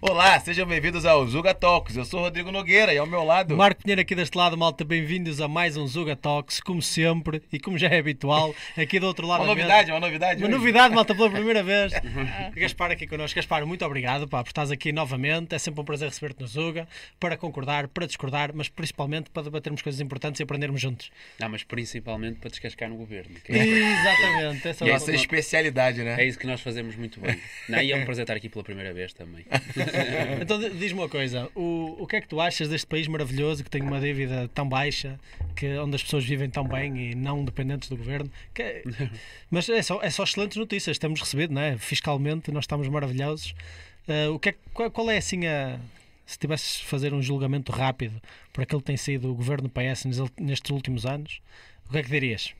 Olá, sejam bem-vindos ao Zuga Talks. Eu sou o Rodrigo Nogueira e ao meu lado. Marco Pinheiro aqui deste lado, malta, bem-vindos a mais um Zuga Talks, como sempre e como já é habitual, aqui do outro lado Uma novidade, uma novidade. Uma hoje. novidade, malta, pela primeira vez. Gaspar aqui connosco. Gaspar, muito obrigado pá, por estás aqui novamente. É sempre um prazer receber-te no Zuga para concordar, para discordar, mas principalmente para debatermos coisas importantes e aprendermos juntos. Não, mas principalmente para descascar no governo. que é, Exatamente. Essa E é é a uma... especialidade, né? é isso que nós fazemos muito bem. Não, e é um prazer estar aqui pela primeira vez também. Então di- diz-me uma coisa, o, o que é que tu achas deste país maravilhoso que tem uma dívida tão baixa, que, onde as pessoas vivem tão bem e não dependentes do governo? Que mas é só, é só excelentes notícias, temos recebido, não é? Fiscalmente nós estamos maravilhosos. Ah, o que é, que- qual, qual é assim a. Se tivesses de fazer um julgamento rápido por aquilo que tem sido o governo PS nes- nestes últimos anos, o que é que dirias?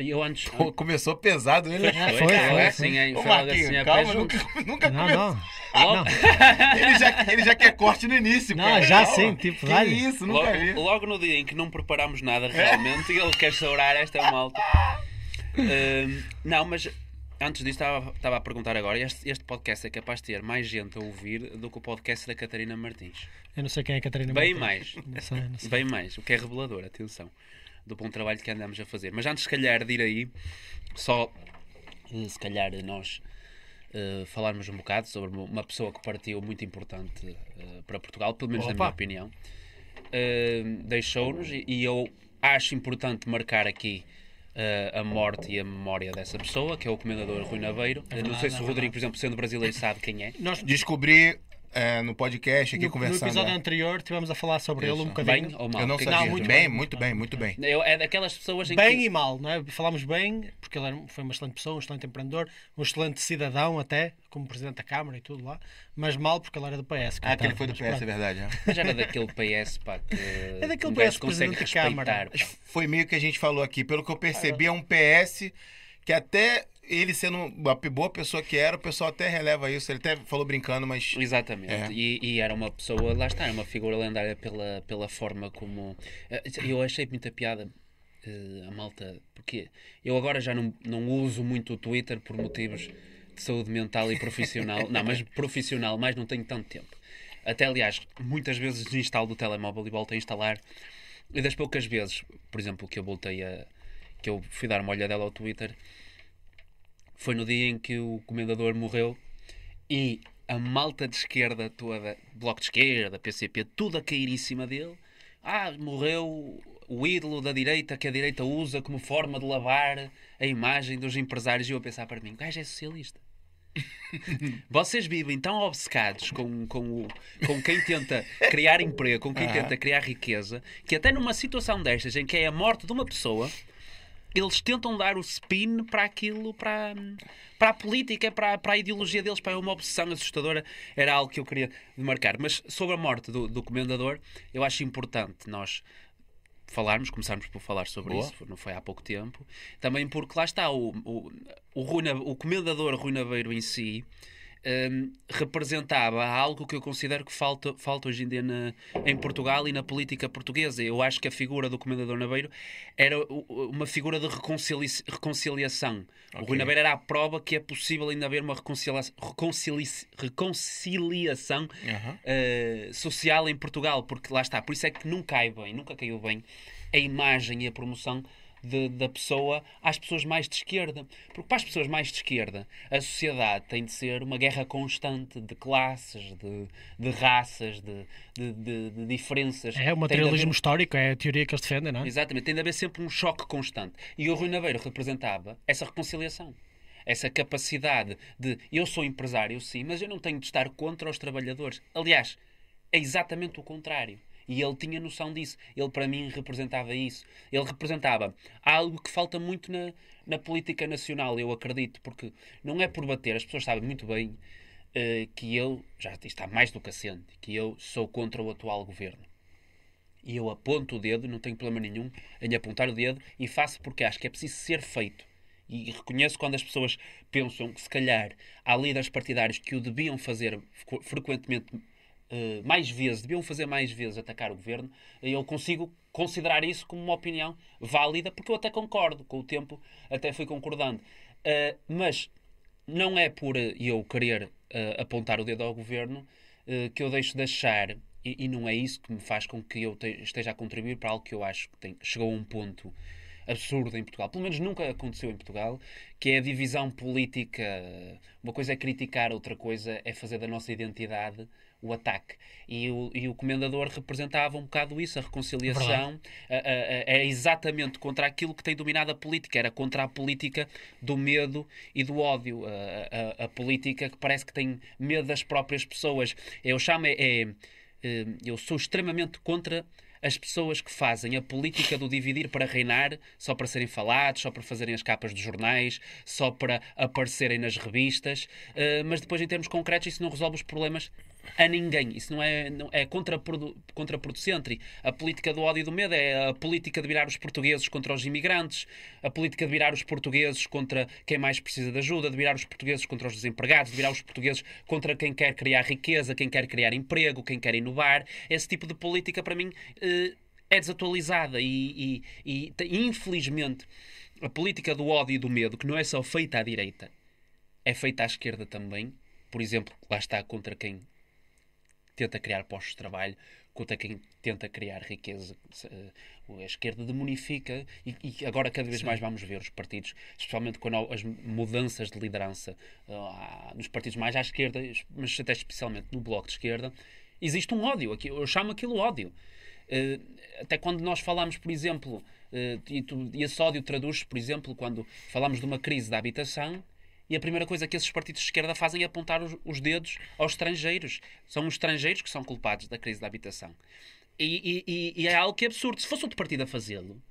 Eu antes. Pô, começou pesado ele. Ah, foi, foi, foi, assim, hein? Ô, Foi logo assim, a pé calma, nunca, nunca Não, começou. não. Logo, Ele já, ele já quer corte no início, Não, cara. já Calma. sim, tipo, que dá-lhe. isso, nunca vi. logo, logo no dia em que não preparámos nada realmente, ele quer saurar esta malta. Ahm, não, mas antes disso estava, estava a perguntar agora: este, este podcast é capaz de ter mais gente a ouvir do que o podcast da Catarina Martins. Eu não sei quem é a Catarina Bem Martins. mais. Não sei, não sei. Bem mais, o que é revelador, atenção, do bom trabalho que andamos a fazer. Mas antes, se calhar, de ir aí, só eh, se calhar nós eh, falarmos um bocado sobre uma pessoa que partiu muito importante eh, para Portugal, pelo menos na Opa. minha opinião. Eh, Deixou-nos e, e eu acho importante marcar aqui. a morte e a memória dessa pessoa, que é o comendador Rui Naveiro. Eu não sei se o Rodrigo, por exemplo, sendo brasileiro, sabe quem é. Nós, Descobri é, no podcast aqui no, no conversando. episódio né? anterior tivemos a falar sobre ele um Isso. bocadinho. Bem ou mal? Eu não é sabia. Não, muito bem, bem, muito bem, muito bem. Eu- É daquelas pessoas em Bem que... e mal, não é? Falámos bem, porque ele era- foi uma excelente pessoa, um excelente empreendedor, um excelente cidadão até, como presidente da Câmara e tudo lá, mas mal porque ele era do PS. Ah, que ele coitado. foi do PS, é verdade. né? Mas era daquele PS, pá, que É daquele um PS consegue presidente da Câmara. pá. Foi meio que a gente falou aqui. Pelo que eu percebi, é um PS que até ele sendo uma boa pessoa que era, o pessoal até releva isso. Ele até falou brincando, mas. Exatamente. É. E, e era uma pessoa, lá está, era uma figura lendária pela, pela forma como. Eh, Eu achei muita piada eh, a malta, porque eu agora já não, não uso muito o Twitter por motivos de saúde mental e profissional. não, mas profissional, mais não tenho tanto tempo. Até, aliás, muitas vezes desinstalo do telemóvel e volto a instalar. E das poucas vezes, por exemplo, que eu voltei a. que eu fui dar uma olhadela ao Twitter, foi no dia em que o comendador morreu e a malta de esquerda toda, Bloco de Esquerda, PCP, tudo a cair em cima dele. Ah, morreu o ídolo da direita que a direita usa como forma de lavar a imagem dos empresários. E eu a pensar para mim, o gajo é socialista. Vocês vivem tão obcecados com, com, o, com quem tenta criar emprego, com quem Ah. tenta criar riqueza, que até numa situação destas, em que é a morte de uma pessoa, eles tentam dar o spin para aquilo, para, para a política, para, para a ideologia deles, para uma obsessão assustadora. Era algo que eu queria marcar. Mas sobre a morte do, do comendador, eu acho importante nós falarmos, começarmos por falar sobre Boa. isso, não foi há pouco tempo. Também porque lá está, o, o, o, o comendador Rui Naveiro em si hum, representava algo que eu considero que falta, falta hoje em dia na- em Portugal e na política portuguesa. Eu acho que a figura do comendador Naveiro era uma figura de reconcilia- reconciliação. O Rui Ok. Naveiro era a prova que é possível ainda haver uma reconcilia- reconcili- reconciliação eh, social em Portugal, porque lá está, por isso é que não cai bem, nunca caiu bem a imagem e a promoção de- da pessoa às pessoas mais de esquerda. Porque para as pessoas mais de esquerda, a sociedade tem de ser uma guerra constante de classes, de, de raças, de, de, de- diferenças. É o materialismo haver- histórico, é a teoria que eles defendem, não é? Exatamente, tem de haver sempre um choque constante. E o Rui Naveiro representava essa reconciliação. Essa capacidade de eu sou empresário, sim, mas eu não tenho de estar contra os trabalhadores. Aliás, é exatamente o contrário. E ele tinha noção disso. Ele, para mim, representava isso. Ele representava algo que falta muito na, na política nacional, eu acredito, porque não é por bater, as pessoas sabem muito bem eh, que eu, já está mais do que assente, que eu sou contra o atual governo e eu aponto o dedo, não tenho problema nenhum em apontar o dedo e faço porque acho que é preciso ser feito. E reconheço quando as pessoas pensam que se calhar há líderes partidários que o deviam fazer frequ- frequentemente eh, mais vezes, deviam fazer mais vezes atacar o governo, eu consigo considerar isso como uma opinião válida, porque eu até concordo, com o tempo até fui concordando. Eh, mas não é por eu querer eh, apontar o dedo ao governo que eu deixo de achar, e, e não é isso que me faz com que eu te- esteja a contribuir para algo que eu acho que tem- chegou a um ponto absurdo em Portugal. Pelo menos nunca aconteceu em Portugal, que é a divisão política. Uma coisa é criticar, outra coisa é fazer da nossa identidade o ataque. E o, e o comendador representava um bocado isso, a reconciliação. É exatamente contra aquilo que tem dominado a política, era contra a política do medo e do ódio. A, a- a política que parece que tem medo das próprias pessoas. Eu chamo, é, é, eh, eu sou extremamente contra as pessoas que fazem a política do dividir para reinar só para serem falados, só para fazerem as capas dos jornais, só para aparecerem nas revistas, eh, mas depois, em termos concretos, isso não resolve os problemas a ninguém. Isso não é, não, é contraprodu, contraproducente. A política do ódio e do medo é a política de virar os portugueses contra os imigrantes, a política de virar os portugueses contra quem mais precisa de ajuda, de virar os portugueses contra os desempregados, de virar os portugueses contra quem quer criar riqueza, quem quer criar emprego, quem quer inovar. Esse tipo de política, para mim, eh, é desatualizada e, e, e te- infelizmente, a política do ódio e do medo, que não é só feita à direita, é feita à esquerda também. Por exemplo, lá está contra quem tenta criar postos de trabalho, contra quem tenta criar riqueza. Eh, A esquerda demonifica e, e agora cada vez mais vamos ver os partidos, especialmente com as mudanças de liderança ah, nos partidos mais à esquerda, mas até especialmente no bloco de esquerda, existe um ódio. aqui- Eu chamo aquilo ódio. Eh, até quando nós falamos, por exemplo, eh, e, tu, e esse ódio traduz-se, por exemplo, quando falamos de uma crise da habitação, e a primeira coisa que esses partidos de esquerda fazem é apontar os, os dedos aos estrangeiros. São os estrangeiros que são culpados da crise da habitação. E, e- e- é algo que é absurdo. Se fosse outro partido a fazê-lo,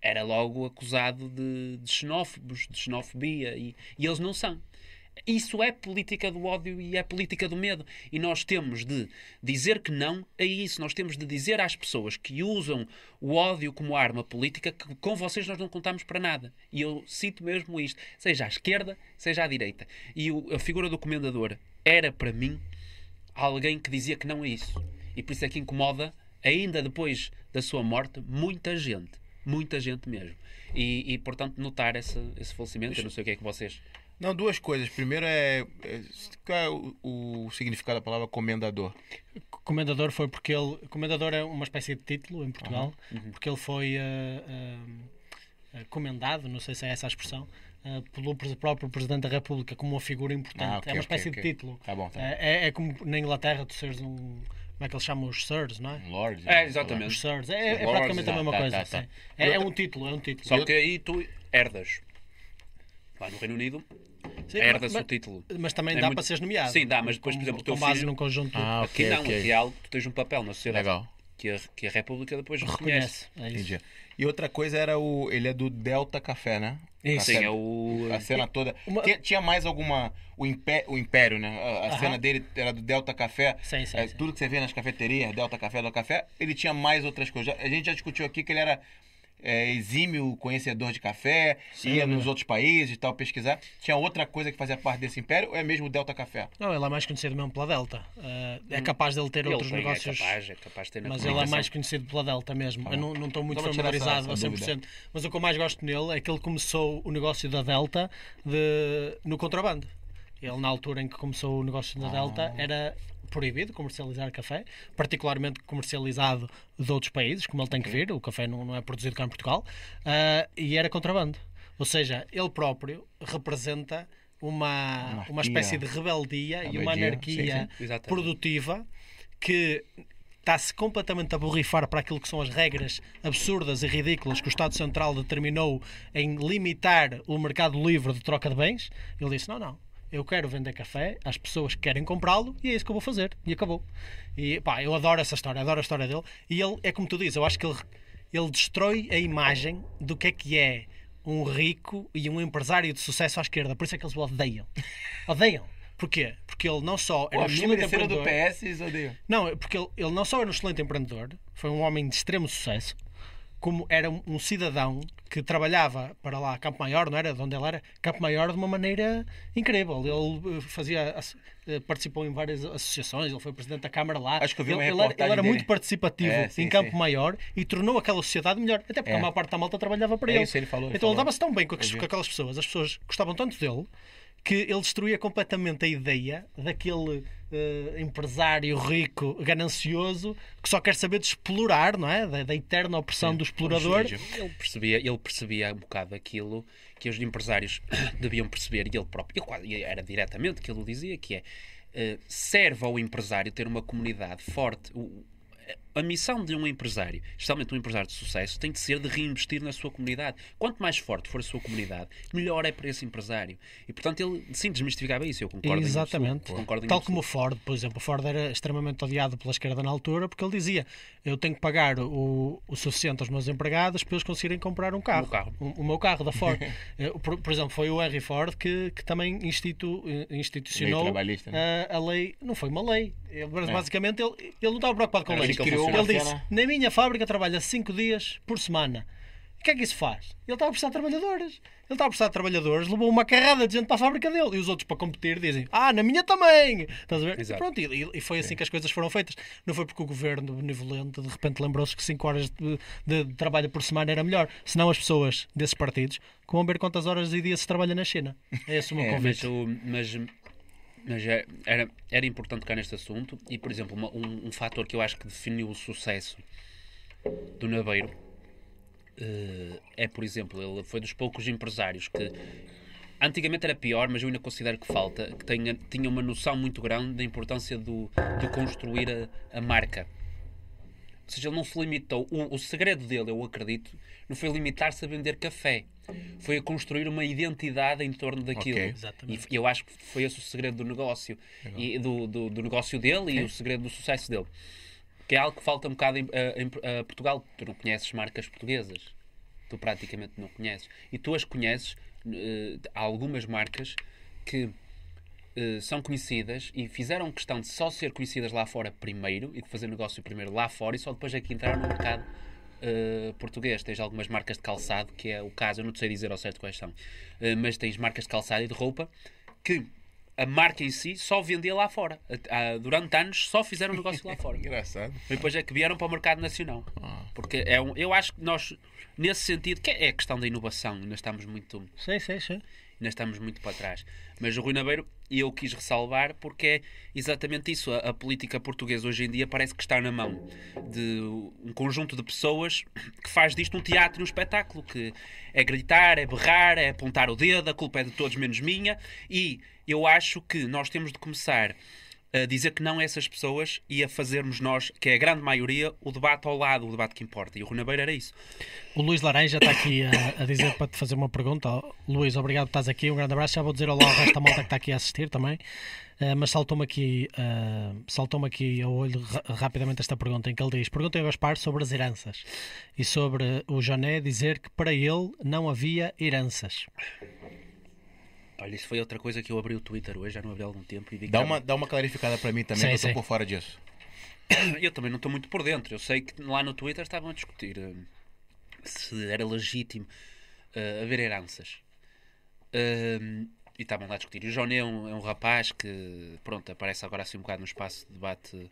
era logo acusado de, de xenófobos, de xenofobia, e, e eles não são. Isso é política do ódio e é política do medo. E nós temos de dizer que não a isso. Nós temos de dizer às pessoas que usam o ódio como arma política que com vocês nós não contamos para nada. E eu cito mesmo isto, seja à esquerda, seja à direita. E o- a figura do comendador era, para mim, alguém que dizia que não a isso. E por isso é que incomoda, ainda depois da sua morte, muita gente. Muita gente mesmo. E, e, portanto, notar esse, esse falecimento. Eu não sei o que é que vocês. Não, duas coisas. Primeiro é. é qual é o, o significado da palavra comendador? Comendador foi porque ele. Comendador é uma espécie de título em Portugal, Uhum. porque ele foi eh, eh, comendado, não sei se é essa a expressão, eh, pelo próprio Presidente da República como uma figura importante. Ah, ok, é uma espécie ok. de título. Tá bom, tá bom. É, é- como na Inglaterra tu seres um. Como é que eles chamam os sirs, não é? Lord. É, exatamente. Os sirs. É, é Lords, praticamente a mesma tá, coisa. tá, tá. sim. É, é um título, é um título. Só que aí tu herdas. Lá no Reino Unido, Sim, herdas mas, o título. mas também É dá muito- para seres nomeado. Sim, dá, mas depois, com, por exemplo, o teu com base filho- num conjunto Ah, Aqui ok, não, ok. aqui é algo que tu tens um papel na sociedade. Legal. Que a, que a República depois reconhece. reconhece. É. E outra coisa era o. Ele é do Delta Café, né? Isso. Sim, Café- é o. A cena toda. Uma- Tinha, tinha mais alguma. O, impé, o Império, né? A, a Aham. cena dele era do Delta Café. Sim, sim, É, sim. Tudo que você vê nas cafeterias, Delta Café, Delta Café. Ele tinha mais outras coisas. A gente já discutiu aqui que ele era é, exímio conhecedor de café, Sem ia dúvida. nos outros países e tal, pesquisar. Tinha outra coisa que fazia parte desse império ou é mesmo o Delta Café? Não, ele é mais conhecido mesmo pela Delta. Uh, é capaz dele ter Ele outros tem, negócios. É capaz, é capaz de ter Mas ele é mais conhecido pela Delta mesmo. Tá Eu não não estou muito familiarizado essa- a essa 100%. Mas o que eu mais gosto nele é que ele começou o negócio da Delta de- no contrabando. Ele, na altura em que começou o negócio da Delta, Ah. era proibido comercializar café, particularmente comercializado de outros países, como ele tem que vir. O café não, não é produzido cá em Portugal. ah, e era contrabando. Ou seja, ele próprio representa uma, Anarquia. uma espécie de rebeldia e uma anarquia sim. Exatamente. produtiva que está-se completamente a borrifar para aquilo que são as regras absurdas e ridículas que o Estado Central determinou em limitar o mercado livre de troca de bens. Ele disse: não, não. Eu quero vender café às pessoas que querem comprá-lo e é isso que eu vou fazer. E acabou. E pá, eu adoro essa história, adoro a história dele. E ele, é como tu dizes, eu acho que ele, ele destrói a imagem do que é que é um rico e um empresário de sucesso à esquerda. Por isso é que eles o odeiam. Odeiam. Porquê? Porque ele não só era um excelente mereceira do empreendedor... PS odeiam. Não, é porque ele, ele não só era um excelente empreendedor, foi um homem de extremo sucesso, como era um, cidadão que trabalhava para lá Campo Maior, não era? De onde ele era? Campo Maior de uma maneira incrível. Ele eh, fazia, eh, participou em várias associações, ele foi presidente da Câmara lá. Acho que eu vi ele, ele era, ele era muito participativo É, sim, em Campo sim. Maior e tornou aquela sociedade melhor. Até porque É. a maior parte da malta trabalhava para É ele. isso, ele falou, ele então ele falou. dava-se tão bem com, com aquelas pessoas, as pessoas gostavam tanto dele que ele destruía completamente a ideia daquele eh, empresário rico, ganancioso, que só quer saber de explorar, não é? Da, da eterna opressão do explorador. Ele percebia, ele percebia um bocado aquilo que os empresários deviam perceber, e ele próprio, ele era diretamente que ele o dizia, que é eh, serve ao empresário ter uma comunidade forte. O- a missão de um empresário, especialmente um empresário de sucesso, tem de ser de reinvestir na sua comunidade. Quanto mais forte for a sua comunidade, melhor é para esse empresário. E portanto ele sim desmistificava isso. Eu concordo. Exatamente. Concordo em Tal como o. Ford, por exemplo. O Ford era extremamente odiado pela esquerda na altura porque ele dizia: Eu tenho que pagar o, o suficiente aos meus empregados para eles conseguirem comprar um carro. O carro. O, o meu carro da Ford. Eh, por, por exemplo, foi o Henry Ford que, que também institu, eh, institucionou Lei trabalhista, né? a, a lei. Não foi uma lei. Ele, mas basicamente ele, ele não estava preocupado com leis. assim que ele disse: Na minha fábrica trabalha 5 dias por semana. O que é que isso faz? Ele estava a precisar de trabalhadores. Ele estava a precisar de trabalhadores, levou uma carrada de gente para a fábrica dele. E os outros, para competir, dizem: Ah, na minha também! Estás a ver? E Exato. pronto, e, e foi assim que as coisas foram feitas. Não foi porque o governo benevolente de repente lembrou-se que 5 horas de, de trabalho por semana era melhor. Senão as pessoas desses partidos que vão ver quantas horas e dias se trabalha na China. É esse o meu É, convite. Mas, o- mas, mas é- era, era importante tocar neste assunto e, por exemplo, uma- um, um fator que eu acho que definiu o sucesso do Naveiro eh, é, por exemplo, ele foi dos poucos empresários que antigamente era pior, mas eu ainda considero que falta, que tenha, tinha uma noção muito grande da importância do, de construir a, a marca. Ou seja, ele não se limitou. O, o segredo dele, eu acredito, não foi limitar-se a vender café. Foi a construir uma identidade em torno daquilo. Ok. Exatamente. E eu acho que foi esse o segredo do negócio. E do, do, do negócio dele e o segredo do sucesso dele. Que é algo que falta um bocado em, a- em- a Portugal. Tu não conheces marcas portuguesas. Tu praticamente não conheces. E tu as conheces. eh, há algumas marcas que eh, são conhecidas e fizeram questão de só ser conhecidas lá fora primeiro e de fazer negócio primeiro lá fora e só depois é que entraram no mercado eh, português. Tens algumas marcas de calçado, que é o caso, eu não te sei dizer ao certo quais são, eh, mas tens marcas de calçado e de roupa que a marca em si só vendia lá fora. A- a- durante anos só fizeram negócio lá fora. Engraçado. E depois é que vieram para o mercado nacional. Ah. Porque é um, eu acho que nós, nesse sentido, que é a questão da inovação, ainda estamos muito Sim, sim, sim. Ainda estamos muito para trás. Mas o Rui Naveiro, e eu quis ressalvar porque é exatamente isso. A, a política portuguesa hoje em dia parece que está na mão de um conjunto de pessoas que faz disto um teatro e um espetáculo, que é gritar, é berrar, é apontar o dedo, a culpa é de todos menos minha, e eu acho que nós temos de começar a dizer que não a essas pessoas e a fazermos nós, que é a grande maioria, o debate ao lado, o debate que importa. E o Rui Naveiro era isso. O Luís Laranja está aqui a, a dizer para te fazer uma pergunta. Luís, obrigado por estás aqui. Um grande abraço. Já vou dizer olá ao resto da malta que está aqui a assistir também. Eh, mas saltou-me aqui, eh, saltou aqui ao olho ra- rapidamente esta pergunta em que ele diz: Perguntem ao Gaspar sobre as heranças e sobre o Joné dizer que para ele não havia heranças. Olha, isso foi outra coisa que eu abri o Twitter hoje, já não abri há algum tempo. E vi que Dá uma, dá uma clarificada para mim também, Sim, que eu sim. por fora disso. Eu também não estou muito por dentro. Eu sei que lá no Twitter estavam a discutir eh, se era legítimo eh, haver heranças. Eh, e estavam lá a discutir. E o Joné é um, é um rapaz que, pronto, aparece agora assim um bocado no espaço de debate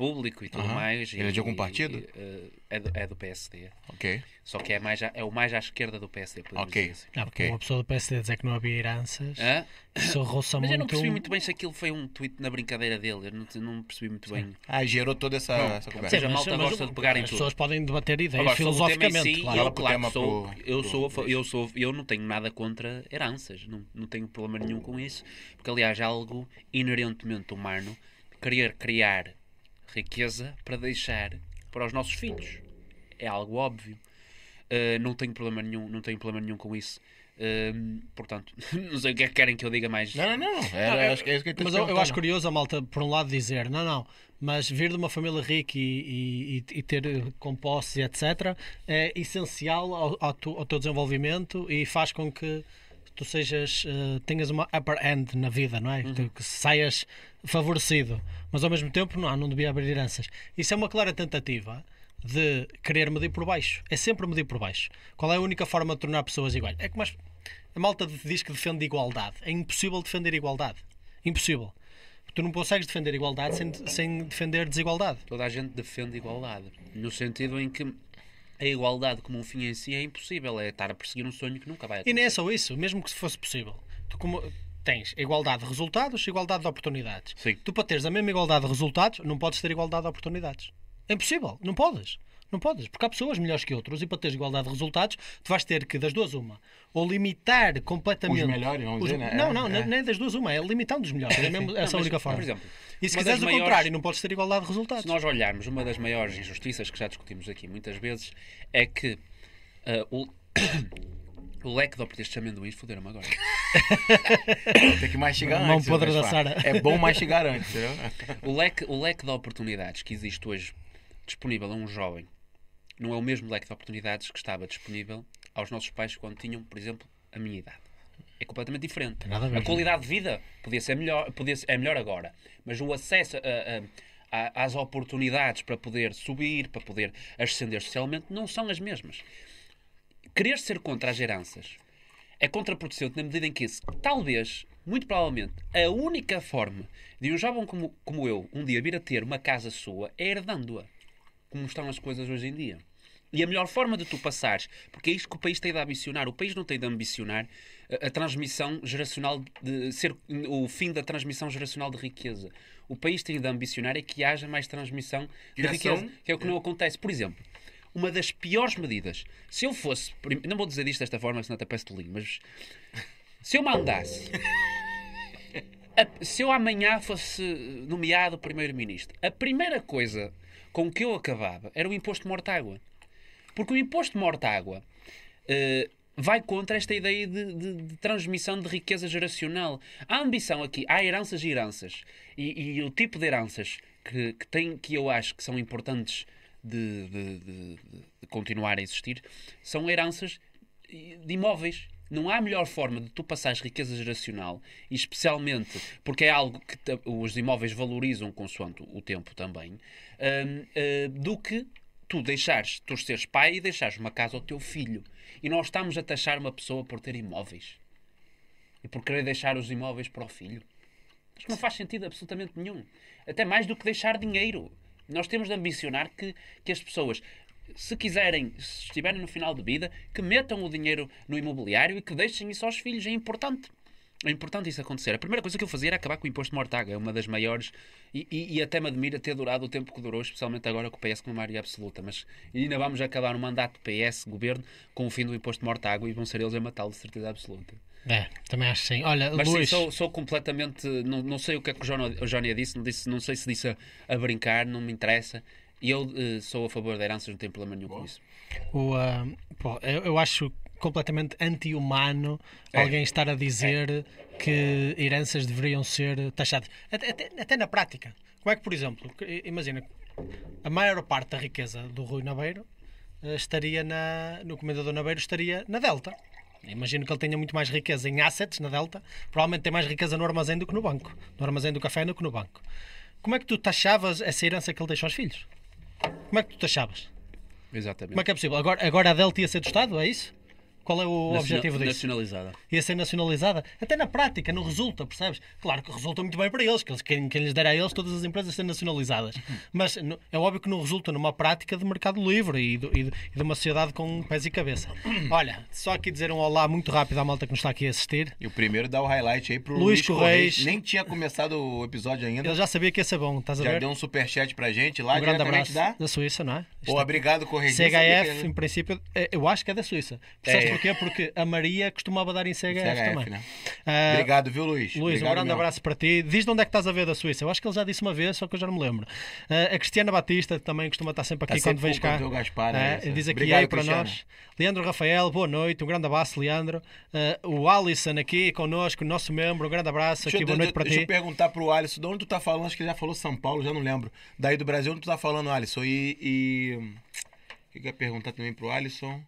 público e tudo mais. Ele e- é de algum partido? e, eh, é, do, é do PSD. Ok. Só que é, mais é o mais à esquerda do PSD, podemos Ok. dizer assim. Ah, porque Ok. uma pessoa do PSD dizer que não havia heranças, Hã? isso roça Mas muito. eu não percebi muito bem se aquilo foi um tweet na brincadeira dele. Eu não, não percebi muito bem. Ah, gerou toda essa, Não. essa Sim, conversa. a malta gosta de pegar em as tudo. pessoas podem debater ideias Agora, filosoficamente. si, claro. eu, pro claro, sou, pro- eu, pro- sou, eu, sou, eu não tenho nada contra heranças, não, não tenho problema nenhum com isso, porque aliás é algo inerentemente humano querer criar riqueza para deixar para os nossos filhos. É algo óbvio. Uh, não tenho problema nenhum, não tenho problema nenhum com isso. Uh, portanto, não sei o que é que querem que eu diga mais. Não, não, não. Era, Não, eu- acho que é isso que eu Mas eu, eu acho curioso a malta, por um lado, dizer: não, não, mas vir de uma família rica e, e- e- ter eh, com posses e etc. é essencial ao, ao tu- ao teu desenvolvimento e faz com que tu sejas, eh, tenhas uma upper end na vida, não é? Uhum. Que, que saias favorecido, mas ao mesmo tempo não, não devia haver heranças. Isso é uma clara tentativa de querer medir por baixo. É sempre medir por baixo. Qual é a única forma de tornar pessoas iguais? É que mais a malta diz que defende igualdade. É impossível defender igualdade. Impossível. Tu não consegues defender igualdade sem, sem defender desigualdade. Toda a gente defende igualdade, no sentido em que a igualdade como um fim em si é impossível, é estar a perseguir um sonho que nunca vai E acontecer. nem é só isso, mesmo que se fosse possível. Tu, como, tens igualdade de resultados e igualdade de oportunidades. Sim. Tu, para teres a mesma igualdade de resultados, não podes ter igualdade de oportunidades. É impossível. Não podes. Não podes. Porque há pessoas melhores que outros e para teres igualdade de resultados, tu vais ter que, das duas, uma, ou limitar completamente. Os melhores, vamos dizer, né? Não, É, não, é. nem das duas, uma. É limitar um dos melhores. É mesmo essa a mas, única forma. Por exemplo, e se quiseres o maiores- contrário, não podes ter igualdade de resultados. Se nós olharmos, uma das maiores injustiças que já discutimos aqui muitas vezes é que ah, o, o leque de oportunidades de amendoins fuderam-me agora. Tem que mastigar Mão antes. podre da. Sara. É bom mastigar antes, entendeu? O leque, o leque de oportunidades que existe hoje disponível a um jovem não é o mesmo leque de oportunidades que estava disponível aos nossos pais quando tinham, por exemplo, a minha idade. É completamente diferente. A a qualidade de vida podia ser melhor, podia ser, é melhor agora, mas o acesso a- a- às oportunidades para poder subir, para poder ascender socialmente, não são as mesmas. Querer ser contra as heranças é contraproducente na medida em que, talvez, muito provavelmente, a única forma de um jovem como, como eu um dia vir a ter uma casa sua é herdando-a. Como estão as coisas hoje em dia. E a melhor forma de tu passares, porque é isto que o país tem de ambicionar. O país não tem de ambicionar a, a transmissão geracional, de ser o fim da transmissão geracional de riqueza. O país tem de ambicionar é que haja mais transmissão de Criação. riqueza, que é o que não acontece. Por exemplo, uma das piores medidas, se eu fosse, não vou dizer isto desta forma, senão até peço de mas se eu mandasse, a- se eu amanhã fosse nomeado primeiro-ministro, a primeira coisa com que eu acabava era o imposto de mortágua. Porque o imposto de mortágua eh, vai contra esta ideia de, de- de transmissão de riqueza geracional. A ambição aqui, há heranças e heranças. E, e o tipo de heranças que, que, tem, que eu acho que são importantes de, de- continuar a existir são heranças de imóveis. Não há melhor forma de tu passares riqueza geracional, especialmente porque é algo que os imóveis valorizam consoante o tempo também, hum, eh, do que tu deixares, tu seres pai e deixares uma casa ao teu filho. E nós estamos a taxar uma pessoa por ter imóveis. E por querer deixar os imóveis para o filho. Isto não faz sentido absolutamente nenhum. Até mais do que deixar dinheiro. Nós temos de ambicionar que, que as pessoas, se quiserem, se estiverem no final de vida, que metam o dinheiro no imobiliário e que deixem isso aos filhos. É importante. É importante isso acontecer. A primeira coisa que eu fazia era acabar com o imposto de mortaga. É uma das maiores. E, e, e até me admira ter durado o tempo que durou, especialmente agora com o PS com uma maioria absoluta. Mas ainda vamos acabar o mandato do PS, governo, com o fim do imposto de mortaga e vão ser eles a matá-lo de certeza absoluta. É, também acho sim. Olha, Mas sim, Luís, sou, sou completamente. Não, não sei o que é que o Jónia, Jónia disse, não, disse, não sei se disse a, a brincar, não me interessa. E eu eh, sou a favor de heranças, não tenho problema nenhum com isso. o, ah, pô, eu, eu acho completamente anti-humano É. alguém estar a dizer que heranças deveriam ser taxadas. Até, até- até na prática. Como é que, por exemplo, imagina, a maior parte da riqueza do Rui Naveiro eh, estaria na, no Comendador Naveiro estaria na Delta. Imagino que ele tenha muito mais riqueza em assets na Delta. Provavelmente tem mais riqueza no armazém do que no banco. No armazém do café do que no banco. Como é que tu taxavas essa herança que ele deixou aos filhos? Como é que tu taxavas? Exatamente. Como é que é possível? Agora, agora a Delta ia ser do Estado, é isso? Qual é o Nacional- objetivo disso? Nacionalizada. Ia ser nacionalizada? Até na prática, não resulta, percebes? Claro que resulta muito bem para eles, que eles quem, quem lhes dera a eles todas as empresas serem nacionalizadas. Mas no- é óbvio que não resulta numa prática de mercado livre e, do- e de, e de uma sociedade com pés e cabeça. Olha, só aqui dizer um olá muito rápido à malta que nos está aqui a assistir. E o primeiro dá o highlight aí pro Luís Luiz, Correis. Correis. Nem tinha começado o episódio ainda. Ele já sabia que ia ser bom, estás a Já ver? deu um superchat pra gente lá um grande abraço da... da Suíça, não é? É- obrigado, sabia CHF, em princípio, é- eu acho que é da Suíça. É. porquê? Porque a Maria costumava dar em CHF, CHF, também. né? Ah, Obrigado, viu, Luiz? Luís, Obrigado um grande mesmo. abraço para ti. Diz de onde é que estás a ver da Suíça. Eu acho que ele já disse uma vez, só que eu já não me lembro. Ah, a Cristiana Batista também costuma estar sempre Tá aqui quando vens o cá. teu Gaspar, Ah, é isso. diz aqui Obrigado, aí para Cristiana. nós. Leandro Rafael, boa noite. Um grande abraço, Leandro. O Alisson aqui connosco, nosso membro. Um grande abraço Deixa, aqui. eu- Boa noite deixa- para deixa ti. eu perguntar pro Alisson, de onde tu tá falando? Acho que ele já falou São Paulo, já não lembro. Daí do Brasil, onde tu tá falando, Alisson? E. e... O que que eu ia perguntar também pro Alisson?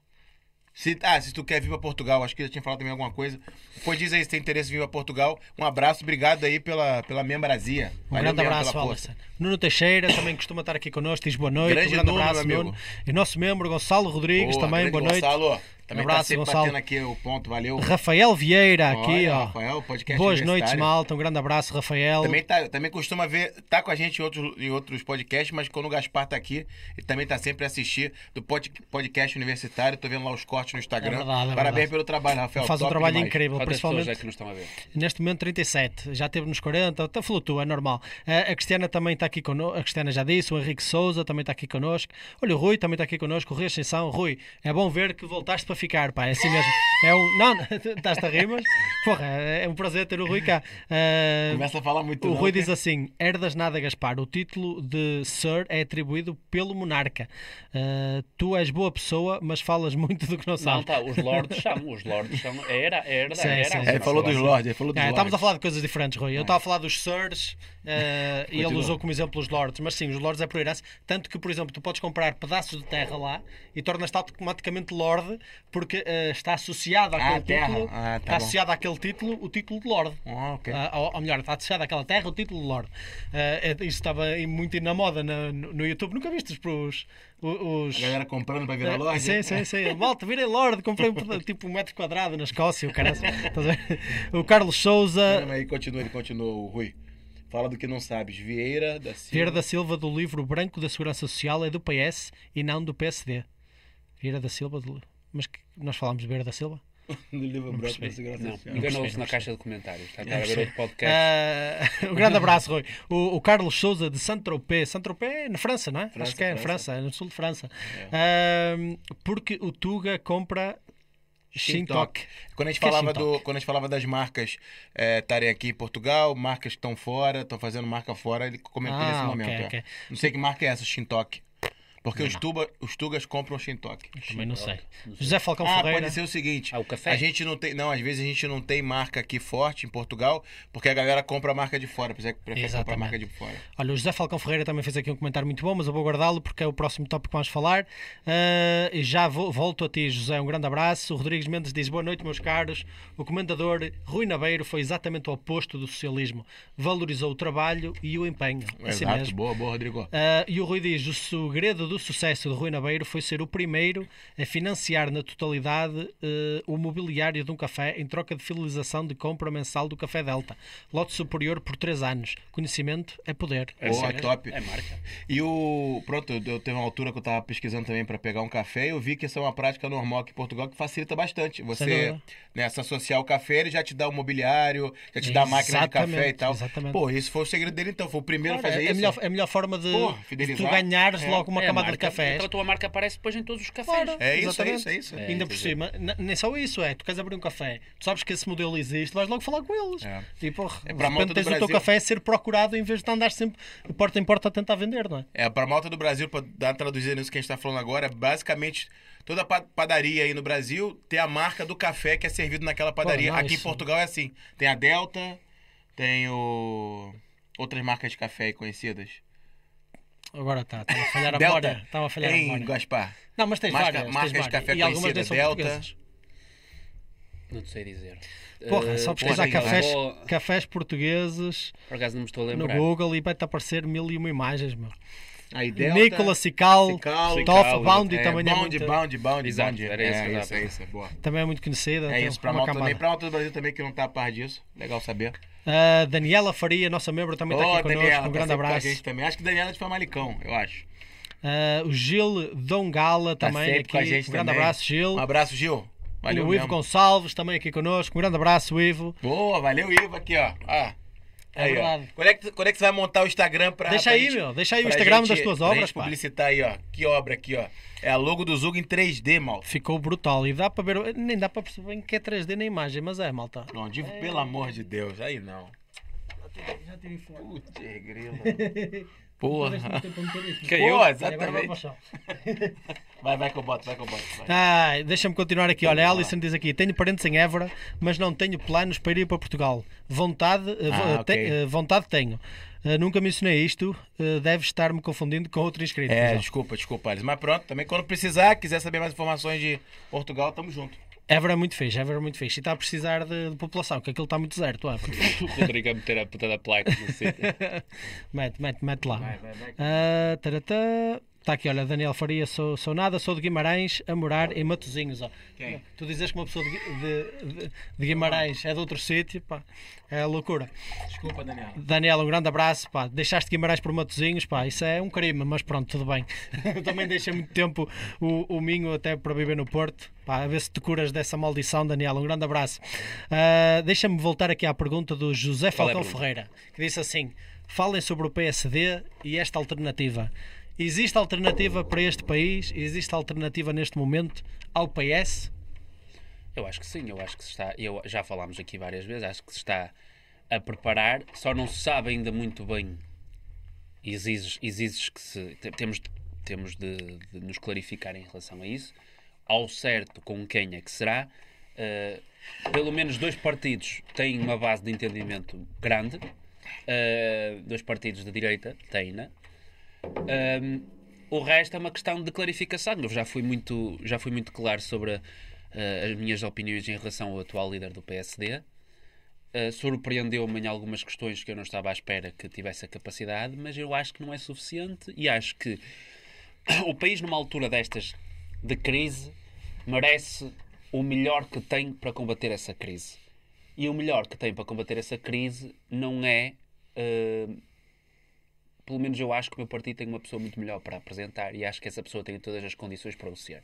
Se, ah, se tu quer vir pra Portugal, acho que eu já tinha falado também alguma coisa. Depois diz aí se tem interesse em vir pra Portugal. Um abraço, obrigado aí pela, pela membrazia. Um grande abraço. Alisson. Nuno Teixeira também costuma estar aqui connosco. Diz boa noite. Grande grande abraço, meu Nuno. E nosso membro Gonçalo Rodrigues Boa, também. Boa noite. Gonçalo. Também abraço, tá sempre Gonçalo. batendo aqui o ponto, valeu. Rafael Vieira aqui, Olha, ó. Rafael, podcast Boas noites, malta. Um grande abraço, Rafael. Também, tá, também costuma ver, tá com a gente em outros, em outros podcasts, mas quando o Gaspar tá aqui, ele também tá sempre a assistir do pod- podcast universitário. Tô vendo lá os cortes no Instagram. É verdade, é Parabéns verdade. pelo trabalho, Rafael. Faz um trabalho demais. incrível, Quantas principalmente é que nos estão a ver? neste momento 37. Já teve nos 40, até flutua, é normal. A Cristiana também está aqui connosco. A Cristiana já disse, o Henrique Souza também está aqui connosco. Olha, o Rui também está aqui connosco. O Rui Ascensão. Rui, é bom ver que voltaste para ficar, pá. É assim mesmo. É um. Não, estás a rimas? Porra, é um prazer ter o Rui cá. Eh, Começa a falar muito O não, Rui diz assim: Herdas nada, Gaspar. O título de Sir é atribuído pelo monarca. Uh, tu és boa pessoa, mas falas muito do que não Não, sabes. tá, os lords são, os lords são. Era, era, Sim, era. sim, assim, sim. Ele falou dos lords, ele falou dos Ah, lords. estamos a falar de coisas diferentes, Rui. Eu estava a falar dos Sirs uh, e ele usou como exemplo os Lords. Mas sim, os Lords é por herança. Tanto que, por exemplo, tu podes comprar pedaços de terra lá e tornas-te automaticamente Lord porque uh, está associado àquele Ah, terra. título. Ah, tá está bom. associado àquele título o título de Lord. Ah, ok. Ah, ou, ou melhor, está associado àquela terra o título de Lord. Ah, é- isso estava muito na moda na- no, YouTube. Nunca viste os. os A galera comprando para virar lorde. Sim, sim, sim. Malta, virei Lord, comprei um tipo um metro quadrado na Escócia. O, cara, o Carlos Souza, Não, mas aí continua, ele continua, o Rui. Fala do que não sabes. Vieira da Silva. Vieira da Silva do livro Branco da Segurança Social é do PS e não do PSD. Vieira da Silva do. Mas que- nós falámos de Vieira da Silva? No livro branco percebi. da segurança Não, social. enganou-se na caixa de comentários. Está a ver outro podcast. Ah, um grande abraço, Rui. O, o Carlos Souza de Saint-Tropez. Saint-Tropez é na França, não é? França, Acho que é na França. É no sul de França. Ah, porque o Tuga compra Shintok. Quando a gente Que é falava Shintok? do, quando a gente falava das marcas eh, estarem aqui em Portugal, marcas que estão fora, estão fazendo marca fora, ele comentou Ah, nesse momento. é. ok. Não sei que marca é essa, Shintok. Porque os, tuba, os tugas compram Shintok. Também não sei. José Falcão Ah, Ferreira. pode ser o seguinte. Ah, o café? A gente não tem. Não, às vezes a gente não tem marca aqui forte em Portugal, porque a galera compra a marca de fora. Prefere prefere comprar a Exatamente. marca de fora. Olha, o José Falcão Ferreira também fez aqui um comentário muito bom, mas eu vou guardá-lo porque é o próximo tópico que vamos falar. E já vou- volto a ti, José. Um grande abraço. O Rodrigues Mendes diz: Boa noite, meus caros. O comentador Rui Nabeiro foi exatamente o oposto do socialismo. Valorizou o trabalho e o empenho. Assim Exato, mesmo. boa, boa, Rodrigo. Ah, e o Rui diz: o segredo do sucesso de Rui Nabeiro foi ser o primeiro a financiar na totalidade eh, o mobiliário de um café em troca de fidelização de compra mensal do Café Delta. Lote superior por 3 anos. Conhecimento é poder. É Boa, assim, top. É marca. E o. Pronto, eu teve uma altura que eu tava pesquisando também para pegar um café e eu vi que essa é uma prática normal aqui em Portugal que facilita bastante. Você, né, se associar o café, ele já te dá o mobiliário, já te dá a máquina de café e tal. exatamente. Pô, isso foi o segredo dele então. Foi o primeiro a Claro, fazer é, a isso. melhor, é a melhor forma de, Porra, de tu ganhares É. logo uma É a camada de marca. cafés. Então a tua marca aparece depois em todos os cafés. Claro, É isso, é isso, é isso. É. Ainda por cima, nem só isso, é, tu queres abrir um café, tu sabes que esse modelo existe, vais logo falar com eles. É. Porra, É para a malta repente do tens o teu café a ser procurado em vez de andar sempre de porta em porta a tentar vender, não é? É, pra malta do Brasil, pra dar traduzir nisso que a gente tá falando agora, basicamente toda pa- padaria aí no Brasil tem a marca do café que é servido naquela padaria. Pô. Aqui em Portugal é assim. Tem a Delta, tem o. Outras marcas de café aí conhecidas. Agora está, estava a falhar a memória. Estava a falhar a Em memória. Gaspar. Não, mas tens Marca- várias. tens marcas de café e algumas são Delta. portuguesas. Não te sei dizer. Porra, Eh, só por pesquisar cafés, vou- cafés portugueses Por acaso não me estou a no lembrar. Google e vai-te aparecer mil e uma imagens, meu. Aí Delta. Nicolas Sical, Cical, Toff, Boundy é, também é Bound, muito, Bound, Bound, Exato, Bound. era é, tava isso, é isso, é boa. também é muito conhecida. É então, isso, pra uma malta também, pra malta do Brasil também que não tá a par disso. Legal saber. A Daniela Faria, nossa membro, também está Ô, aqui connosco. Daniela, um tá grande abraço. gente também. Acho que Daniela é de Famalicão, eu acho. Ah, o Gil Dongala Tá também aqui. com a gente um grande também. abraço, Gil. Um abraço, Gil. Valeu o Ivo mesmo. Gonçalves também aqui connosco. Um grande abraço, Ivo. Boa, valeu, Ivo, aqui, ó. Ah, É aí, ó. verdade. Quando é, que, quando é que você vai montar o Instagram pra. Deixa pra aí, gente- meu. Deixa aí o pra Instagram gente- das tuas pra obras, gente pá. publicitar aí, ó. Que obra aqui, ó. É a logo do Zug em 3D, malta. Ficou brutal. E dá para ver, nem dá para perceber que é 3D na imagem, mas é, malta. Não, digo, pelo amor de Deus, aí não. Já tive fome. Putz, grila. Porra. Caiu. Pô, exatamente. Vai, vai que eu boto, vai eu boto. vai. Ai, deixa-me continuar aqui. Olha, a Alison diz aqui: tenho parentes em Évora, mas não tenho planos para ir para Portugal. Vontade, eh, Ah, eh, te- ok. eh, vontade tenho. Eh, nunca mencionei isto, eh, deve estar-me confundindo com outro inscrito. É, desculpa, desculpa, Alice. Mas pronto, também quando precisar, quiser saber mais informações de Portugal, tamo junto. Évora é muito fixe, Évora é muito fixe. E está a precisar de, de população, que aquilo está muito deserto. Évora. O Rodrigo a meter a puta da placa no sítio. mete, mete, mete lá. Vai, vai, vai. Taratá. Está aqui, olha, Daniel Faria, sou, sou nada, sou de Guimarães, a morar em Matozinhos. Ó. Quem? Tu dizes que uma pessoa de, de- de- de Guimarães é de outro sítio, pá, é loucura. Desculpa, Daniel. Daniel, um grande abraço, pá. Deixaste Guimarães por Matozinhos, pá, isso é um crime, mas pronto, tudo bem. Também deixei muito tempo o, o Minho até para viver no Porto, pá, a ver se te curas dessa maldição, Daniel. Um grande abraço. Ah, Deixa-me voltar aqui à pergunta do José é Falcão pergunta? Ferreira, que disse assim: falem sobre o PSD e esta alternativa. Existe alternativa para este país? Existe alternativa neste momento ao PS? Eu acho que sim, eu acho que se está. Eu, já falámos aqui várias vezes, acho que se está a preparar, só não se sabe ainda muito bem. Exige, exige que se. te- Temos, temos de, de nos clarificar em relação a isso. Ao certo, com quem é que será. Uh, pelo menos dois partidos têm uma base de entendimento grande. Uh, dois partidos de direita têm, né? Um, o resto é uma questão de clarificação. Eu já fui muito, já fui muito claro sobre uh, as minhas opiniões em relação ao atual líder do PSD. Uh, Surpreendeu-me em algumas questões que eu não estava à espera que tivesse a capacidade, mas eu acho que não é suficiente e acho que o país, numa altura destas de crise, merece o melhor que tem para combater essa crise. E o melhor que tem para combater essa crise não é. uh, pelo menos eu acho que o meu partido tem uma pessoa muito melhor para apresentar e acho que essa pessoa tem todas as condições para o ser.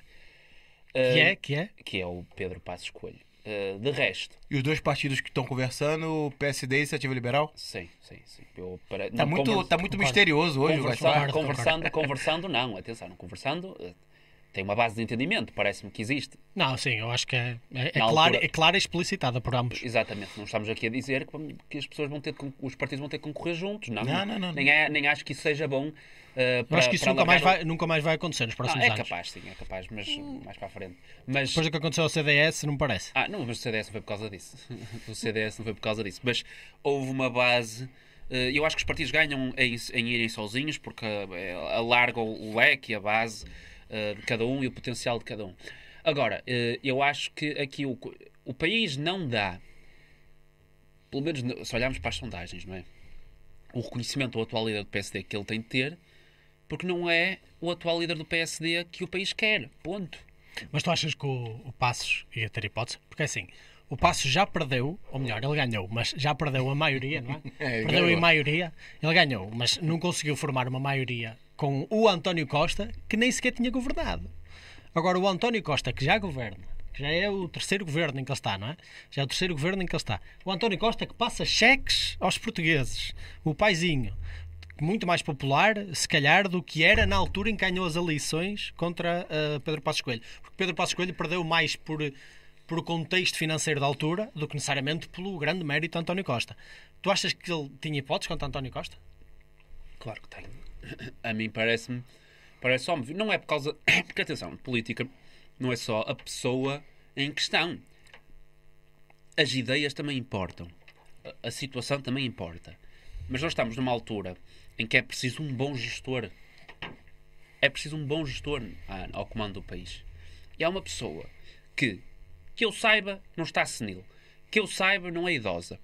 Que Uh, é? Que é? que é o Pedro Passos Coelho. Uh, de resto, E os dois partidos que estão conversando, o PSD e a Iniciativa Liberal? sim, sim, sim. Eu, para, Tá não muito, conversa- tá muito misterioso hoje, conversando, conversando, conversando, não, atenção, conversando uh, tem uma base de entendimento, parece-me que existe. Não, sim, eu acho que é, é, é clara altura- é clara e explicitada por ambos. Exatamente, não estamos aqui a dizer que, que as pessoas vão ter os partidos vão ter que concorrer juntos, não. Não, não, não, Nem, é, nem acho que isso seja bom. uh, para, acho que isso nunca mais, vai, nunca mais vai acontecer nos próximos é anos. capaz, sim, é capaz, mas mais para a frente. Mas Depois do que aconteceu ao CDS, não me parece. Ah, não, mas o CDS não foi por causa disso. o CDS não foi por causa disso. Mas houve uma base. eh, Eu acho que os partidos ganham em, em irem sozinhos porque eh, alargam o leque, a base de cada um e o potencial de cada um. Agora, eh, eu acho que aqui o, o país não dá, pelo menos no- se olharmos para as sondagens, não é? O reconhecimento ao atual líder do PSD que ele tem de ter, porque não é o atual líder do PSD que o país quer. Ponto. Mas tu achas que o, o Passos ia ter hipótese? Porque assim, o Passos já perdeu, ou melhor, ele ganhou, mas já perdeu a maioria, não é? É, perdeu ganhou. em maioria, ele ganhou, mas não conseguiu formar uma maioria com o António Costa, que nem sequer tinha governado. Agora, o António Costa, que já governa, que já é o terceiro governo em que ele está, não é? Já é o terceiro governo em que ele está. O António Costa que passa cheques aos portugueses. O paizinho, muito mais popular, se calhar, do que era na altura em que ganhou as eleições contra uh, Pedro Passos Coelho. Porque Pedro Passos Coelho perdeu mais por, por o contexto financeiro da altura do que necessariamente pelo grande mérito de António Costa. Tu achas que ele tinha hipóteses contra António Costa? Claro que tem. A mim parece-me parece óbvio. Não é por causa. Porque atenção, política não é só a pessoa em questão. As ideias também importam. A, situação também importa. Mas nós estamos numa altura em que é preciso um bom gestor. É preciso um bom gestor ah, ao comando do país. E há uma pessoa que, que eu saiba, não está senil. Que eu saiba, não é idosa.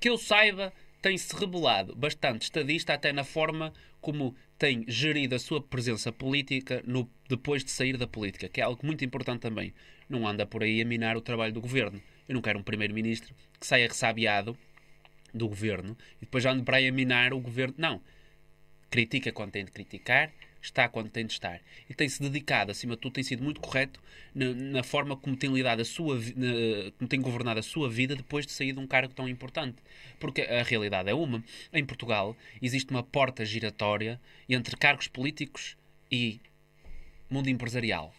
Que eu saiba, tem-se revelado bastante estadista até na forma como tem gerido a sua presença política no, depois de sair da política, que é algo muito importante também. Não anda por aí a minar o trabalho do governo. Eu não quero um primeiro-ministro que saia ressabiado do governo e depois ande para aí a minar o governo. Não. Critica quando tem de criticar, está quando tem de estar. E tem-se dedicado, acima de tudo, tem sido muito correto na, na forma como tem lidado a sua na- como tem governado a sua vida depois de sair de um cargo tão importante. Porque a realidade é uma. Em Portugal existe uma porta giratória entre cargos políticos e mundo empresarial.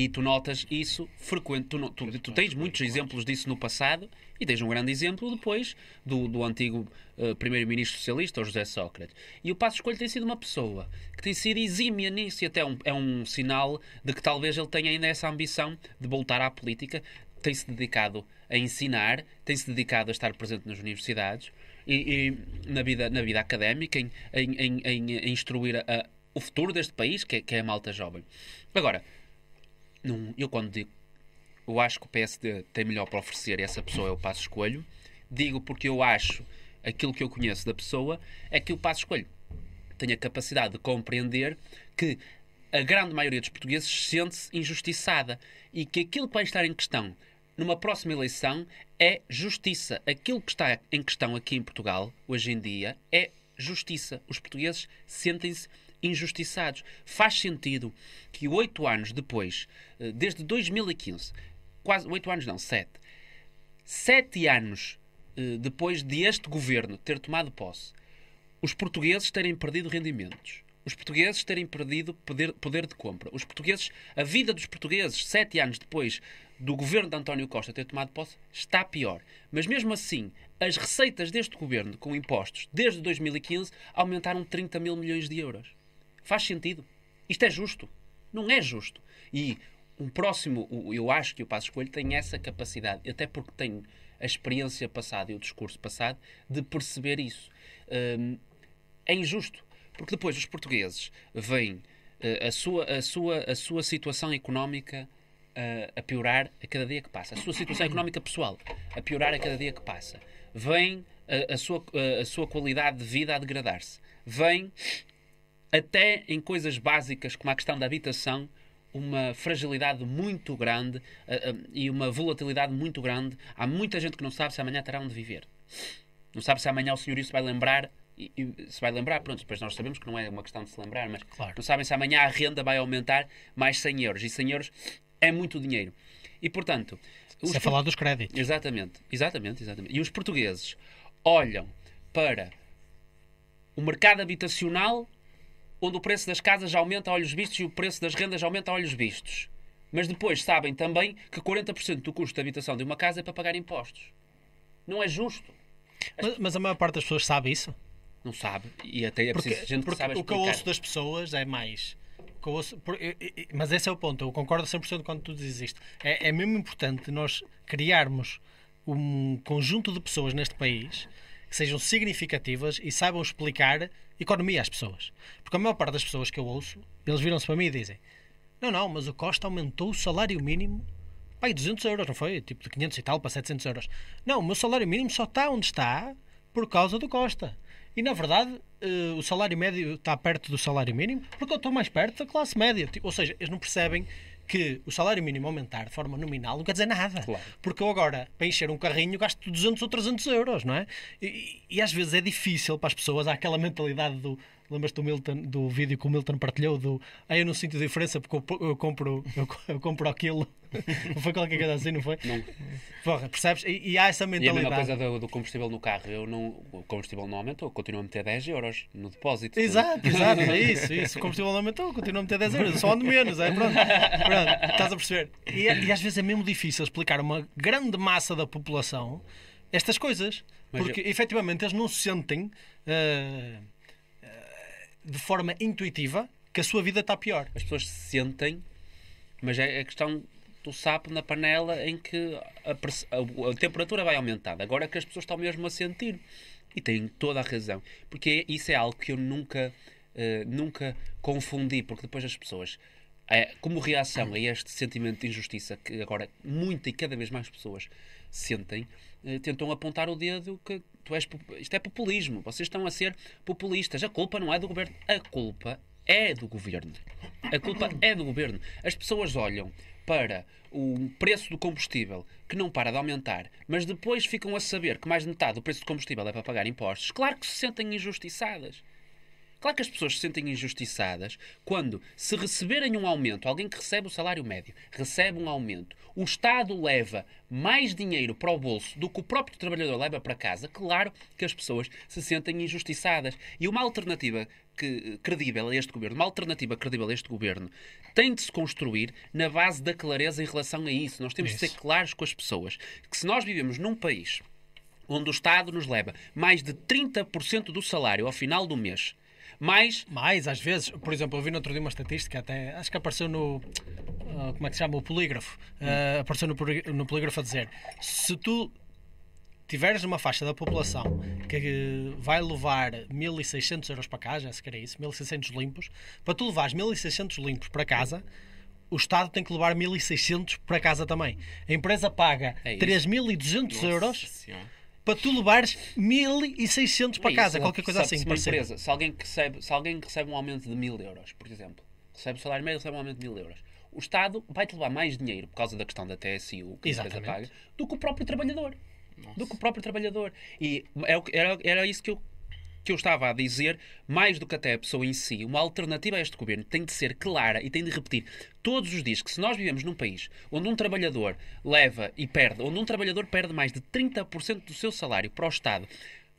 E tu notas isso frequente. Tu, tu- tu tens muitos exemplos disso no passado e tens um grande exemplo depois do, do antigo eh, primeiro-ministro socialista, o José Sócrates. E o Passos Coelho tem sido uma pessoa que tem sido exímia nisso e até é um, é um sinal de que talvez ele tenha ainda essa ambição de voltar à política. Tem-se dedicado a ensinar, tem-se dedicado a estar presente nas universidades e, e na, vida, na vida académica, em, em, em, em- em instruir a- a- o futuro deste país, que é, que é a malta jovem. Agora, eu quando digo eu acho que o PSD tem melhor para oferecer essa pessoa é o Passos Coelho, digo porque eu acho aquilo que eu conheço da pessoa é que o Passos Coelho tem a capacidade de compreender que a grande maioria dos portugueses sente-se injustiçada e que aquilo que vai estar em questão numa próxima eleição é justiça. Aquilo que está em questão aqui em Portugal, hoje em dia, é justiça. Os portugueses sentem-se injustiçados. Faz sentido que oito anos depois, eh, desde 2015, quase oito anos não, sete, sete anos eh, depois de este governo ter tomado posse, os portugueses terem perdido rendimentos, os portugueses terem perdido poder, poder de compra, os portugueses, a vida dos portugueses, sete anos depois do governo de António Costa ter tomado posse, está pior. Mas mesmo assim, as receitas deste governo com impostos desde 2015 aumentaram 30 mil milhões de euros. Faz sentido? Isto é justo? Não é justo. E um próximo, eu acho que o Passo Escolho tem essa capacidade, até porque tem a experiência passada e o discurso passado, de perceber isso. Hum, é injusto, porque depois os portugueses veem eh, a, sua, a, sua, a sua situação económica eh, a piorar a cada dia que passa. A sua situação económica pessoal a piorar a cada dia que passa. Vem a, a sua, a, a sua qualidade de vida a degradar-se. Vem até em coisas básicas como a questão da habitação, uma fragilidade muito grande ah, ah, e uma volatilidade muito grande. Há muita gente que não sabe se amanhã terá onde viver. Não sabe se amanhã o senhorio se vai lembrar. E, e se vai lembrar, pronto, depois nós sabemos que não é uma questão de se lembrar, mas Claro. não sabem se amanhã a renda vai aumentar mais 100 euros. E 100 euros é muito dinheiro. E portanto, os Sem falar dos créditos. Exatamente, exatamente, exatamente. E os portugueses olham para o mercado habitacional onde o preço das casas aumenta a olhos vistos e o preço das rendas aumenta a olhos vistos. Mas depois sabem também que 40% do custo de habitação de uma casa é para pagar impostos. Não é justo. Mas, mas a maior parte das pessoas sabe isso. Não sabe. E até é Porque, preciso gente que porque sabe o que eu explicar. ouço das pessoas é mais. que ouço- mas esse é o ponto, eu concordo 100% quando tu dizes isto. É, é mesmo importante nós criarmos um conjunto de pessoas neste país que sejam significativas e saibam explicar economia às pessoas. Porque a maior parte das pessoas que eu ouço, eles viram-se para mim e dizem: Não, não, mas o Costa aumentou o salário mínimo pai, 200 euros, não foi? Tipo de 500 e tal para 700 euros. Não, o meu salário mínimo só está onde está por causa do Costa. E na verdade, eh, o salário médio está perto do salário mínimo porque eu estou mais perto da classe média. Tipo, Ou seja, eles não percebem que o salário mínimo aumentar de forma nominal não quer dizer nada. Claro. Porque eu agora, para encher um carrinho, gasto 200 ou 300 euros, não é? E, e- às vezes é difícil para as pessoas, há aquela mentalidade do. Lembras-te do, Milton, do vídeo que o Milton partilhou do ah, eu não sinto diferença porque eu, eu compro eu, co- eu compro aquilo. Não foi qualquer coisa assim, não foi? Não. Porra, percebes? E, e há essa E a mentalidade. mesma coisa do, do combustível no carro. Eu não, o combustível não aumentou. Continuo a meter 10 euros no depósito. Exato, exato, é isso, isso. O combustível não aumentou, continua a meter 10 euros, eu só ando menos, é pronto. pronto estás a perceber? E, e às vezes é mesmo difícil explicar uma grande massa da população estas coisas, Mas porque efetivamente eles não sentem ah, ah, de forma intuitiva que a sua vida está pior. As pessoas se sentem, mas é a questão do sapo na panela em que a, a- a temperatura vai aumentando. Agora é que as pessoas estão mesmo a sentir. E têm toda a razão. Porque isso é algo que eu nunca, eh, nunca confundi, porque depois as pessoas, eh, como reação a este sentimento de injustiça que agora muita e cada vez mais pessoas sentem, tentam apontar o dedo que tu és, isto é populismo, vocês estão a ser populistas. A culpa não é do governo, a culpa é do governo. A culpa é do governo. As pessoas olham para o preço do combustível que não para de aumentar, mas depois ficam a saber que mais de metade do preço do combustível é para pagar impostos. Claro que se sentem injustiçadas. Claro que as pessoas se sentem injustiçadas quando, se receberem um aumento, alguém que recebe o salário médio recebe um aumento, o Estado leva mais dinheiro para o bolso do que o próprio trabalhador leva para casa, claro que as pessoas se sentem injustiçadas. E uma alternativa que, credível a este governo, uma alternativa credível a este governo, tem de se construir na base da clareza em relação a isso. Nós temos de Isso. ser claros com as pessoas. Que se nós vivemos num país onde o Estado nos leva mais de 30% do salário ao final do mês, mais Mais, às vezes, por exemplo, eu vi no outro dia uma estatística, até acho que apareceu no. ah, como é que se chama? O polígrafo. Ah, apareceu no, no polígrafo a dizer: se tu tiveres uma faixa da população que vai levar 1600 euros para casa, se calhar isso, 1600 limpos, para tu levares 1600 limpos para casa. O Estado tem que levar 1.600 para casa também. A empresa paga É isso. 3.200 euros Senhora. Para tu levares 1.600 para É casa, qualquer coisa assim. Se, uma empresa, se, alguém recebe, se alguém recebe um aumento de mil euros, por exemplo, recebe o salário médio, recebe um aumento de mil euros. O Estado vai-te levar mais dinheiro por causa da questão da TSU que a empresa Exatamente. paga do que o próprio trabalhador. Do que o próprio trabalhador. E é que- era, era isso que eu, que eu estava a dizer, mais do que até a pessoa em si, uma alternativa a este governo tem de ser clara e tem de repetir todos os dias que se nós vivemos num país onde um trabalhador leva e perde, onde um trabalhador perde mais de 30% do seu salário para o Estado,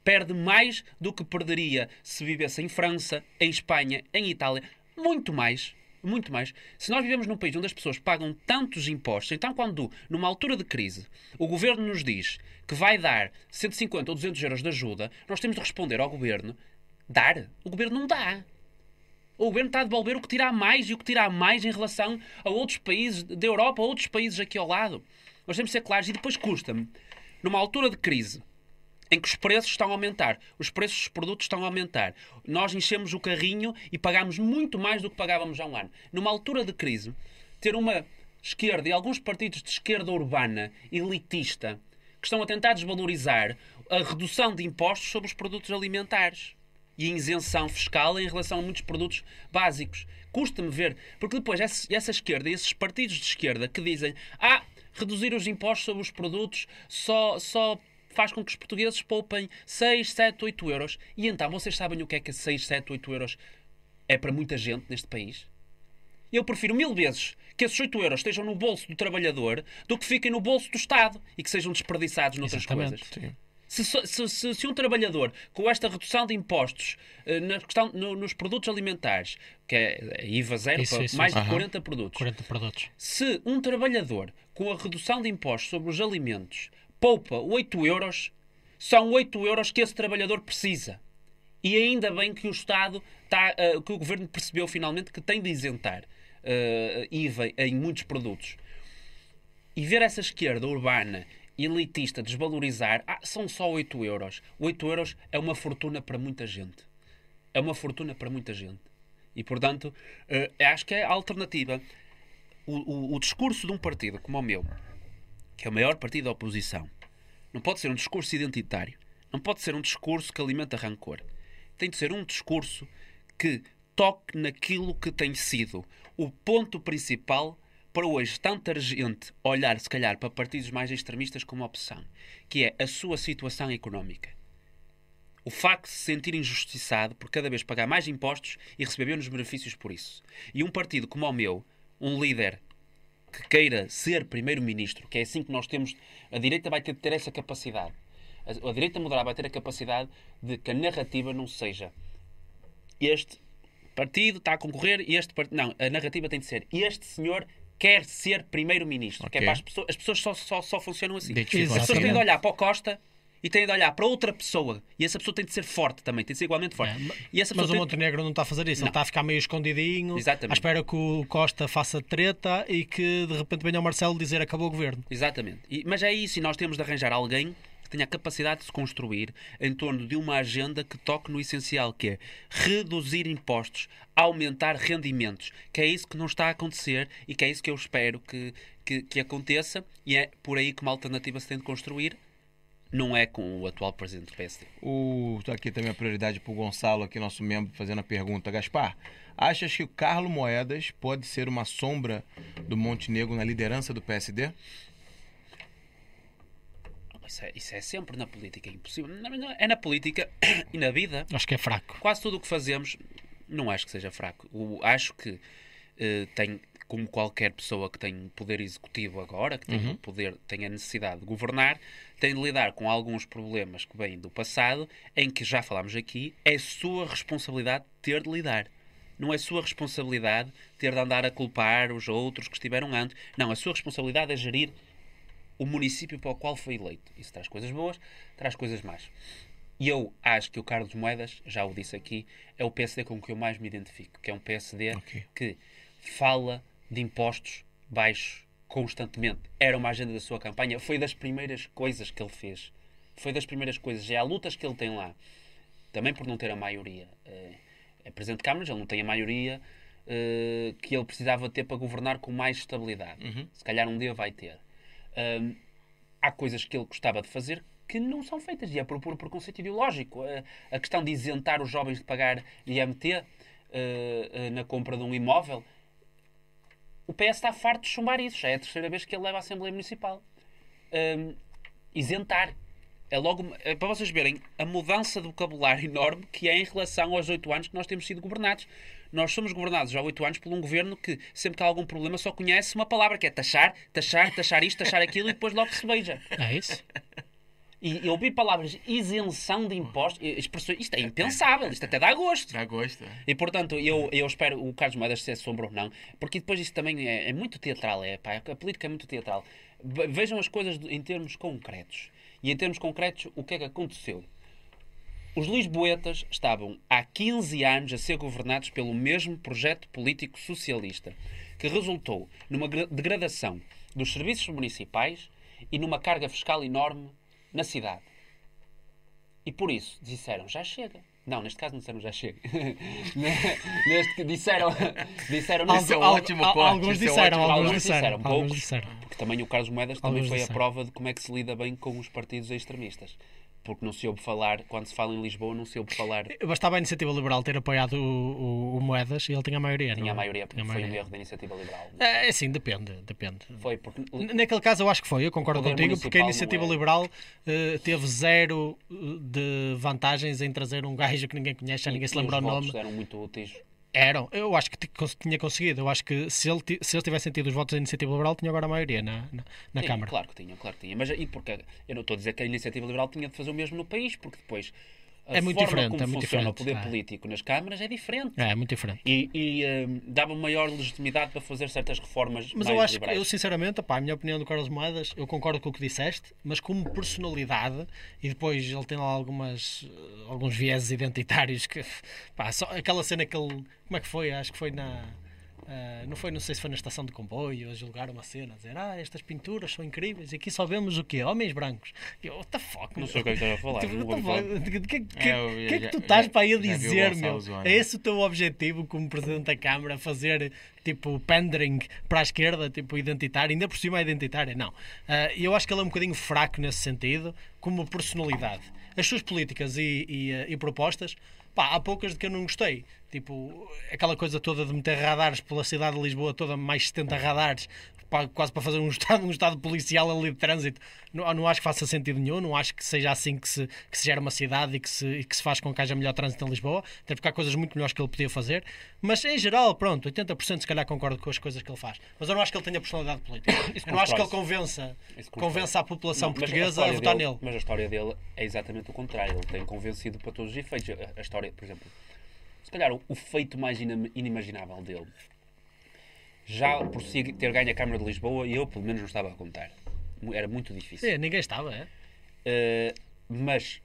perde mais do que perderia se vivesse em França, em Espanha, em Itália, muito mais. Muito mais. Se nós vivemos num país onde as pessoas pagam tantos impostos, então quando, numa altura de crise, o governo nos diz que vai dar 150 ou 200 euros de ajuda, nós temos de responder ao governo: dar? O governo não dá. O governo está a devolver o que tirar mais e o que tirar mais em relação a outros países da Europa, a outros países aqui ao lado. Nós temos de ser claros. E depois custa-me, numa altura de crise, em que os preços estão a aumentar, os preços dos produtos estão a aumentar. Nós enchemos o carrinho e pagamos muito mais do que pagávamos há um ano. Numa altura de crise, ter uma esquerda e alguns partidos de esquerda urbana, elitista, que estão a tentar desvalorizar a redução de impostos sobre os produtos alimentares e isenção fiscal em relação a muitos produtos básicos. Custa-me ver, porque depois essa, esquerda esses partidos de esquerda que dizem ah, reduzir os impostos sobre os produtos só, só faz com que os portugueses poupem 6, 7, 8 euros. E então, vocês sabem o que é que 6, 7, 8 euros é para muita gente neste país? Eu prefiro mil vezes que esses 8 euros estejam no bolso do trabalhador do que fiquem no bolso do Estado e que sejam desperdiçados noutras Exatamente. coisas. Se, se- se- se um trabalhador, com esta redução de impostos eh, na questão, no- nos produtos alimentares, que é IVA zero Isso, para isso, mais isso. de Aham. 40 produtos, 40 produtos. se um trabalhador com a redução de impostos sobre os alimentos poupa 8 euros, são 8 euros que esse trabalhador precisa. E ainda bem que o Estado está, eh, que o Governo percebeu finalmente que tem de isentar eh, IVA em muitos produtos. E ver essa esquerda urbana, elitista, desvalorizar, ah, são só 8 euros. 8 euros é uma fortuna para muita gente. É uma fortuna para muita gente. E, portanto, eh, acho que é a alternativa. O, o- o discurso de um partido como o meu, que é o maior partido da oposição, não pode ser um discurso identitário. Não pode ser um discurso que alimenta rancor. Tem de ser um discurso que toque naquilo que tem sido o ponto principal para hoje tanta gente olhar, se calhar, para partidos mais extremistas como opção, que é a sua situação económica. O facto de se sentir injustiçado por cada vez pagar mais impostos e receber menos benefícios por isso. E um partido como o meu, um líder que queira ser primeiro-ministro, que é assim que nós temos, a direita vai ter de ter essa capacidade. A, a direita moderada vai ter a capacidade de que a narrativa não seja este partido está a concorrer e este partido. Não, a narrativa tem de ser este senhor quer ser primeiro-ministro. Que é Ok. para as pessoas, as pessoas só, só, só funcionam assim. As pessoas têm de olhar para o Costa e têm de olhar para outra pessoa. E essa pessoa tem de ser forte também, tem de ser igualmente forte. É, e essa Mas o tem- Montenegro não está a fazer isso. Não. Ele está a ficar meio escondidinho, Exatamente. à espera que o Costa faça treta e que de repente venha o Marcelo dizer acabou o governo. Exatamente. E- mas é isso, e nós temos de arranjar alguém que tenha a capacidade de se construir em torno de uma agenda que toque no essencial, que é reduzir impostos, aumentar rendimentos, que é isso que não está a acontecer e que é isso que eu espero que, que, que aconteça, e é por aí que uma alternativa se tem de construir, não é com o atual presidente do PSD. O, tô aqui também a prioridade pro Gonçalo, aqui nosso membro, fazendo a pergunta. Gaspar, achas que o Carlos Moedas pode ser uma sombra do Montenegro na liderança do PSD? Isso é, isso é sempre na política, é impossível. É na política e na vida. Acho que é fraco. quase tudo o que fazemos não acho que seja fraco. O- acho que eh, tem, como qualquer pessoa que tem poder executivo agora, que tem o poder, tem a necessidade de governar, tem de lidar com alguns problemas que vêm do passado, em que já falámos aqui, é sua responsabilidade ter de lidar. Não é sua responsabilidade ter de andar a culpar os outros que estiveram antes. Não, a sua responsabilidade é gerir o município para o qual foi eleito. Isso traz coisas boas, traz coisas más. E eu acho que o Carlos Moedas, já o disse aqui, é o PSD com que eu mais me identifico, que é um PSD Ok. que fala de impostos baixos constantemente. Era uma agenda da sua campanha, foi das primeiras coisas que ele fez. Foi das primeiras coisas. E há lutas que ele tem lá, também por não ter a maioria. É, presidente de câmaras, ele não tem a maioria eh, que ele precisava ter para governar com mais estabilidade. Se calhar um dia vai ter. Hum, há coisas que ele gostava de fazer que não são feitas e é por puro preconceito ideológico. A, a questão de isentar os jovens de pagar IMT, eh, na compra de um imóvel. O PS está farto de chumbar isso. Já é a terceira vez que ele leva à Assembleia Municipal. Hum, isentar. É logo é para vocês verem a mudança de vocabulário enorme que é em relação aos oito anos que nós temos sido governados. Nós somos governados já há oito anos por um governo que, sempre que há algum problema, só conhece uma palavra que é taxar, taxar, taxar isto, taxar aquilo e depois logo se beija. É isso? E eu ouvi palavras isenção de impostos, expressões, isto é impensável, isto até dá gosto. Já gosta. E portanto, eu, eu espero o Carlos Moedas se assombra ou não, porque depois isso também é, é muito teatral, é, pá, a política é muito teatral. Ve- Vejam as coisas em termos concretos. E em termos concretos, o que é que aconteceu? Os lisboetas estavam há 15 anos a ser governados pelo mesmo projeto político socialista, que resultou numa gra- degradação dos serviços municipais e numa carga fiscal enorme na cidade. E por isso disseram já chega. Não, neste caso não disseram já chega. neste disseram, disseram não Isso é um ótimo alguns isso é um disseram, alguns disseram, Disseram, alguns poucos. disseram. Porque também o Carlos Moedas também Alguns foi a disseram. prova de como é que se lida bem com os partidos extremistas. Porque não se ouve falar, quando se fala em Lisboa, não se ouve falar. Bastava a Iniciativa Liberal ter apoiado o, o- o Moedas e ele tinha a maioria. Tinha a é? maioria, porque foi um maioria. erro da iniciativa liberal. É, sim, depende, depende. Foi porque. Naquele caso eu acho que foi, eu concordo contigo, porque a Iniciativa é- Liberal eh, teve zero eh, de vantagens em trazer um gajo que ninguém conhece, já ninguém se lembra o os nome. eram muito úteis. Eram, eu acho que tinha conseguido. Eu acho que se, ele, se eles tivessem tido os votos da Iniciativa Liberal, tinha agora a maioria na, na, na Sim, Câmara. Claro que tinham, claro que tinham. Mas e porque eu não estou a dizer que a iniciativa liberal tinha de fazer o mesmo no país, porque depois É muito diferente, como é muito funciona diferente, o poder é. político nas câmaras é diferente. É, muito diferente. E, e hum, dava maior legitimidade para fazer certas reformas Mas eu acho liberais. que, eu sinceramente, pá, a minha opinião do Carlos Moedas, eu concordo com o que disseste, mas como personalidade, e depois ele tem lá algumas, alguns vieses identitários que, pá, só, aquela cena que ele, como é que foi? Acho que foi na, ah, não foi, não sei se foi na estação de comboio, a julgar uma cena, a dizer, ah, estas pinturas são incríveis, e aqui só vemos o quê? Homens brancos. E eu, what the fuck, Não meu? sei o que é que estás a falar. Tipo, what the falar. fuck? Que, que, É, que é que tu estás para aí a o dizer, meu? É esse o teu objetivo como Presidente da Câmara? Fazer tipo pandering para a esquerda, tipo identitário, ainda por cima é identitária? Não. E eu acho que ele é um bocadinho fraco nesse sentido, como personalidade. As suas políticas e, e, ah, e propostas, pá, há poucas de que eu não gostei. Tipo, aquela coisa toda de meter radares pela cidade de Lisboa, toda mais 70 radares, pá, quase para fazer um estado, um estado policial ali de trânsito. Não, não acho que faça sentido nenhum, não acho que seja assim que se, que se gera uma cidade e que, se, e que se faz com que haja melhor trânsito em Lisboa, até porque há coisas muito melhores que ele podia fazer. Mas em geral, pronto, 80% se calhar concordo com as coisas que ele faz. Mas eu não acho que ele tenha personalidade política. Eu não acho que ele convença, convença a população Não, portuguesa a história votar dele- nele. Mas a história dele é exatamente o contrário. Ele tem convencido para todos os efeitos. A, a história, por exemplo, se calhar o, o feito mais inimaginável dele, já por si ter ganho a Câmara de Lisboa, eu pelo menos não estava a contar. Era muito difícil. Sim, ninguém estava, é? Uh, mas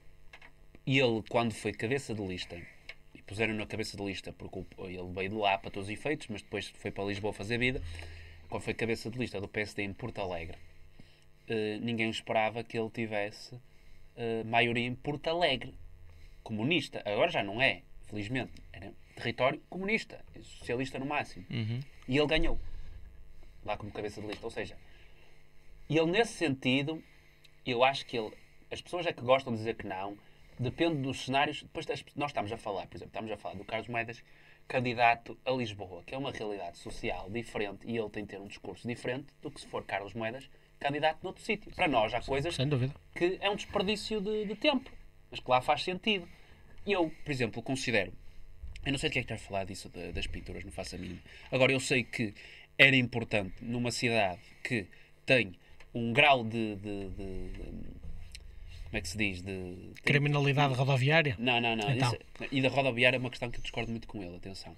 ele, quando foi cabeça de lista, e puseram na cabeça de lista, porque ele veio de lá para todos os efeitos, mas depois foi para Lisboa fazer vida, quando foi cabeça de lista do PSD em Porto Alegre, uh, ninguém esperava que ele tivesse uh, maioria em Porto Alegre, comunista. Agora já não é, felizmente. Território comunista, socialista no máximo. E ele ganhou, lá como cabeça de lista. Ou seja, ele nesse sentido, eu acho que ele, as pessoas é que gostam de dizer que não, depende dos cenários. Depois das- nós estamos a falar, por exemplo, estamos a falar do Carlos Moedas, candidato a Lisboa, que é uma realidade social diferente e ele tem de ter um discurso diferente do que se for Carlos Moedas, candidato noutro sítio. Para nós há coisas que é um desperdício de, de tempo, mas que lá faz sentido. Eu, por exemplo, considero, eu não sei de que é que estás a falar disso da- das pinturas, não faço a mínima. Agora, eu sei que era importante numa cidade que tem um grau de. de- de- de- como é que se diz? De, Criminalidade rodoviária? não, não, não. Então. Isso- e da rodoviária é uma questão que eu discordo muito com ele, atenção.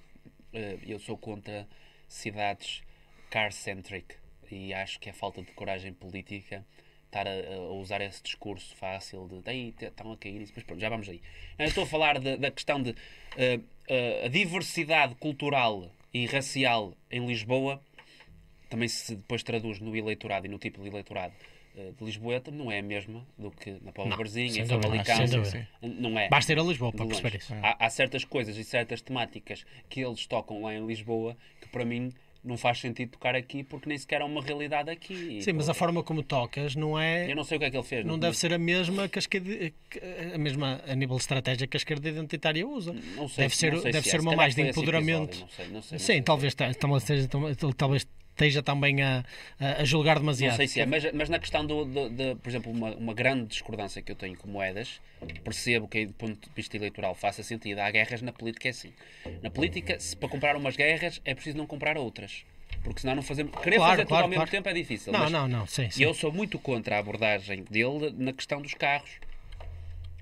Eh, Eu sou contra cidades car-centric e acho que é falta de coragem política estar a, a usar esse discurso fácil de "Ei, te- estão a cair mas pronto, já vamos aí. Não, eu estou a falar da- questão de eh, a diversidade cultural e racial em Lisboa também se depois traduz no eleitorado e no tipo de eleitorado eh, de Lisboeta, não é a mesma do que na Não, Barzinha, em Famalicão. Não é. Basta ir a Lisboa para perceber isso. Há, há certas coisas e certas temáticas que eles tocam lá em Lisboa que para mim não faz sentido tocar aqui porque nem sequer é uma realidade aqui. Sim, mas a forma como tocas não é. Eu não sei o que é que ele fez. Não deve ser a mesma que a esquerda, que- a mesma a nível de estratégia que a esquerda identitária usa. Não sei, deve ser, não sei deve se ser é. Uma mais de empoderamento. episódio, não sei, não sei, não Sim, sei. talvez, ta- tam- esteja, tam- talvez esteja também a, a julgar demasiado. Não sei se é, mas, mas na questão do, do- de, por exemplo, uma, uma grande discordância que eu tenho com moedas, percebo que do ponto de vista eleitoral faça sentido. Há guerras na política, é assim. Na política, se para comprar umas guerras, é preciso não comprar outras. Porque senão não fazemos. Querer Claro, fazer tudo claro, ao mesmo claro. tempo é difícil. Não, não, não, sim, sim. eu sou muito contra a abordagem dele na questão dos carros.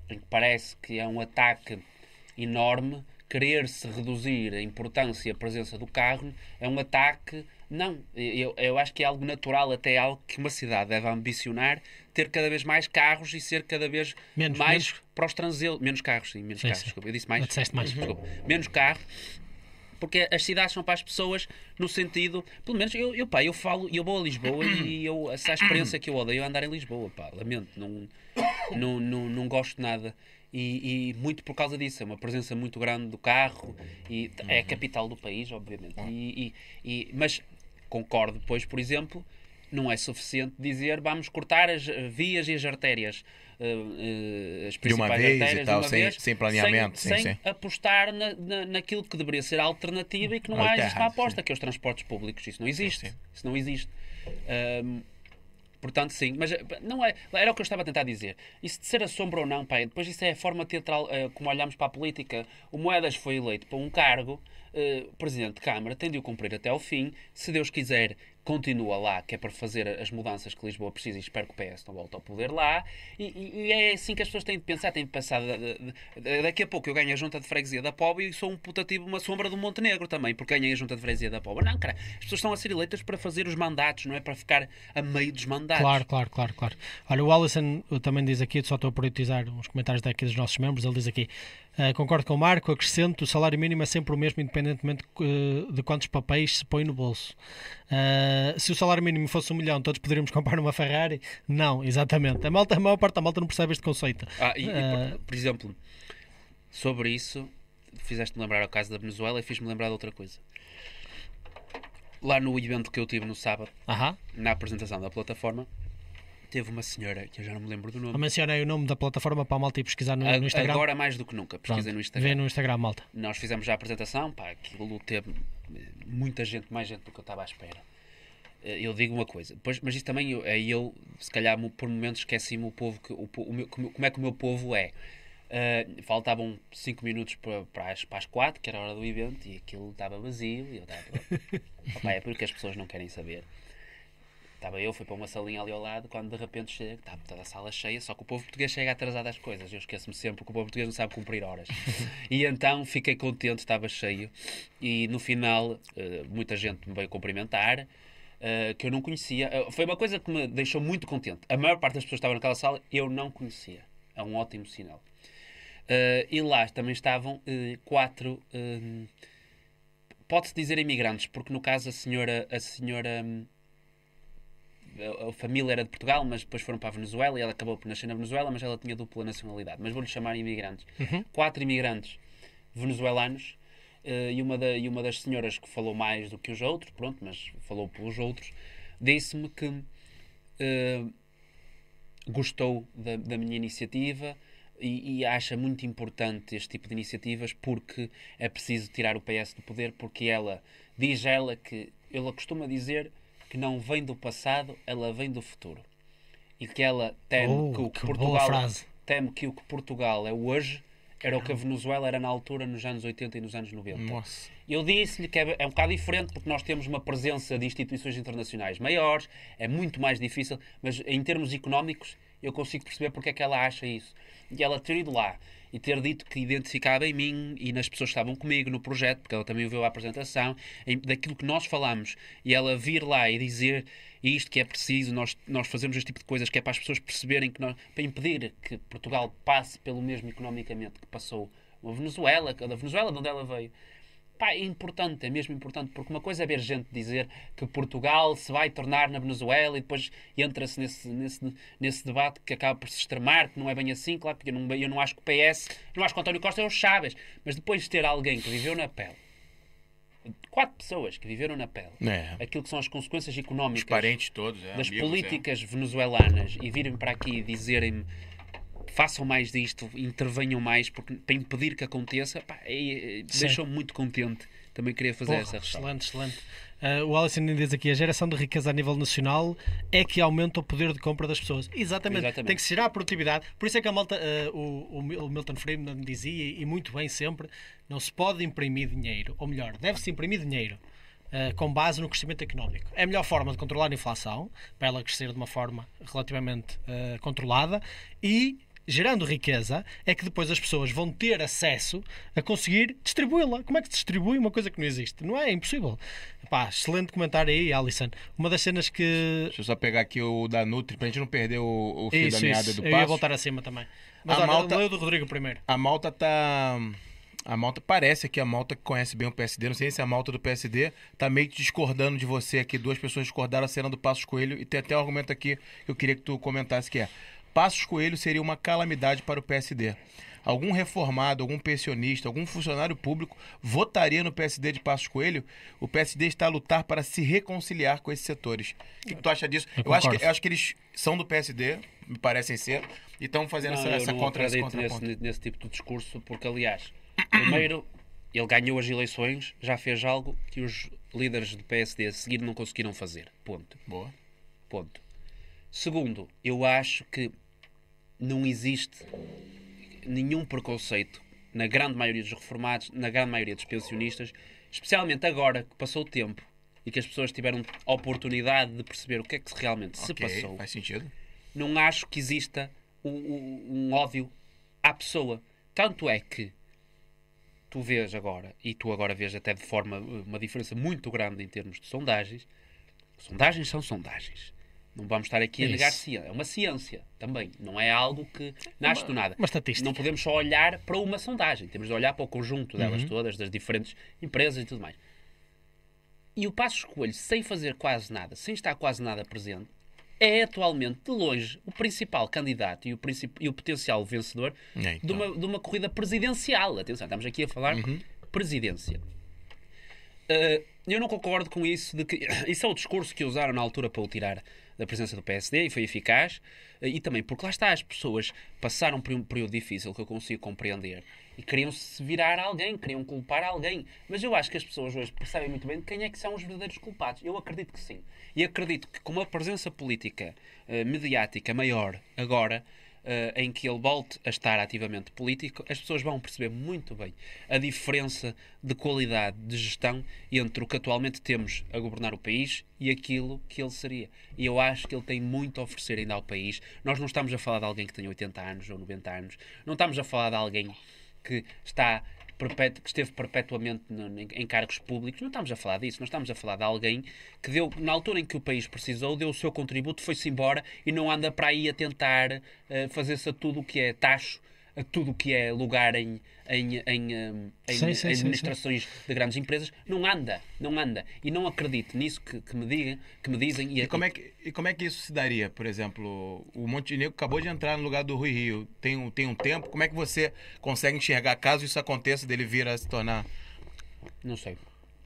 Em que parece que é um ataque enorme querer-se reduzir a importância e a presença do carro é um ataque. Não, eu, eu acho que é algo natural, até algo que uma cidade deve ambicionar, ter cada vez mais carros e ser cada vez Menos- mais menos- para os transeuntes. Menos carros, sim, menos Sim, carros. sim. Desculpa, eu disse mais. Disseste mais. Desculpa. Menos carro. Porque as cidades são para as pessoas no sentido, pelo menos eu, eu, pá, eu falo, eu vou a Lisboa e eu, essa é a experiência que eu odeio é andar em Lisboa, pá, lamento, não, não, não, não gosto nada. E, e muito por causa disso, é uma presença muito grande do carro e é a capital do país, obviamente. E, e- e- mas concordo depois, por exemplo, não é suficiente dizer vamos cortar as vias e as artérias. eh, eh, as De uma principais vez e artérias tal, de uma sem- vez, sem planeamento, sem, sim, sem sim. apostar na, na, naquilo que deveria ser a alternativa e que não há Alternativa, aposta, que é os transportes públicos. Isso não existe. sim. Isso não existe. Ahm, portanto, sim, mas eh, não é, era o que eu estava a tentar dizer. Isso de ser a sombra ou não, pá, depois isso é a forma teatral, como olhamos para a política. O Moedas foi eleito para um cargo, eh, Presidente de Câmara, tem de o cumprir até ao fim. Se Deus quiser, continua lá, que é para fazer as mudanças que Lisboa precisa e espero que o PS não volte ao poder lá. E, e- é assim que as pessoas têm de pensar, têm de pensar de- de- de- daqui a pouco eu ganho a junta de freguesia da Pobre e sou um putativo, uma sombra do Montenegro também, porque ganhei a junta de freguesia da Pobre. Não, cara, as pessoas estão a ser eleitas para fazer os mandatos, não é para ficar a meio dos mandatos. Claro, claro, claro, claro. Olha, o Alisson uh, também diz aqui, só estou a priorizar uns comentários daqui dos nossos membros, ele diz aqui, uh, concordo com o Marco, acrescento, o salário mínimo é sempre o mesmo, independentemente uh, de quantos papéis se põe no bolso. Uh, se o salário mínimo fosse um milhão, todos poderíamos comprar uma Ferrari? Não, exatamente. A, malta, a maior parte da malta não percebe este conceito. Ah, e, e, Ah. por, por exemplo, sobre isso, fizeste-me lembrar o caso da Venezuela e fiz-me lembrar de outra coisa. Lá no evento que eu tive no sábado, Aham. na apresentação da plataforma, teve uma senhora, que eu já não me lembro do nome, mencionei o nome da plataforma para a malta ir pesquisar no, A- no Instagram. agora mais do que nunca, pesquisei Pronto, no Vê Instagram. no Instagram, malta. Nós fizemos já a apresentação, pá, aquilo teve muita gente, mais gente do que eu estava à espera. Eh, Eu digo uma coisa, depois, mas isso também eu, é eu, se calhar por momentos esqueci-me o povo, que, o, o meu- como, é que o meu povo é. Eh, faltavam 5 minutos para, para, as, para as 4, que era a hora do evento, e aquilo estava vazio, e eu estava. É porque as pessoas não querem saber. Estava eu, fui para uma salinha ali ao lado, quando de repente chega, estava toda a sala cheia, só que o povo português chega atrasado às coisas. Eu esqueço-me sempre que o povo português não sabe cumprir horas. e então fiquei contente, estava cheio. E no final, eh, muita gente me veio cumprimentar, eh, que eu não conhecia. Eh, foi uma coisa que me deixou muito contente. A maior parte das pessoas que estavam naquela sala eu não conhecia. É um ótimo sinal. Eh, e lá também estavam quatro. Pode-se dizer imigrantes, porque no caso a senhora. A senhora hum, a, a família era de Portugal, mas depois foram para a Venezuela e ela acabou por nascer na Venezuela, mas ela tinha dupla nacionalidade. Mas vou-lhe chamar imigrantes. Quatro imigrantes venezuelanos eh, e, uma da, e uma das senhoras que falou mais do que os outros, pronto, mas falou pelos outros, disse-me que eh, gostou da, da minha iniciativa e, e acha muito importante este tipo de iniciativas porque é preciso tirar o PS do poder porque ela diz ela que ela costuma dizer que não vem do passado, ela vem do futuro. E que ela teme Oh, que o que que Portugal teme que o que Portugal é hoje era o que a Venezuela era na altura nos anos 80 e nos anos 90. Nossa. Eu disse-lhe que é, é um bocado diferente porque nós temos uma presença de instituições internacionais maiores, é muito mais difícil, mas em termos económicos eu consigo perceber porque é que ela acha isso. E ela ter ido lá e ter dito que identificava em mim e nas pessoas que estavam comigo no projeto, porque ela também ouviu a apresentação, em- daquilo que nós falamos, e ela vir lá e dizer isto que é preciso, nós, nós fazemos este tipo de coisas que é para as pessoas perceberem que nós, para impedir que Portugal passe pelo mesmo economicamente que passou a Venezuela, da Venezuela de onde ela veio. Pá, é importante, é mesmo importante, porque uma coisa é ver gente dizer que Portugal se vai tornar na Venezuela e depois entra-se nesse, nesse, nesse debate que acaba por se extremar, que não é bem assim, claro, porque eu não, eu não acho que o PS, não acho que o António Costa é o Chaves, mas depois de ter alguém que viveu na pele quatro pessoas que viveram na pele É. aquilo que são as consequências económicas parentes todos, é, das amigos, políticas venezuelanas e virem para aqui e dizerem façam mais disto, intervenham mais porque, para impedir que aconteça, pá, é- é- deixou-me muito contente. Também queria fazer Porra, essa ressalva. excelente, excelente. Ah, o Alisson diz aqui: a geração de riqueza a nível nacional é que aumenta o poder de compra das pessoas. Exatamente. Exatamente. Tem que ser a produtividade. Por isso é que a malta, ah, o, o Mil- o Milton Friedman dizia, e muito bem sempre: não se pode imprimir dinheiro. Ou melhor, deve-se imprimir dinheiro. ah, com base no crescimento económico. É a melhor forma de controlar a inflação, para ela crescer de uma forma relativamente ah, controlada, e gerando riqueza, é que depois as pessoas vão ter acesso a conseguir distribuí-la. Como é que se distribui uma coisa que não existe? Não é, é impossível. Pá, excelente comentário aí, Alison. Uma das cenas que. Deixa eu só pegar aqui o da Nutri pra gente não perder o, o fio da meada do Eu ia passo. voltar acima também. Mas A olha, malta- leu do Rodrigo primeiro. A malta tá. A malta parece que a malta que conhece bem o PSD, não sei se a malta do PSD tá meio que discordando de você aqui. Duas pessoas discordaram a cena do Passos Coelho e tem até um argumento aqui que eu queria que tu comentasse que é: Passos Coelho seria uma calamidade para o PSD. Algum reformado, algum pensionista, algum funcionário público votaria no PSD de Passos Coelho? O PSD está a lutar para se reconciliar com esses setores. O que, que tu acha disso? Eu Eu, acho que, eu acho que eles são do PSD, me parecem ser, e estão fazendo Não, essa, eu essa não contra esse nesse, nesse tipo de discurso, porque, aliás, primeiro, ele ganhou as eleições, já fez algo que os líderes do PSD a seguir não conseguiram fazer. Ponto. Boa. Ponto. Segundo, eu acho que não existe nenhum preconceito na grande maioria dos reformados, na grande maioria dos pensionistas, especialmente agora que passou o tempo e que as pessoas tiveram a oportunidade de perceber o que é que realmente se Ok, passou Faz sentido. não acho que exista um, um- um ódio à pessoa. Tanto é que tu vês agora, e tu agora vês até de forma uma diferença muito grande em termos de sondagens. Sondagens são sondagens. Não vamos estar aqui a Isso. negar ciência. É uma ciência também. Não é algo que nasce do nada. uma estatística. Não podemos só olhar para uma sondagem. Temos de olhar para o conjunto delas Uhum. todas, das diferentes empresas e tudo mais. E o Passos Coelho, sem fazer quase nada, sem estar quase nada presente, é atualmente, de longe, o principal candidato e o, e o potencial vencedor É, de, então. uma, de uma corrida presidencial. Atenção, estamos aqui a falar Uhum. presidência. Uh, eu não concordo com isso de que isso é o discurso que usaram na altura para o tirar da presença do PSD e foi eficaz uh, e também porque lá está as pessoas passaram por um período difícil que eu consigo compreender e queriam se virar alguém, queriam culpar alguém, mas eu acho que as pessoas hoje percebem muito bem quem é que são os verdadeiros culpados. Eu acredito que sim. E acredito que com uma presença política uh, mediática maior agora eh, em que ele volte a estar ativamente político, as pessoas vão perceber muito bem a diferença de qualidade de gestão entre o que atualmente temos a governar o país e aquilo que ele seria. E eu acho que ele tem muito a oferecer ainda ao país. Nós não estamos a falar de alguém que tem 80 anos ou 90 anos, não estamos a falar de alguém que está perpetu- que esteve perpetuamente no- em em cargos públicos, não estamos a falar disso, nós estamos a falar de alguém que deu, na altura em que o país precisou, deu o seu contributo, foi-se embora e não anda para aí a tentar eh, fazer-se a tudo o que é tacho, a tudo o que é lugar em, em, em, em Sim, sim, sim, administrações de grandes empresas, não anda, não anda. E não acredito nisso que, que me, digam, que me dizem. E como, é que, e como é que isso se daria? Por exemplo, o Montenegro acabou de entrar no lugar do Rui Rio. Tem um, tem um tempo. Como é que você consegue enxergar, caso isso aconteça, dele vir a se tornar. Não sei.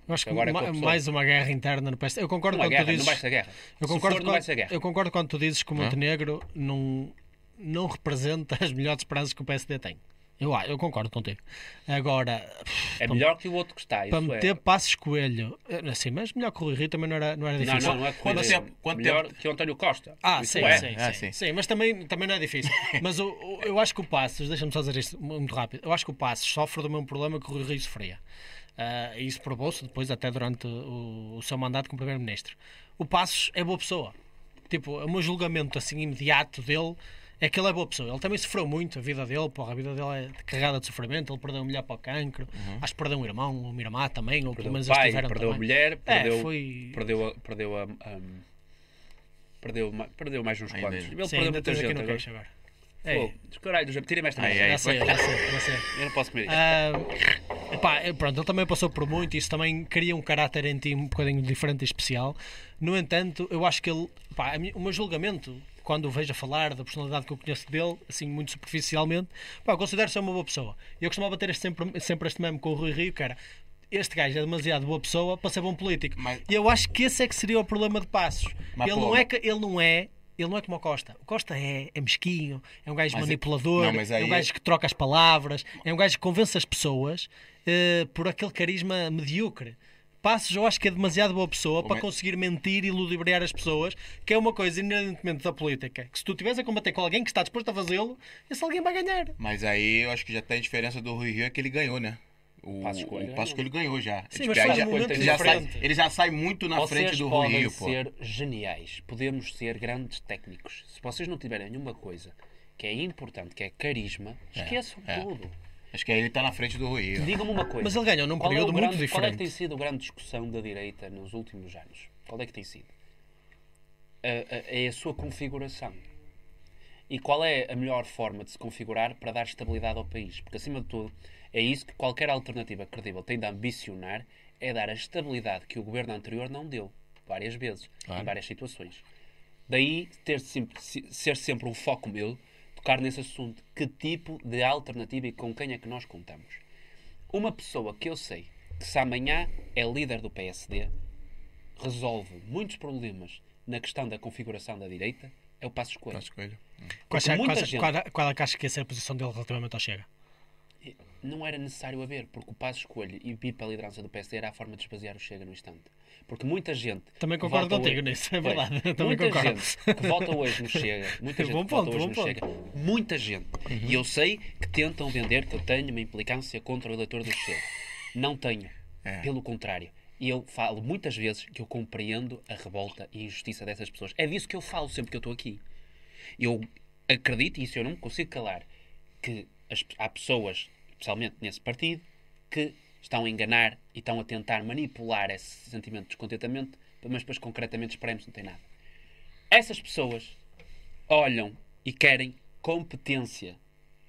Eu acho que Agora é com ma- mais uma guerra interna no PSD. Eu concordo é quando guerra, tu dizes. não guerra. Eu concordo, for, quando, eu concordo quando tu dizes que o? Montenegro não, não representa as melhores esperanças que o PSD tem. Eu, ah, eu concordo contigo. Agora, É para- melhor que o outro que está. para meter é. passos coelho, eh, assim, mas melhor que o Rui Rio também não era, não era Não, difícil. não, não é Quanto tempo- quanto melhor tempo- que o António Costa. Ah, sim, é. sim, Ah, sim, sim. sim, mas também, também não é difícil. mas o, o- eu acho que o Passos, deixa-me só dizer isto muito rápido, eu acho que o Passos sofre do mesmo problema que o Rui Rio sofria. E isso provou-se depois, até durante o, o seu mandato como Primeiro-Ministro. O Passos é boa pessoa. Tipo, o meu julgamento assim imediato dele é que ele é boa pessoa. Ele também sofreu muito a vida dele, porra, a vida dele é carregada de sofrimento. Ele perdeu a mulher para o cancro, acho que perdeu um irmão, uma irmã também, ou Uhum. Perdeu pelo menos o eles pai, tiveram perdeu a também. mulher, perdeu, É, foi. perdeu, a, perdeu a. a- perdeu, perdeu mais uns quantos. Ele Sim, perdeu muita tens aqui gente no agora. queixo agora. Ei, Pô, caralho, do Tira-me esta Ai, já sei, já sei, já sei. Eu não posso comer isto. Ah, pá, é, pronto, ele também passou por muito, isso também cria um caráter em ti um bocadinho diferente e especial. No entanto, eu acho que ele, pá, a o meu julgamento, quando o vejo a falar da personalidade que eu conheço dele, assim, muito superficialmente, pá, eu considero ser uma boa pessoa. Eu costumava ter este sempre, sempre este meme com o Rui Rio, que era este gajo é demasiado boa pessoa para ser bom político. Mas- E eu acho que esse é que seria o problema de Passos. Mas, ele, pô, não é ele não é. Ele não é como o Costa. O Costa é, é mesquinho, é um gajo Mas é- manipulador, não, mas é um aí- gajo que troca as palavras, é um gajo que convence as pessoas eh, por aquele carisma medíocre. Passos, eu acho que é demasiado boa pessoa para conseguir mentir e ludibriar as pessoas, que é uma coisa inerentemente da política. Que se tu estiveres a combater com alguém que está disposto a fazê-lo, esse alguém vai ganhar. Mas aí eu acho que já tem a diferença do Rui Rio é que ele ganhou, né? O Passos Coelho o Coelho ganhou já. Sim, Tipo, já- ele, já sai, ele já sai muito na Vocês frente do Rui Rio, pô. ser geniais, podemos ser grandes técnicos. Se vocês não tiverem nenhuma coisa que é importante, que é carisma, esqueçam é. tudo. Acho que aí ele tá na frente do Rui Rio. Digam-me uma coisa. Mas ele ganhou num Qual é o período muito grande- Qual é que diferente. tem sido a grande discussão da direita nos últimos anos? Qual é que tem sido? A- a- é a sua configuração. E qual é a melhor forma de se configurar para dar estabilidade ao país? Porque, acima de tudo, é isso que qualquer alternativa credível tem de ambicionar, é dar a estabilidade que o governo anterior não deu, várias vezes, em várias situações. Daí ter sempre, se- ser sempre um foco meu, tocar nesse assunto. Que tipo de alternativa e com quem é que nós contamos? Uma pessoa que eu sei que se amanhã é líder do PSD, resolve muitos problemas na questão da configuração da direita, é o Passos Coelho. Passos Coelho. Qual, qual, gente- qual, qual é que acha que ia ser a posição dele relativamente ao Chega? Não era necessário haver, porque o Passos Coelho e vir para a liderança do PSD era a forma de esvaziar o Chega no instante. Porque muita gente. Também concordo contigo hoje- nisso, é Pois. verdade. Também muita concordo. gente que vota hoje no Chega, muita gente Bom que vota ponto, hoje no ponto. Chega, muita gente. E eu sei que tentam vender que eu tenho uma implicância contra o eleitor do Chega. Não tenho. É. Pelo contrário. E eu falo muitas vezes que eu compreendo a revolta e a injustiça dessas pessoas. É disso que eu falo sempre que eu estou aqui. Eu acredito, e isso eu não me consigo calar, que as- há pessoas, especialmente nesse partido, que estão a enganar e estão a tentar manipular esse sentimento de descontentamento, mas depois concretamente espreme-se não tem nada. Essas pessoas olham e querem competência.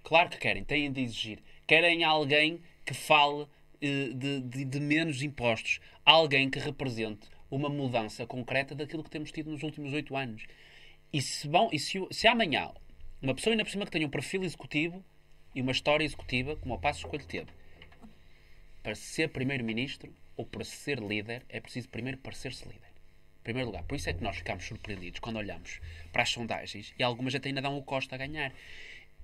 Claro que querem, têm de exigir. Querem alguém que fale eh, de, de- de menos impostos. Alguém que represente uma mudança concreta daquilo que temos tido nos últimos oito anos. E se, vão, e se, se amanhã uma pessoa ainda por cima que tenha um perfil executivo e uma história executiva, como o Passo Escolho teve, para ser primeiro-ministro ou para ser líder, é preciso primeiro parecer-se líder. Em primeiro lugar. Por isso é que nós ficamos surpreendidos quando olhamos para as sondagens e algumas até ainda dão o Costa a ganhar.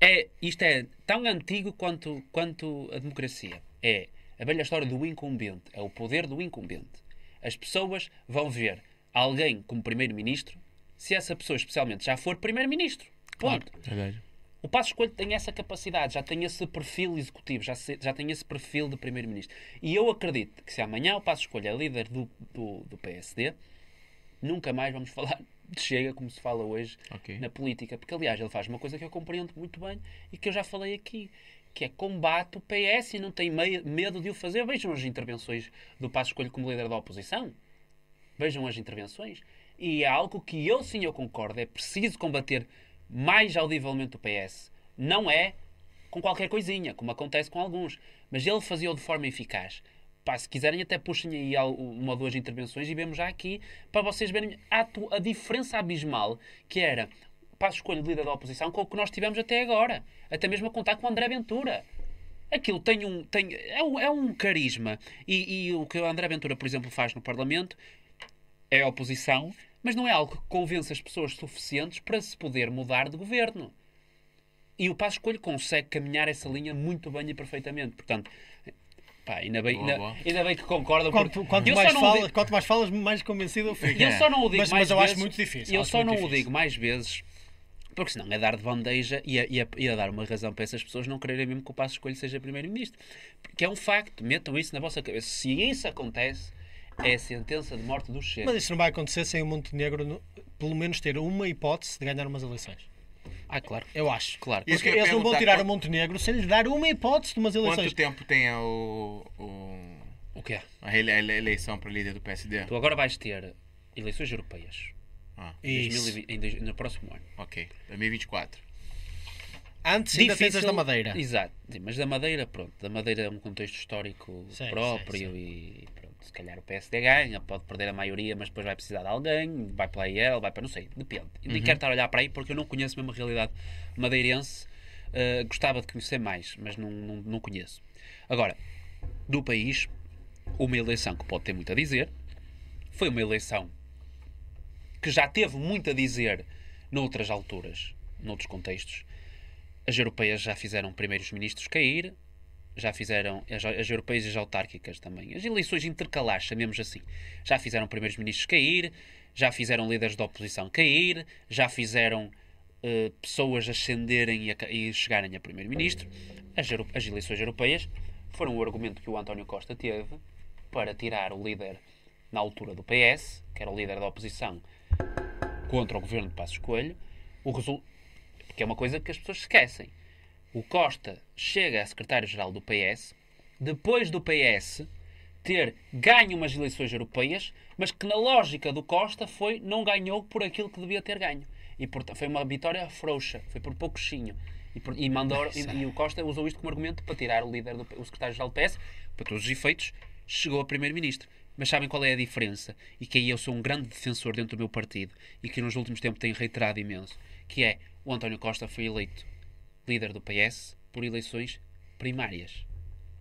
É, isto é tão antigo quanto, quanto a democracia. É a velha história do incumbente. É o poder do incumbente. As pessoas vão ver alguém como primeiro-ministro se essa pessoa, especialmente, já for primeiro-ministro. Ponto. Verdade. O Passo Escolho tem essa capacidade, já tem esse perfil executivo, já, se- já tem esse perfil de primeiro-ministro. E eu acredito que se amanhã o Passo Escolho é líder do, do, do PSD, nunca mais vamos falar de Chega como se fala hoje Ok. na política. Porque, aliás, ele faz uma coisa que eu compreendo muito bem e que eu já falei aqui, que é combate o PS e não tem medo de o fazer. Vejam as intervenções do Passo Escolho como líder da oposição. Vejam as intervenções. E é algo que eu sim eu concordo. É preciso combater mais audivelmente o PS. Não é com qualquer coisinha, como acontece com alguns. Mas ele fazia-o de forma eficaz. Pá, se quiserem, até puxem aí uma ou duas intervenções e vemos já aqui para vocês verem a diferença abismal que era para a escolha de líder da oposição com o que nós tivemos até agora. Até mesmo a contar com o André Ventura. Aquilo tem um, tem, é, um, é um carisma. E, e o que o André Ventura, por exemplo, faz no Parlamento é a oposição, mas não é algo que convence as pessoas suficientes para se poder mudar de governo. E o Passo Escolho consegue caminhar essa linha muito bem e perfeitamente. Portanto, pá, ainda bem, Boa, ainda, boa. ainda bem que concordam. Quanto, porque quanto eu mais fala- digo- quanto mais falas, mais convencido eu fico. eu só não o digo Mas- mais mas eu vezes. acho muito difícil, Eu só não o digo mais vezes, porque senão é dar de bandeja e a, e a- e a dar uma razão para essas pessoas não quererem mesmo que o Passo Escolho seja Primeiro-Ministro. Porque é um facto, metam isso na vossa cabeça. Se isso acontece, é a sentença de morte do Chega. Mas isto não vai acontecer sem o Montenegro, no- pelo menos, ter uma hipótese de ganhar umas eleições. Ah, claro. Eu acho. Claro. Isso Porque que eu ia eles não vão tirar quanto- o Montenegro sem lhe dar uma hipótese de umas eleições. Quanto tempo tem a, o, o- O que é? a eleição para líder do PSD? Tu agora vais ter eleições europeias Ah, em Isso. 2020 em dois- no próximo ano. ok. 2024. Antes ainda tens as Difícil- da Madeira. Exato. Mas da Madeira, pronto. Da Madeira é um contexto histórico Sim, próprio sim, e pronto. Se calhar o PSD ganha, pode perder a maioria, mas depois vai precisar de alguém, vai para a IEL, vai para não sei, depende. Uhum. nem quero estar a olhar para aí porque eu não conheço mesmo a realidade madeirense. Uh, gostava de conhecer mais, mas não, não, não conheço. Agora, do país, uma eleição que pode ter muito a dizer. Foi uma eleição que já teve muito a dizer noutras alturas, noutros contextos. As europeias já fizeram primeiros ministros cair, já fizeram as, as europeias e as autárquicas também. As eleições intercalares, chamemos assim, já fizeram primeiros ministros cair, já fizeram líderes da oposição cair, já fizeram eh, pessoas ascenderem e, a e chegarem a primeiro-ministro. As, as eleições europeias foram o argumento que o António Costa teve para tirar o líder na altura do PS, que era o líder da oposição, contra o governo de Passos Coelho, o resul... porque é uma coisa que as pessoas esquecem. O Costa chega a secretário-geral do PS, depois do PS ter ganho umas eleições europeias, mas que na lógica do Costa foi não ganhou por aquilo que devia ter ganho. E foi uma vitória frouxa, foi por pouquinho. E, por- e mandou, e, e o Costa usou isto como argumento para tirar o líder, do, o secretário-geral do PS, para todos os efeitos, chegou a primeiro-ministro. Mas sabem qual é a diferença? E que aí eu sou um grande defensor dentro do meu partido e que nos últimos tempos tenho reiterado imenso, que é o António Costa foi eleito líder do PS por eleições primárias.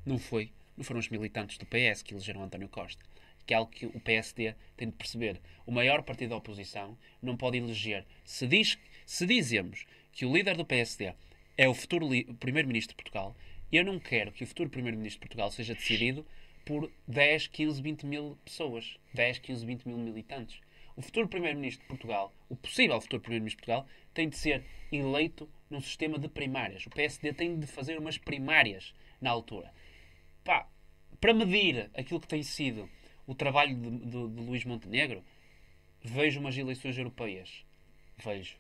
Não foi, não foram os militantes do PS que elegeram António Costa. Que é algo que o PSD tem de perceber. O maior partido da oposição não pode eleger. Se, diz, se dizemos que o líder do PSD é o futuro primeiro-ministro de Portugal, eu não quero que o futuro primeiro-ministro de Portugal seja decidido por 10, 15, 20 mil pessoas. 10, 15, 20 mil militantes. O futuro primeiro-ministro de Portugal, o possível futuro primeiro-ministro de Portugal, tem de ser eleito num sistema de primárias. O PSD tem de fazer umas primárias na altura. Pá, para medir aquilo que tem sido o trabalho de, de- de Luís Montenegro, vejo umas eleições europeias. Vejo.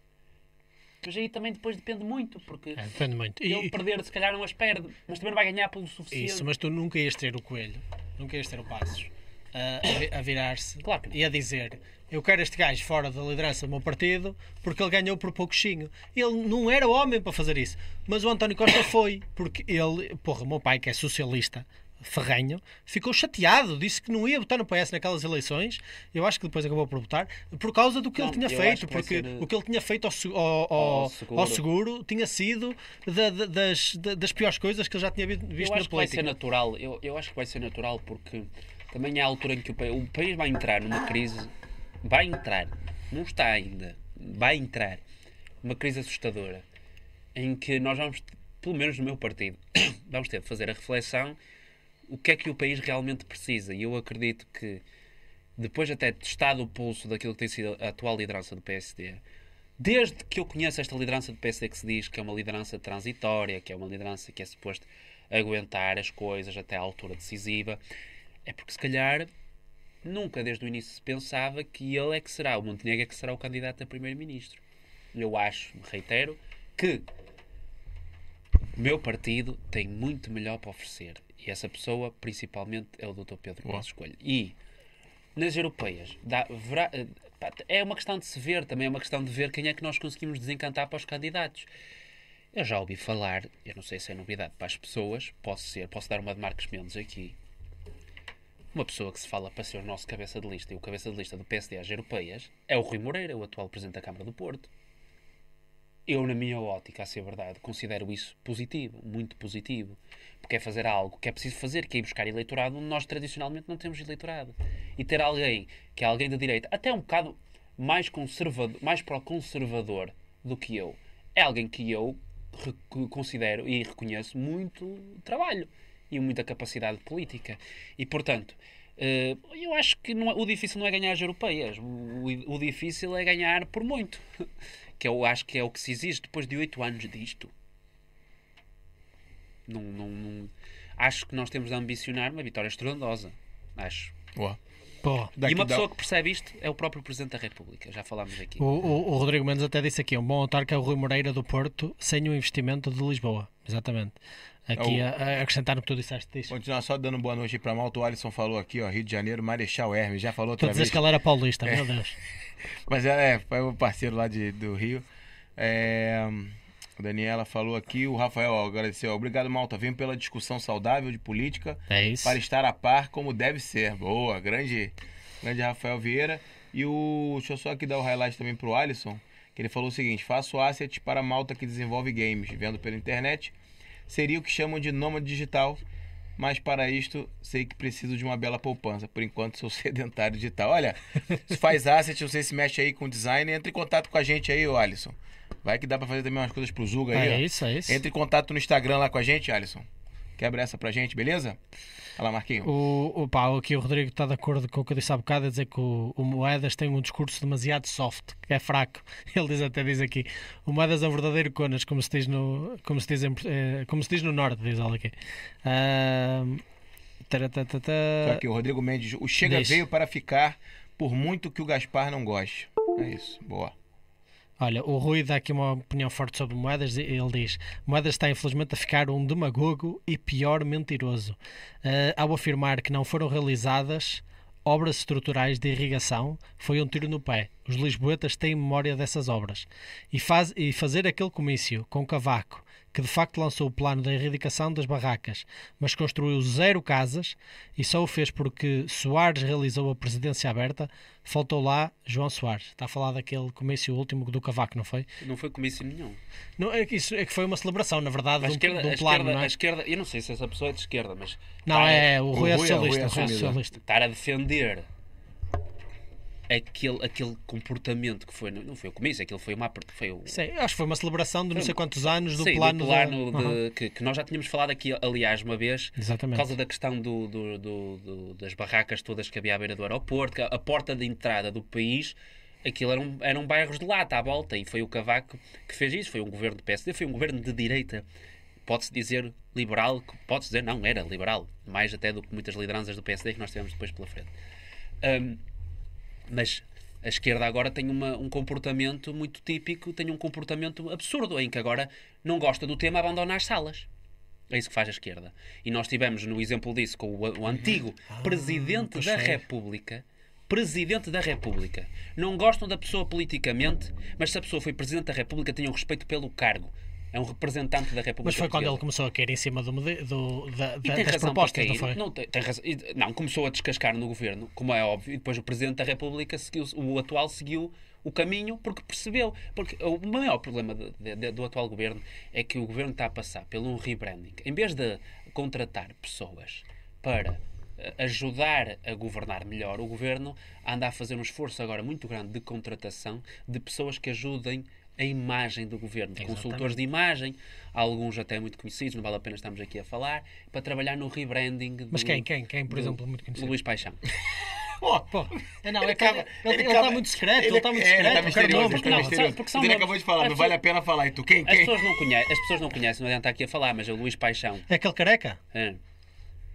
Mas aí também depois depende muito, porque É, depende muito. E- ele perder, se calhar não as perde, mas também não vai ganhar pelo suficiente. Isso, mas tu nunca ias ter o coelho, nunca ias ter o Passos a, a vi- a virar-se Claro e a dizer eu quero este gajo fora da liderança do meu partido porque ele ganhou por pouquinho. Ele não era homem para fazer isso, mas o António Costa foi, porque ele, porra, o meu pai que é socialista, ferrenho, ficou chateado, disse que não ia votar no PS naquelas eleições. Eu acho que depois acabou por votar por causa do que Não, ele tinha feito, vai porque ser, eh, o que ele tinha feito ao, ao- ao- seguro. ao seguro tinha sido da- da- das, da- das piores coisas que ele já tinha vi- visto eu na acho que vai política. ser natural. Eu, eu acho que vai ser natural porque também a altura em que o país, o país vai entrar numa crise. Vai entrar. Não está ainda. Vai entrar. Uma crise assustadora. Em que nós vamos, pelo menos no meu partido, vamos ter de fazer a reflexão o que é que o país realmente precisa. E eu acredito que depois até testado o pulso daquilo que tem sido a atual liderança do PSD, desde que eu conheço esta liderança do PSD que se diz que é uma liderança transitória, que é uma liderança que é suposto aguentar as coisas até à altura decisiva, é porque se calhar nunca desde o início se pensava que ele é que será, o Montenegro é que será o candidato a primeiro-ministro. Eu acho, reitero, que o meu partido tem muito melhor para oferecer. E essa pessoa, principalmente, é o Dr. Pedro. Passos Coelho. E nas europeias, dá- verá- eh, é uma questão de se ver, também é uma questão de ver quem é que nós conseguimos desencantar para os candidatos. Eu já ouvi falar, eu não sei se é novidade para as pessoas, posso ser, posso dar uma de Marcos Mendes aqui. Uma pessoa que se fala para ser o nosso cabeça de lista e o cabeça de lista do PSD às europeias é o Rui Moreira, o atual Presidente da Câmara do Porto. Eu, na minha ótica, a ser verdade, considero isso positivo, muito positivo. Porque é fazer algo que é preciso fazer, que é ir buscar eleitorado onde nós tradicionalmente não temos eleitorado. E ter alguém que é alguém da direita, até um bocado mais conservador, mais pró-conservador do que eu, é alguém que eu considero e reconheço muito trabalho e muita capacidade política. E, portanto, eh, eu acho que não é- o difícil não é ganhar as europeias. O, o- o difícil é ganhar por muito. Que eu acho que é o que se exige depois de oito anos disto. Não, não, não- Acho que nós temos de ambicionar uma vitória estrondosa. Acho. Boa. Pô, e uma dá- pessoa que percebe isto é o próprio Presidente da República. Já falámos aqui. o, o- o Rodrigo Mendes até disse aqui: um bom autarca é o Rui Moreira do Porto sem o investimento de Lisboa. Exatamente. Aqui É o- a, a acrescentar no que tu disseste disso. Continuar só dando boa noite pra malta. O Alisson falou aqui, ó, Rio de Janeiro, Marechal Hermes. Já falou outra dizes vez. que ele era paulista, meu Deus. Mas é, é, foi o parceiro lá de, do Rio. É, a Daniela falou aqui, o Rafael ó, agradeceu. Obrigado, Malta. Venho pela discussão saudável de política É isso. para estar a par como deve ser. Boa, grande, grande Rafael Vieira. E o. Deixa eu só aqui dar o highlight também pro Alisson. Que ele falou o seguinte: faço assets para Malta que desenvolve games, vendo pela internet. Seria o que chamam de nômade digital. mas para isto sei que preciso de uma bela poupança. Por enquanto sou sedentário digital. Olha, se faz asset, você se mexe aí com design, entre em contato com a gente aí, ô Alisson. Vai que dá pra fazer também umas coisas pro Zuga aí, É ó. isso, é isso. Entre em contato no Instagram lá com a gente, Alisson. Quebra essa pra gente, beleza? Olha lá, Marquinho. O, o, pá, aqui o Rodrigo está de acordo com o que eu disse há bocado, a dizer que o, o Moedas tem um discurso demasiado soft, que é fraco. Ele diz até diz aqui: o Moedas é um verdadeiro conas, como se diz no, como se diz em, eh, como se diz no Norte, diz ele aqui. Ahm, taratatata. Só aqui, o Rodrigo Mendes. O Chega veio para ficar por muito que o Gaspar não goste. É isso, boa. Olha, o Rui dá aqui uma opinião forte sobre Moedas. e Ele diz: Moedas está infelizmente a ficar um demagogo e pior mentiroso, Ah, ao afirmar que não foram realizadas obras estruturais de irrigação. Foi um tiro no pé. Os lisboetas têm memória dessas obras. E, faz, e fazer aquele comício com Cavaco, que de facto lançou o plano da erradicação das barracas, mas construiu zero casas e só o fez porque Soares realizou a presidência aberta, faltou lá João Soares. Está a falar daquele comício último do Cavaco, não foi? Não foi comício nenhum. Não, é, que isso, é que foi uma celebração, na verdade, A de um, esquerda, de um a, plano, esquerda, não a é? esquerda, eu não sei se essa pessoa é de esquerda, mas Não, a- é o Rui é Rui é- o Rui socialista. é Rui é socialista. estar a defender aquele, aquele comportamento que foi, não foi o comício, aquilo foi uma foi o, Sim, acho que foi uma celebração de não sei quantos anos do Sim, plano, do plano da- de- Aham. que, que nós já tínhamos falado aqui, aliás, uma vez, por Exatamente. causa da questão do, do- do- das barracas todas que havia à beira do aeroporto, a, porta de entrada do país, aquilo eram, eram bairros de lata à volta, e foi o Cavaco que fez isso, foi um governo do PSD, foi um governo de direita, pode-se dizer liberal, pode-se dizer não, era liberal, mais até do que muitas lideranças do PSD que nós tivemos depois pela frente. Hum, mas a esquerda agora tem uma- um comportamento muito típico, tem um comportamento absurdo, em que agora não gosta do tema, abandona as salas. É isso que faz a esquerda. E nós tivemos no exemplo disso com o, o antigo Presidente pois da foi. República. Presidente da República. Não gostam da pessoa politicamente, mas se a pessoa foi Presidente da República, tenham respeito pelo cargo. É um representante da República. Mas foi quando ele começou a cair em cima do, do- da- da- das propostas, não foi? Não, tem, tem razão. Não, começou a descascar no governo, como é óbvio, e depois o Presidente da República, seguiu, o atual, seguiu o caminho porque percebeu. Porque o maior problema de- de- de- do atual governo é que o governo está a passar um rebranding. Em vez de contratar pessoas para eh, ajudar a governar melhor, o governo anda a fazer um esforço agora muito grande de contratação de pessoas que ajudem a imagem do governo, de consultores de imagem, alguns até muito conhecidos, não vale a pena estarmos aqui a falar, para trabalhar no rebranding. Mas do- quem? Quem? Quem, por exemplo, muito do conhecido? Luís Paixão. Pô, Pô, não, ele, está muito secreto, ele está muito é, discreto. Ele tá quero misterioso, tá não. misterioso. sabe, porque são Ele nomes- acabou de falar, as não vale a pena falar. E tu, quem? As Quem? pessoas, não conhecem, as pessoas não conhecem, não adianta estar aqui a falar, mas é o Luís Paixão. É aquele careca? É.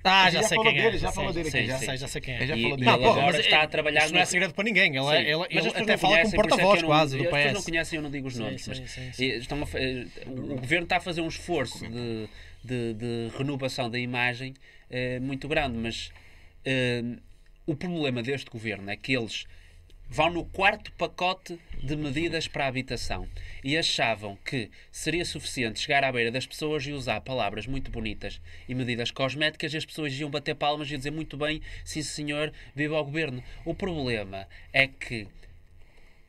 Ah, Já já, sei quem dele, é. já sei, falou dele sei, aqui, já sei, já sei quem é. Já falou dele. ele pô, agora mas está é- a trabalhar Isso não é no- segredo para ninguém. Ele, é- ele, ele até não fala conhecem, com por isso é que porta-voz não- quase do As pessoas não PS. conhecem, eu não digo os nomes. mas estão eh, o, governo está a fazer um esforço de, de, de renovação da imagem eh, muito grande, mas eh, o problema deste governo é que eles vão no quarto pacote de medidas para a habitação e achavam que seria suficiente chegar à beira das pessoas e usar palavras muito bonitas e medidas cosméticas e as pessoas iam bater palmas e dizer muito bem, sim senhor, viva o governo. O problema é que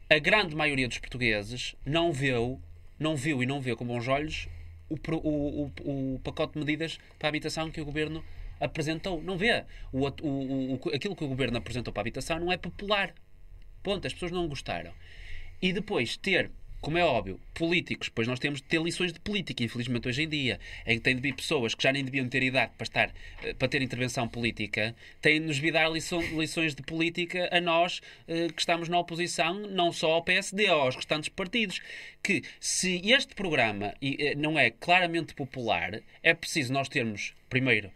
a grande maioria dos portugueses não viu, não viu e não vê com bons olhos o, o, o, o pacote de medidas para a habitação que o governo apresentou. Não vê. O, o, o- aquilo que o governo apresentou para a habitação não é popular. Ponto. As pessoas não gostaram. E depois ter, como é óbvio, políticos, pois nós temos de ter lições de política, infelizmente hoje em dia, em que tem de vir pessoas que já nem deviam ter idade para estar, eh, para ter intervenção política, têm de nos vir dar lições de política a nós eh, que estamos na oposição, não só ao PSD, aos restantes partidos. Que se este programa eh, não é claramente popular, é preciso nós termos, primeiro,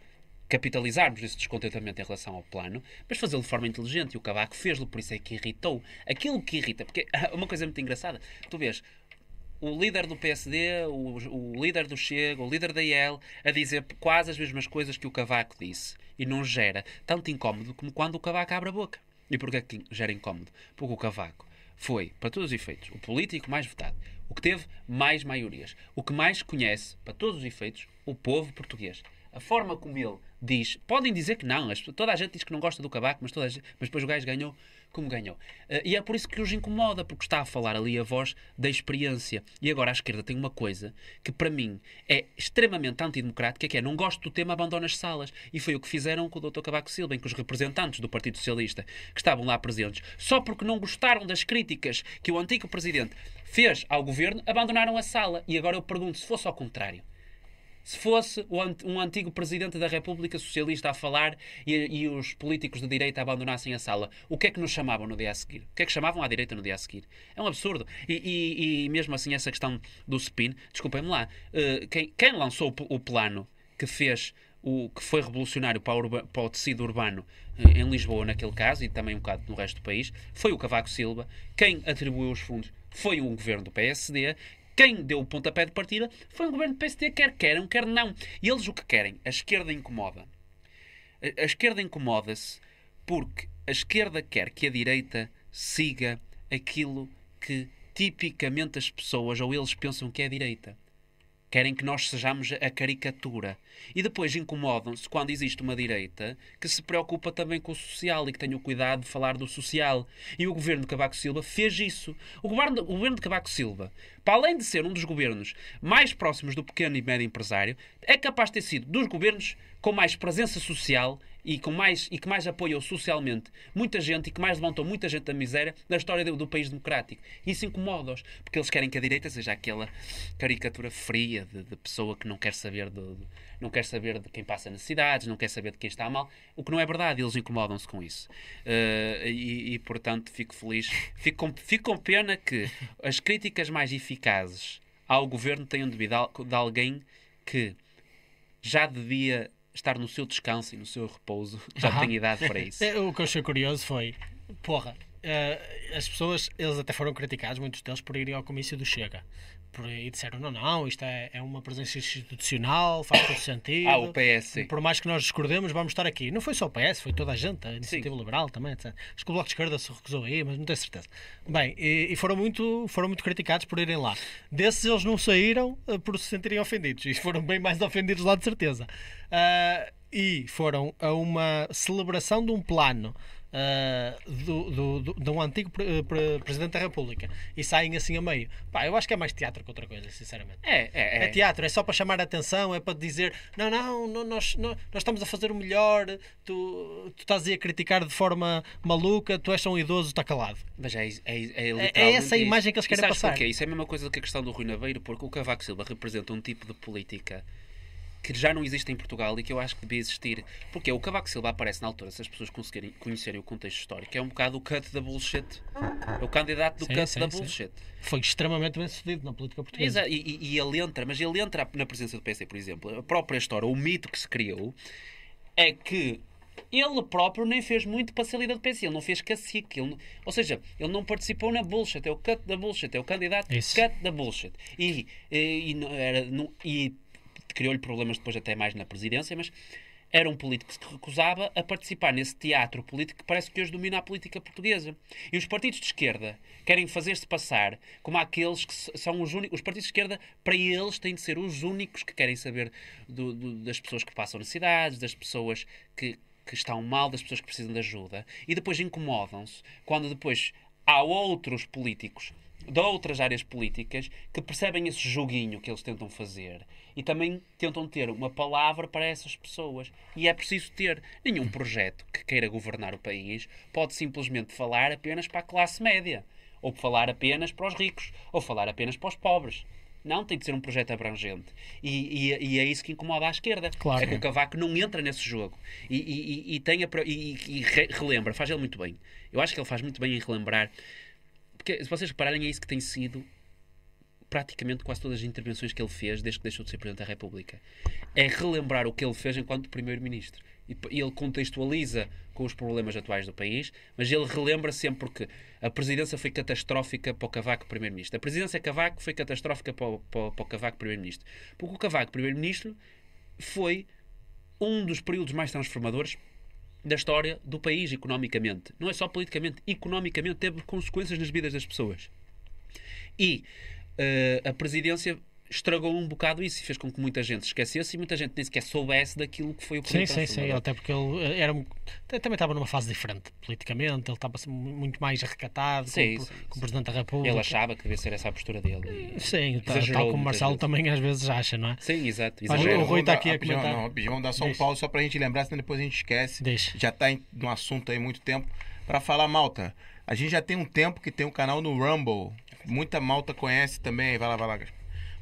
capitalizarmos esse descontentamento em relação ao plano, mas fazê-lo de forma inteligente. E o Cavaco fez-lo, por isso é que irritou. Aquilo que irrita, porque uma coisa muito engraçada, tu vês o líder do PSD, o, o líder do Chega, o líder da IEL, a dizer quase as mesmas coisas que o Cavaco disse. E não gera tanto incómodo como quando o Cavaco abre a boca. E porquê que gera incómodo? Porque o Cavaco foi, para todos os efeitos, o político mais votado, o que teve mais maiorias, o que mais conhece, para todos os efeitos, o povo português. A forma como ele diz, podem dizer que não, toda a gente diz que não gosta do Cavaco, mas, toda gente- mas depois o gajo ganhou como ganhou. Eh, e é por isso que os incomoda, porque está a falar ali a voz da experiência. E agora a esquerda tem uma coisa que para mim é extremamente antidemocrática, que é não gosto do tema, abandona as salas. E foi o que fizeram com o Dr. Cavaco Silva, em que os representantes do Partido Socialista que estavam lá presentes, só porque não gostaram das críticas que o antigo presidente fez ao governo, abandonaram a sala. E agora eu pergunto, se fosse ao contrário, se fosse o um antigo presidente da República Socialista a falar e, e os políticos de direita abandonassem a sala, o que é que nos chamavam no dia a seguir? O que é que chamavam à direita no dia a seguir? É um absurdo. E, e- e mesmo assim, essa questão do spin, desculpem-me lá, eh, quem, quem lançou o, o plano que fez o que foi revolucionário para o, urba- para o tecido urbano eh, em Lisboa, naquele caso, e também um bocado no resto do país, foi o Cavaco Silva. Quem atribuiu os fundos foi um governo do PSD. Quem deu o pontapé de partida foi um governo do PSD, quer queiram, quer não. E eles o que querem? A esquerda incomoda. A, a esquerda incomoda-se porque a esquerda quer que a direita siga aquilo que tipicamente as pessoas ou eles pensam que é a direita. Querem que nós sejamos a caricatura. E depois incomodam-se quando existe uma direita que se preocupa também com o social e que tenha o cuidado de falar do social. E o governo de Cavaco Silva fez isso. O governo, o governo de Cavaco Silva, para além de ser um dos governos mais próximos do pequeno e médio empresário, é capaz de ter sido dos governos com mais presença social e, com mais, e que mais apoiou socialmente muita gente e que mais levantou muita gente da miséria da história do, do país democrático. Isso incomoda-os, porque eles querem que a direita seja aquela caricatura fria de, de pessoa que não quer saber de, de- não quer saber de quem passa necessidades, não quer saber de quem está mal, o que não é verdade, eles incomodam-se com isso. Eh, e, e, portanto, fico feliz, fico com, fico com pena que as críticas mais eficazes ao governo tenham devido de alguém que já devia estar no seu descanso e no seu repouso, já tem idade para isso. É, O que eu achei curioso foi, porra, eh, as pessoas, eles até foram criticados, muitos deles, por irem ao comício do Chega. E disseram, não, não, isto é, é uma presença institucional, faz todo sentido. Ah, o PS. Por mais que nós discordemos, vamos estar aqui. Não foi só o PS, foi toda a gente, a Iniciativa Sim. Liberal também, etc. Acho que o Bloco de Esquerda se recusou aí, mas não tenho certeza. Bem, e, e foram, muito, foram muito criticados por irem lá. Desses eles não saíram eh, por se sentirem ofendidos, e foram bem mais ofendidos lá de certeza. Ah, e foram a uma celebração de um plano ah, do, do- do- de um antigo pre- pre- Presidente da República e saem assim a meio. Pá, eu acho que é mais teatro que outra coisa, sinceramente. É, é, É é. teatro, é só para chamar a atenção, é para dizer não, não, não, nós, não- nós estamos a fazer o melhor, tu, tu estás aí a criticar de forma maluca, tu és só um idoso, está calado. Mas é, é, é, É- essa a imagem que eles querem passar. porquê? Isso é a mesma coisa que a questão do Rui Naveiro, porque o Cavaco Silva representa um tipo de política que já não existe em Portugal e que eu acho que devia existir. Porque o Cavaco Silva aparece na altura, se as pessoas conseguirem conhecerem o contexto histórico, é um bocado o cut da bullshit. É o candidato do Sim, cut sim, da sim. bullshit. Foi extremamente bem sucedido na política portuguesa. Exato, E, e- ele entra, mas ele entra na presença do PC, por exemplo. A própria história, o mito que se criou é que ele próprio nem fez muito para ser líder do PC. Ele não fez cacique. Não- ou seja, ele não participou na bullshit. É o cut da bullshit. É o candidato Isso. cut da bullshit. E, e, e era, não- e criou-lhe problemas depois até mais na presidência, mas era um político que se recusava a participar nesse teatro político que parece que hoje domina a política portuguesa. E os partidos de esquerda querem fazer-se passar como aqueles que são os únicos. Os partidos de esquerda, para eles, têm de ser os únicos que querem saber do- do- das pessoas que passam necessidades, das pessoas que, que estão mal, das pessoas que precisam de ajuda. E depois incomodam-se quando depois há outros políticos de outras áreas políticas que percebem esse joguinho que eles tentam fazer e também tentam ter uma palavra para essas pessoas. E é preciso ter. Nenhum projeto que queira governar o país pode simplesmente falar apenas para a classe média, ou falar apenas para os ricos, ou falar apenas para os pobres. Não, tem de ser um projeto abrangente. E, e- e é isso que incomoda à esquerda. Claro. É que o Cavaco não entra nesse jogo. E, e- tem a e- re- relembra, faz ele muito bem. Eu acho que ele faz muito bem em relembrar porque, se vocês repararem, é isso que tem sido praticamente quase todas as intervenções que ele fez desde que deixou de ser Presidente da República. É relembrar o que ele fez enquanto Primeiro-Ministro. E p- ele contextualiza com os problemas atuais do país, mas ele relembra sempre que a presidência foi catastrófica para o Cavaco Primeiro-Ministro. A presidência Cavaco foi catastrófica para o, para para o Cavaco Primeiro-Ministro. Porque o Cavaco Primeiro-Ministro foi um dos períodos mais transformadores da história do país economicamente. Não é só politicamente, economicamente teve consequências nas vidas das pessoas. E eh, a presidência estragou um bocado isso e fez com que muita gente esquecesse e muita gente nem sequer soubesse daquilo que foi o Sim, sim, sim. Até porque ele eh, era, um- também estava numa fase diferente politicamente, ele estava muito mais recatado Sim, como, sim, como sim. Presidente da República. Ele achava que devia ser essa a postura dele. e- Sim, tal como Marcelo vezes. também às vezes acha, não é? Sim, exato. Mas o Rui está aqui a rapidinho, comentar. Não, vamos dar só um pause só pra gente lembrar, senão depois a gente esquece. Deixa. Já tá em, no assunto aí muito tempo. Pra falar, malta, a gente já tem um tempo que tem um canal no Rumble. Muita malta conhece também. Vai lá, vai lá.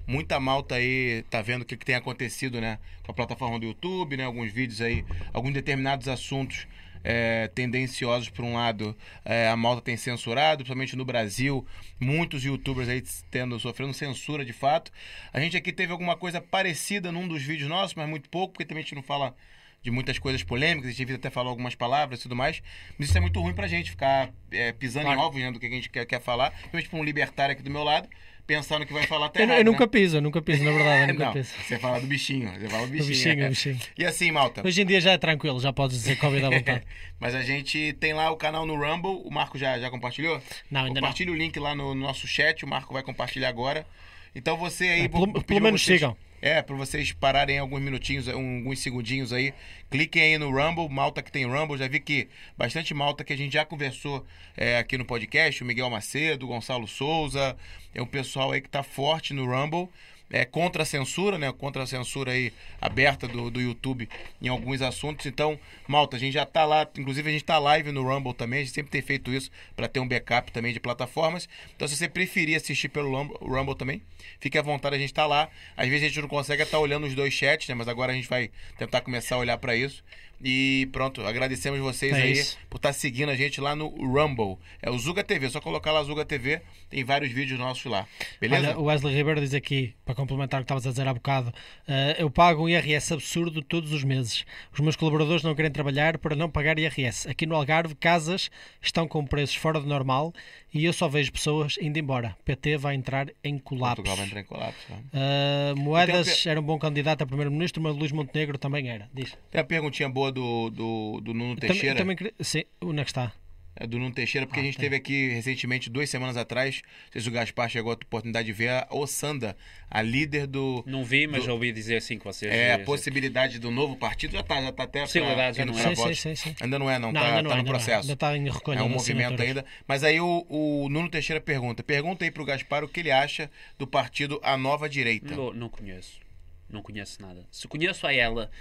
Muita malta aí tá vendo o que, que tem acontecido, né? Com a plataforma do YouTube, né? Alguns vídeos aí, alguns determinados assuntos é, tendenciosos por um lado, é, a malta tem censurado, principalmente no Brasil, muitos youtubers aí tendo, sofrendo censura de fato. A gente aqui teve alguma coisa parecida num dos vídeos nossos, mas muito pouco, porque também a gente não fala de muitas coisas polêmicas, a gente devia até falar algumas palavras e tudo mais, mas isso é muito ruim pra gente, ficar é, pisando Claro. em ovos né, do que a gente quer, quer falar, principalmente pra um libertário aqui do meu lado, pensando que vai falar até Eu, errado, eu nunca né? piso, eu nunca piso, na verdade, eu nunca Não, piso. você fala do bichinho, você fala do bichinho. bichinho, é. o bichinho. E assim, malta, Hoje em dia já é tranquilo, já podes dizer Covid à vontade. mas a gente tem lá o canal no Rumble, o Marco já, já compartilhou? Não, ainda não. Compartilha o link lá no nosso chat, o Marco vai compartilhar agora. Então você aí. É, vou- pelo- pelo menos vocês- sigam. É, pra vocês pararem alguns minutinhos, alguns segundinhos aí. Cliquem aí no Rumble, malta que tem Rumble. Já vi que bastante malta que a gente já conversou é, aqui no podcast. O Miguel Macedo, o Gonçalo Souza. É um pessoal aí que tá forte no Rumble. É contra a censura, né? Contra a censura aí aberta do, do YouTube em alguns assuntos. Então, malta, a gente já tá lá. Inclusive, a gente tá live no Rumble também. A gente sempre tem feito isso para ter um backup também de plataformas. Então, se você preferir assistir pelo Rumble, Rumble também, fique à vontade, a gente tá lá. Às vezes a gente não consegue estar olhando os dois chats, né? Mas agora a gente vai tentar começar a olhar para isso. E pronto, agradecemos vocês É aí isso. por estar seguindo a gente lá no Rumble. É o Zuga TV, só colocar lá Zuga TV, tem vários vídeos nossos lá. Beleza? Olha, o Wesley Ribeiro diz aqui, para complementar o que estavas a dizer há bocado, eh, eu pago um IRS absurdo todos os meses. Os meus colaboradores não querem trabalhar para não pagar IRS. Aqui no Algarve, casas estão com preços fora do normal e eu só vejo pessoas indo embora. PT vai entrar em colapso. Portugal vai entrar em colapso. Eh, Moedas era um bom candidato a primeiro-ministro, mas Luís Montenegro também era. Diz. Tem a perguntinha boa do, do, do Nuno Também, Teixeira. também queria- sim, onde é que está? É, do Nuno Teixeira, porque Ah, a gente tem. teve aqui recentemente, duas semanas atrás, não sei se o Gaspar chegou a oportunidade de ver a Ossanda, a líder do. Não vi, mas Do- ouvi dizer assim que vocês. É, a possibilidade do novo partido já tá, já tá até. pra- Possibilidade, já não é. Sim, sim, sim, sim. Ainda não é, não, Não, tá, tá é, no é. processo. Ainda está em recolha É um de movimento ainda. Mas aí o, o Nuno Teixeira pergunta: pergunta aí pro Gaspar o que ele acha do partido A Nova Direita. Não, não conheço. Não conheço nada. Se conheço a ela,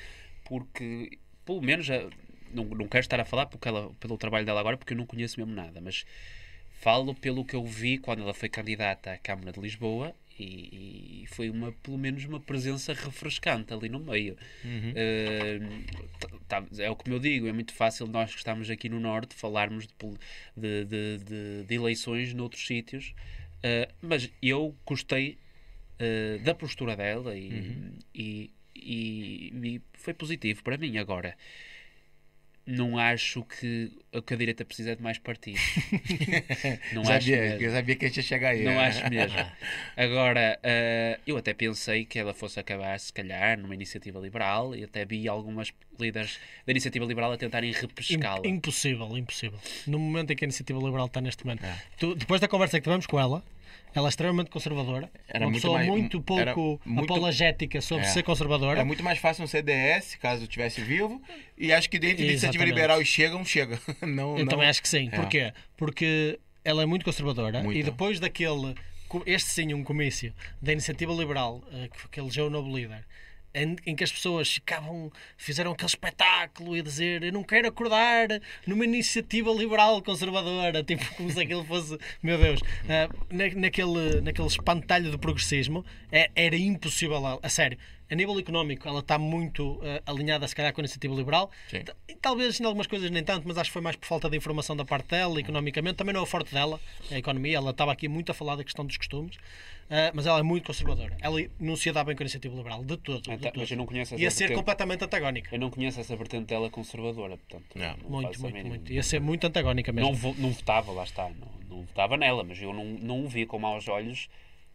porque, pelo menos, não, não quero estar a falar porque ela, pelo trabalho dela agora, porque eu não conheço mesmo nada, mas falo pelo que eu vi quando ela foi candidata à Câmara de Lisboa e, e foi uma, pelo menos uma presença refrescante ali no meio. Uhum. Eh, tá- é o que eu digo, é muito fácil nós que estamos aqui no Norte falarmos de, de, de- de- eleições noutros sítios, eh, mas eu gostei eh, da postura dela e, Uhum. e, e- e foi positivo para mim. Agora, não acho que a que a direita precisa de mais partidos. não acho sabia, mesmo. eu sabia que a gente ia chegar aí. Não é. acho mesmo. Agora, eh, eu até pensei que ela fosse acabar, se calhar, numa iniciativa liberal e até vi algumas líderes da iniciativa liberal a tentarem repescá-la. Im- Impossível, impossível. No momento em que a Iniciativa Liberal está neste momento. É. Tu- depois da conversa que tivemos com ela, ela é extremamente conservadora. Era uma muito pessoa mais- muito pouco muito- apologética sobre É. ser conservadora. É muito mais fácil um CDS, caso tivesse vivo, e acho que dentro de iniciativa liberal e chegam, chega. Não, Eu não- também acho que sim. É. Porquê? Porque ela é muito conservadora Muito. e depois daquele. Este sim, um comício da Iniciativa Liberal eh, que, que elegeu o novo líder. Em, em que as pessoas ficavam, fizeram aquele espetáculo e dizer eu não quero acordar numa iniciativa liberal conservadora, tipo como se aquilo fosse, meu Deus, eh, na- naquele, naquele espantalho do progressismo, é- era impossível, a, a sério. A nível económico, ela está muito eh, alinhada, se calhar, com a iniciativa liberal. Talvez em algumas coisas nem tanto, mas acho que foi mais por falta de informação da parte dela, economicamente. Também não é o forte dela, a economia. Ela estava aqui muito a falar da questão dos costumes, ah, mas ela é muito conservadora. Ela não se dá bem com a iniciativa liberal, de todo. Ah, de tá, todo. mas eu não conheço essa Ia ser vertente. completamente antagónica. Eu não conheço essa vertente dela conservadora, portanto. Não. não Muito, muito, muito. Ia ser muito antagónica mesmo. Não, vo- não votava, lá está. Não, não votava nela, mas eu não, não vi com maus olhos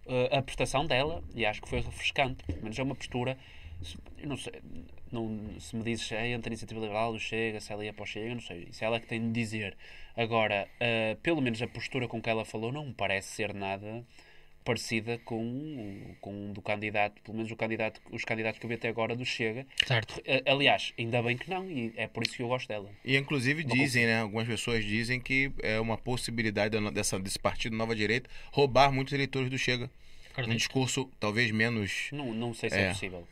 eh, a prestação dela e acho que foi refrescante. Pelo menos é uma postura. não sei. Não, se me dizes é entre a iniciativa liberal, o Chega, se ela ia para o Chega, eu não sei. Isso é ela que tem de dizer. Agora, eh, pelo menos a postura com que ela falou não me parece ser nada parecida com, o- com um do candidato, pelo menos o candidato, os candidatos que eu vi até agora do Chega. Certo. Aliás, ainda bem que não, e é por isso que eu gosto dela. E inclusive dizem, né? Algumas pessoas dizem que é uma possibilidade dessa, desse partido Nova Direita roubar muitos eleitores do Chega. Um Acredito. discurso talvez menos. Não, não sei se é, É. possível.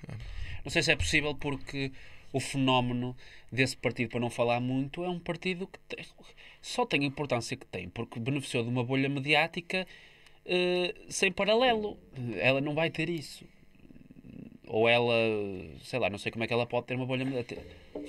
Não sei se é possível porque o fenómeno desse partido, para não falar muito, é um partido que tem- só tem a importância que tem, porque beneficiou de uma bolha mediática eh, sem paralelo. Ela não vai ter isso. Ou ela, sei lá, não sei como é que ela pode ter uma bolha.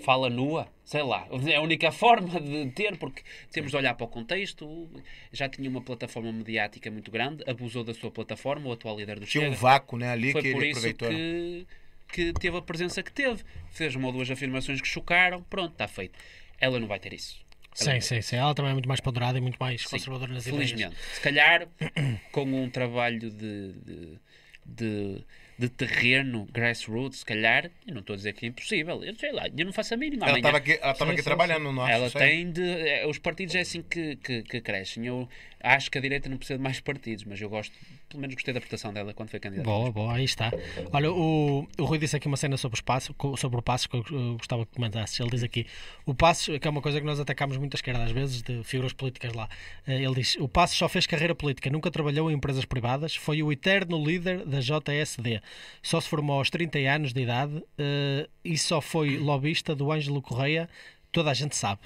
Fala nua, sei lá. É a única forma de ter, porque temos de olhar para o contexto. Já tinha uma plataforma mediática muito grande, abusou da sua plataforma, o atual líder do Tinha um vácuo, né? Ali Foi que por ele isso aproveitou. que, que teve a presença que teve. Fez uma ou duas afirmações que chocaram, pronto, está feito. Ela não vai ter isso. Sim, sim, sim. Ela também é muito mais ponderada e muito mais Sim, conservadora nas Felizmente. ideias. Se calhar, com um trabalho de, de, de, de terreno, grassroots, se calhar, eu não estou a dizer que é impossível. Eu sei lá, eu não faço a mínima. Ela estava aqui, ela Sim, aqui sim, trabalhando no ela nosso. tem de. é, Os partidos é assim que, que, que crescem. Eu acho que a direita não precisa de mais partidos, mas eu gosto, pelo menos gostei da prestação dela quando foi candidata. Boa, boa, aí está. Olha, o, o Rui disse aqui uma cena sobre o co- sobre o passo que eu gostava que comentasses. Ele diz aqui: o passo, que é uma coisa que nós atacamos muito à esquerda, às vezes, de figuras políticas lá. Eh, Ele diz: o passo só fez carreira política, nunca trabalhou em empresas privadas, foi o eterno líder da JSD. Só se formou aos 30 anos de idade eh, e só foi lobista do Ângelo Correia, toda a gente sabe.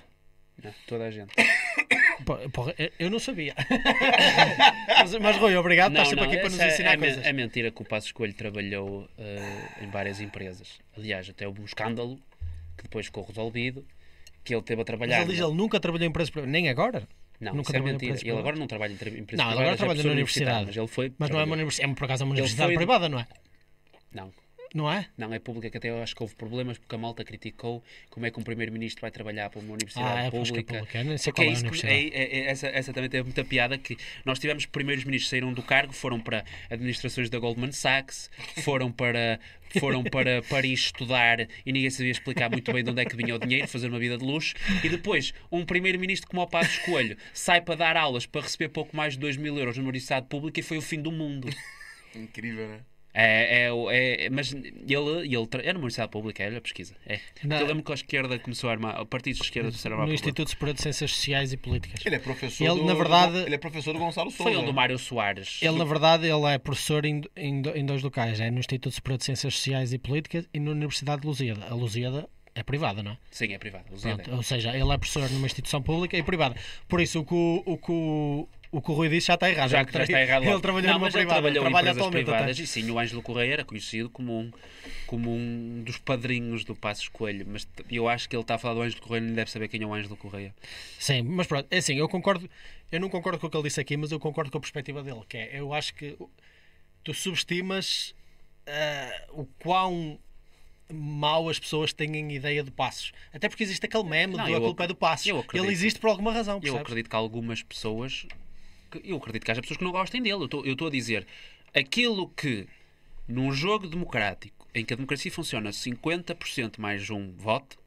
Não, toda a gente. Porra, eu- não sabia. mas, mas, Rui, obrigado, estás sempre aqui para nos é- ensinar é, coisas. é mentira que o Passo Escolho trabalhou eh, em várias empresas. Aliás, até houve um escândalo que depois ficou resolvido, que ele teve a Mas trabalhar. ele diz: ele nunca trabalhou em empresas privadas, nem agora. Não, nunca isso é mentira. Ele agora não trabalha em empresas Não, ele agora é trabalha na universidade. Mas ele foi. Mas não é uma universidade, é por acaso uma universidade foi- privada, não é? Não, Não é? não é pública, que até eu acho que houve problemas porque a malta criticou como é que um primeiro-ministro vai trabalhar para uma universidade Ah, é, é pública. pública. Sei qual é é universidade. é- é- é- essa, essa também teve muita piada que nós tivemos primeiros ministros que saíram do cargo, foram para administrações da Goldman Sachs, foram para foram para Paris estudar e ninguém sabia explicar muito bem de onde é que vinha o dinheiro, fazer uma vida de luxo, e depois um primeiro-ministro como o Passos Coelho sai para dar aulas para receber pouco mais de 2 mil euros numa universidade pública e foi o fim do mundo. Incrível, né? É, é, o- é, mas ele, ele tra- é numa universidade pública, é, olha a pesquisa. É. Na- Eu lembro que a esquerda começou a armar, partidos de esquerda começaram a armar No. Instituto Superior de Ciências Sociais e Políticas. Ele é professor Ele, do, na verdade- Ele é professor do Gonçalo Souza. Foi onde o Mário Soares. Ele, na verdade, ele é professor em, em, do- em dois locais. É no Instituto Superior de Ciências Sociais e Políticas e na Universidade de Lusíada. A Lusíada é privada, não é? Sim, é Pronto, ou seja, ele é professor numa instituição pública e privada. Por isso, o que o, o, o, que o Rui disse já está errado. já Ele já está errado. Ele trabalhou não, numa ele privada. trabalhou em trabalha empresas atualmente privadas até. e sim, o Ângelo Correia era conhecido como um, como um dos padrinhos do Passos Coelho, mas eu acho que ele está a falar do Ângelo Correia e nem deve saber quem é o Ângelo Correia. Sim, mas pronto, é assim, eu concordo, eu não concordo com o que ele disse aqui, mas eu concordo com a perspectiva dele, que é, eu acho que tu subestimas ah, o quão mal as pessoas têm ideia de passos. Até porque existe aquele meme Não, do eu a culpa é do passos. eu. Ele existe por alguma razão, Eu percebes? acredito que algumas pessoas. Eu acredito que haja pessoas que não gostem dele. Eu estou- a dizer aquilo que num jogo democrático em que a democracia funciona 50% mais um voto,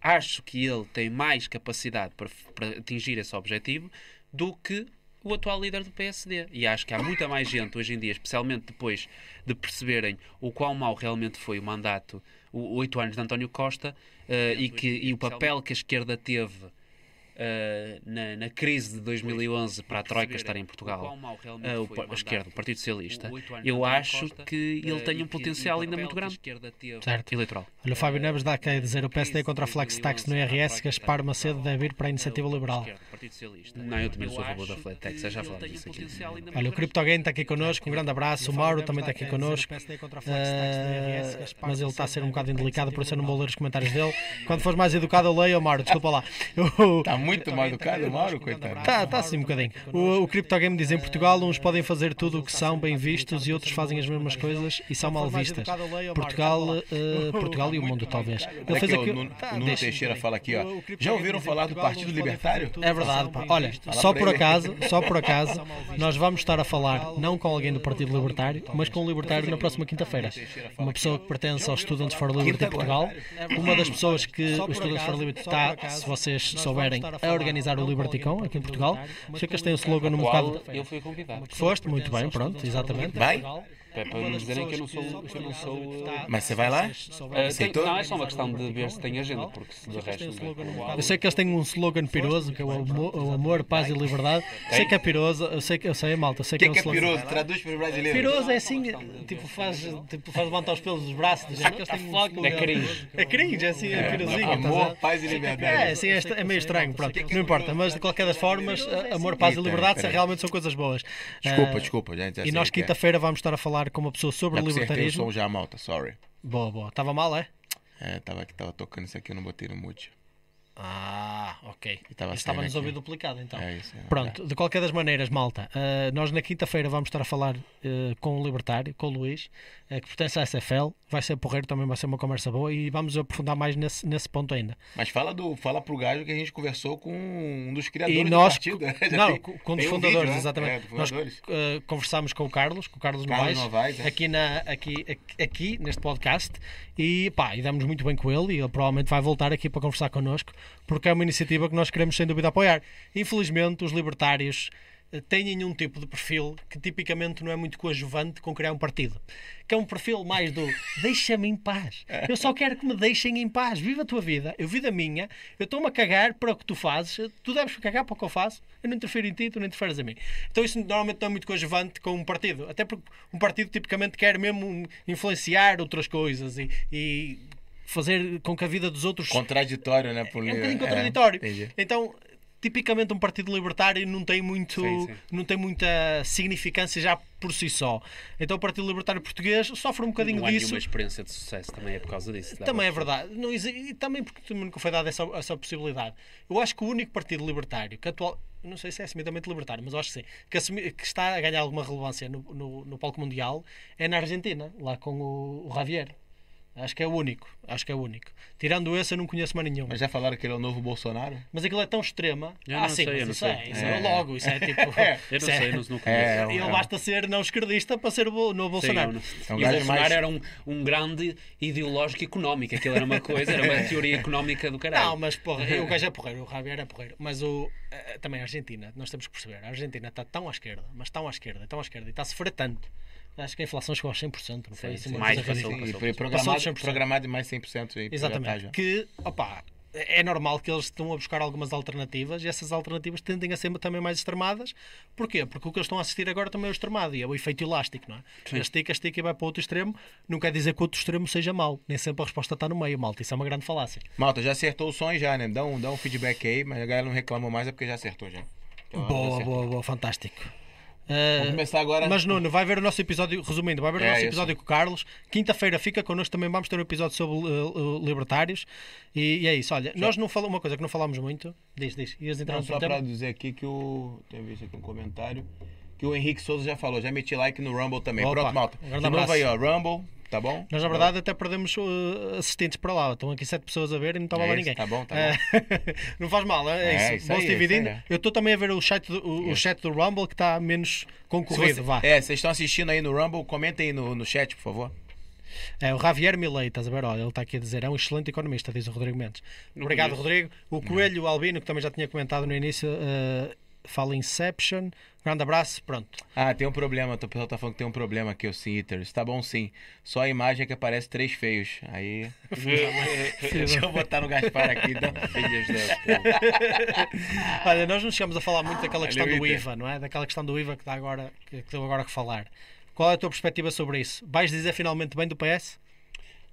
acho que ele tem mais capacidade para, para atingir esse objetivo do que o atual líder do PSD. E acho que há muita mais gente hoje em dia, especialmente depois de perceberem o quão mau realmente foi o mandato, oito anos de António Costa, eh, e, que, e o papel que a esquerda teve eh, na, na crise de 2011 para a Troika estar em Portugal, eh, o, a esquerda, o Partido Socialista, eu acho que ele tem um potencial ainda muito grande Certo. eleitoral. Olha, o Fábio Neves dá aqui a dizer o PSD contra a flex tax no IRS, Gaspar Macedo deve ir para a iniciativa liberal. Não, eu também sou a favor da flat tax, já falamos disso aqui. Olha, o CryptoGame está aqui connosco, um grande abraço. O Mauro também está aqui connosco. Ah, mas ele está a ser um bocado indelicado, por isso eu não vou ler os comentários dele. Quando fores mais educado, eu leio, Mauro, desculpa lá. Tá muito mal educado, o Mauro, coitado. Está tá assim um bocadinho. O, o CryptoGame diz em Portugal, uns podem fazer tudo o que são bem vistos e outros fazem as mesmas coisas e são mal vistas. Portugal, eh, Portugal e o mundo, talvez. Ele fez aqui, o Nuno, Tá, o Nuno deixa- Teixeira fala aqui, ó. Já ouviram falar do Partido Libertário? É verdade, pá. Olha, só por acaso, só por acaso, nós vamos estar a falar não com alguém do Partido Libertário, mas com um libertário na próxima quinta-feira. Uma pessoa que pertence aos Students for Liberty Portugal, uma das pessoas que o Students for Liberty está, se vocês souberem, a organizar o LibertyCon aqui em Portugal. Sei que eles têm um slogan um Qual bocado. eu fui convidado. Foste, muito bem, pronto, exatamente. Vai? É para me dizerem que eu não sou. Que eu não sou Mas você vai lá? uh, tem- Aceitou? não, é só uma questão de ver se tem agenda, porque se de resto. Eu sei que eles têm um slogan piroso, que é o amor, o amor, paz e liberdade. Sei que é piroso, eu sei que eu sei, malta, sei O que, que, é um que é slogan. piroso? Traduz para o brasileiro. Piroso é assim, tipo faz, tipo faz levantar os pelos dos braços. Sei que eles têm um slogan. É cringe. É cringe, é assim, é pirosinho. estás a Amor, paz e É, liberdade. assim, é, é meio estranho, pronto, não importa, mas de qualquer das formas, amor, paz e liberdade realmente são coisas boas. Desculpa, Ah, desculpa, E nós que é. quinta-feira vamos estar a falar com uma pessoa sobre Já o libertarismo. som já, malta, sorry. Boa, boa. Estava mal, é? É, tava aqui, tava tocando isso aqui, eu não botei no mute. Ah, ok. E tava Estava nos ouvir duplicado então. É isso. é. Pronto, de qualquer das maneiras, malta, eh, nós na quinta-feira vamos estar a falar eh, com o Libertário, com o Luís, eh, que pertence à SFL, vai ser porreiro, também vai ser uma conversa boa e vamos aprofundar mais nesse, nesse ponto ainda. Mas fala, do, fala pro gajo que a gente conversou com um dos criadores E nós, do partido. Não, tem- com um dos fundadores, vídeo, né? exatamente. É, nós fundadores. eh, conversámos com o Carlos, com o Carlos, Carlos Novaes, Novaes, é. aqui, na, aqui, aqui, aqui neste podcast e pá, e damos muito bem com ele e ele provavelmente vai voltar aqui para conversar connosco porque é uma iniciativa que nós queremos sem dúvida apoiar. Infelizmente, os libertários têm um tipo de perfil que tipicamente não é muito coadjuvante com criar um partido. Que é um perfil mais do deixa-me em paz. Eu só quero que me deixem em paz. Viva a tua vida, eu vivo a minha, eu estou-me a cagar para o que tu fazes, tu deves cagar para o que eu faço, eu não interfiro em ti, tu não interferes em mim. Então isso normalmente não é muito coadjuvante com um partido. Até porque um partido tipicamente quer mesmo influenciar outras coisas e, e fazer com que a vida dos outros Contraditório, né? Por... é um bocadinho contraditório. entendi. então, tipicamente um partido libertário não tem muito, Sim, sim. não tem muita significância já por si só. Então o Partido Libertário Português sofre um bocadinho Não disso. nenhuma experiência de sucesso também é por causa disso. Também é uma- verdade. Não, e também porque nunca foi dada essa, essa possibilidade. Eu acho que o único partido libertário que atual. Não sei se é assumidamente libertário, mas acho que sim. Que, assumi- que está a ganhar alguma relevância no, no, no palco mundial é na Argentina, lá com o, o Javier. Acho que é o único. Acho que é o único. Tirando esse, eu não conheço mais nenhum. Mas já falaram que ele é o novo Bolsonaro? Mas aquilo é tão extrema. Eu ah, sim, sei, mas eu não isso sei. é, isso É. é logo, isso é tipo. Eu não isso sei, é- não, não conheço. É, Ele é. basta ser não esquerdista para ser o novo Sim, Bolsonaro. não- É um e o Bolsonaro mais- era um, um grande ideológico económico. Aquilo era uma coisa, era uma teoria económica do caralho. Não, mas porra, o gajo é porreiro, o Javier é porreiro. Mas o, eh, também a Argentina, nós temos que perceber, a Argentina está tão à esquerda, mas tão à esquerda, tão à esquerda, e está a sofrer tanto. Acho que a inflação chegou aos 100%, não foi? Sim, Assim, sim. Mais passou. E foi programado, dos 100%. programado mais 100% aí. pra já tá Exatamente. já. Que, opa, é normal que eles estão a buscar algumas alternativas e essas alternativas tendem a ser também mais extremadas. Porquê? Porque o que eles estão a assistir agora também é o extremado e é o efeito elástico, não é? Ele estica, estica e vai para outro extremo. Não quer dizer que o outro extremo seja mau. Nem sempre a resposta está no meio, malta. Isso é uma grande falácia. Malta, já acertou o som já, né? Dá um, dá um feedback aí, mas a galera não reclamou mais é porque já acertou já. Então, já Boa, acertou. boa, boa, fantástico. Uh, começar agora. mas Nuno, vai ver o nosso episódio, resumindo, vai ver o É nosso isso. episódio com o Carlos. Quinta-feira fica connosco também, vamos ter um episódio sobre uh, libertários. E, e é isso, olha, nós não falamos uma coisa que não falámos muito. Diz, diz, ias entrar Não, só pra dizer aqui que o. Tem visto aqui um comentário. Que o Henrique Souza já falou, já meti like no Rumble também. Opa, Pronto, malta. um De novo aí, ó. Rumble, tá bom? Nós, na verdade, até perdemos uh, assistentes para lá. Estão aqui sete pessoas a ver e não estava É lá ninguém. tá bom, tá Eh, não faz mal, é, É, isso. Vamos aí, dividindo. é. Eu estou também a ver o chat do, o, o chat do Rumble que está menos Se concorrido. você- Vá. É, vocês estão assistindo aí no Rumble, comentem aí no, no chat, por favor. É, o Javier Milei, estás a ver? Olha, ele está aqui a dizer, é um excelente economista, diz o Rodrigo Mendes. Obrigado, conheço. Rodrigo. O Coelho Albino, que também já tinha comentado no início, eh, fala Inception. Grande abraço, pronto. Ah, tem um problema. O pessoal tá falando que tem um problema aqui, o Sim Eaters. Tá bom sim. Só a imagem é que aparece três feios. Aí. Deixa eu botar no Gaspar aqui. Então. Da. Olha, nós não chegamos a falar muito daquela questão do. IVA, não é? Daquela questão do IVA que dá agora, que, que deu agora que falar. Qual é a tua perspectiva sobre isso? Vais dizer finalmente bem do PS?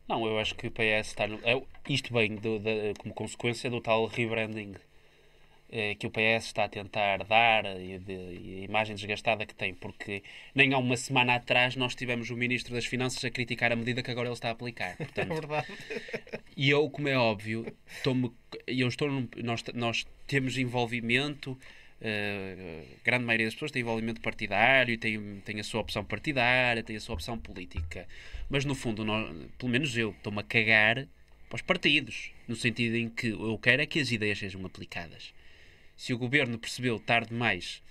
Não, eu acho que o PS está. No, é, isto bem do- da- como consequência do tal rebranding que o PS está a tentar dar e, de, e a imagem desgastada que tem, porque nem há uma semana atrás nós tivemos o Ministro das Finanças a criticar a medida que agora ele está a aplicar. Portanto, verdade. E eu, como é óbvio, eu estou num- nós, nós temos envolvimento, eh, a grande maioria das pessoas tem envolvimento partidário, tem, tem a sua opção partidária, tem a sua opção política. Mas no fundo, nós, pelo menos eu, estou-me a cagar para os partidos, no sentido em que eu quero é que as ideias sejam aplicadas. Se o governo percebeu tarde demais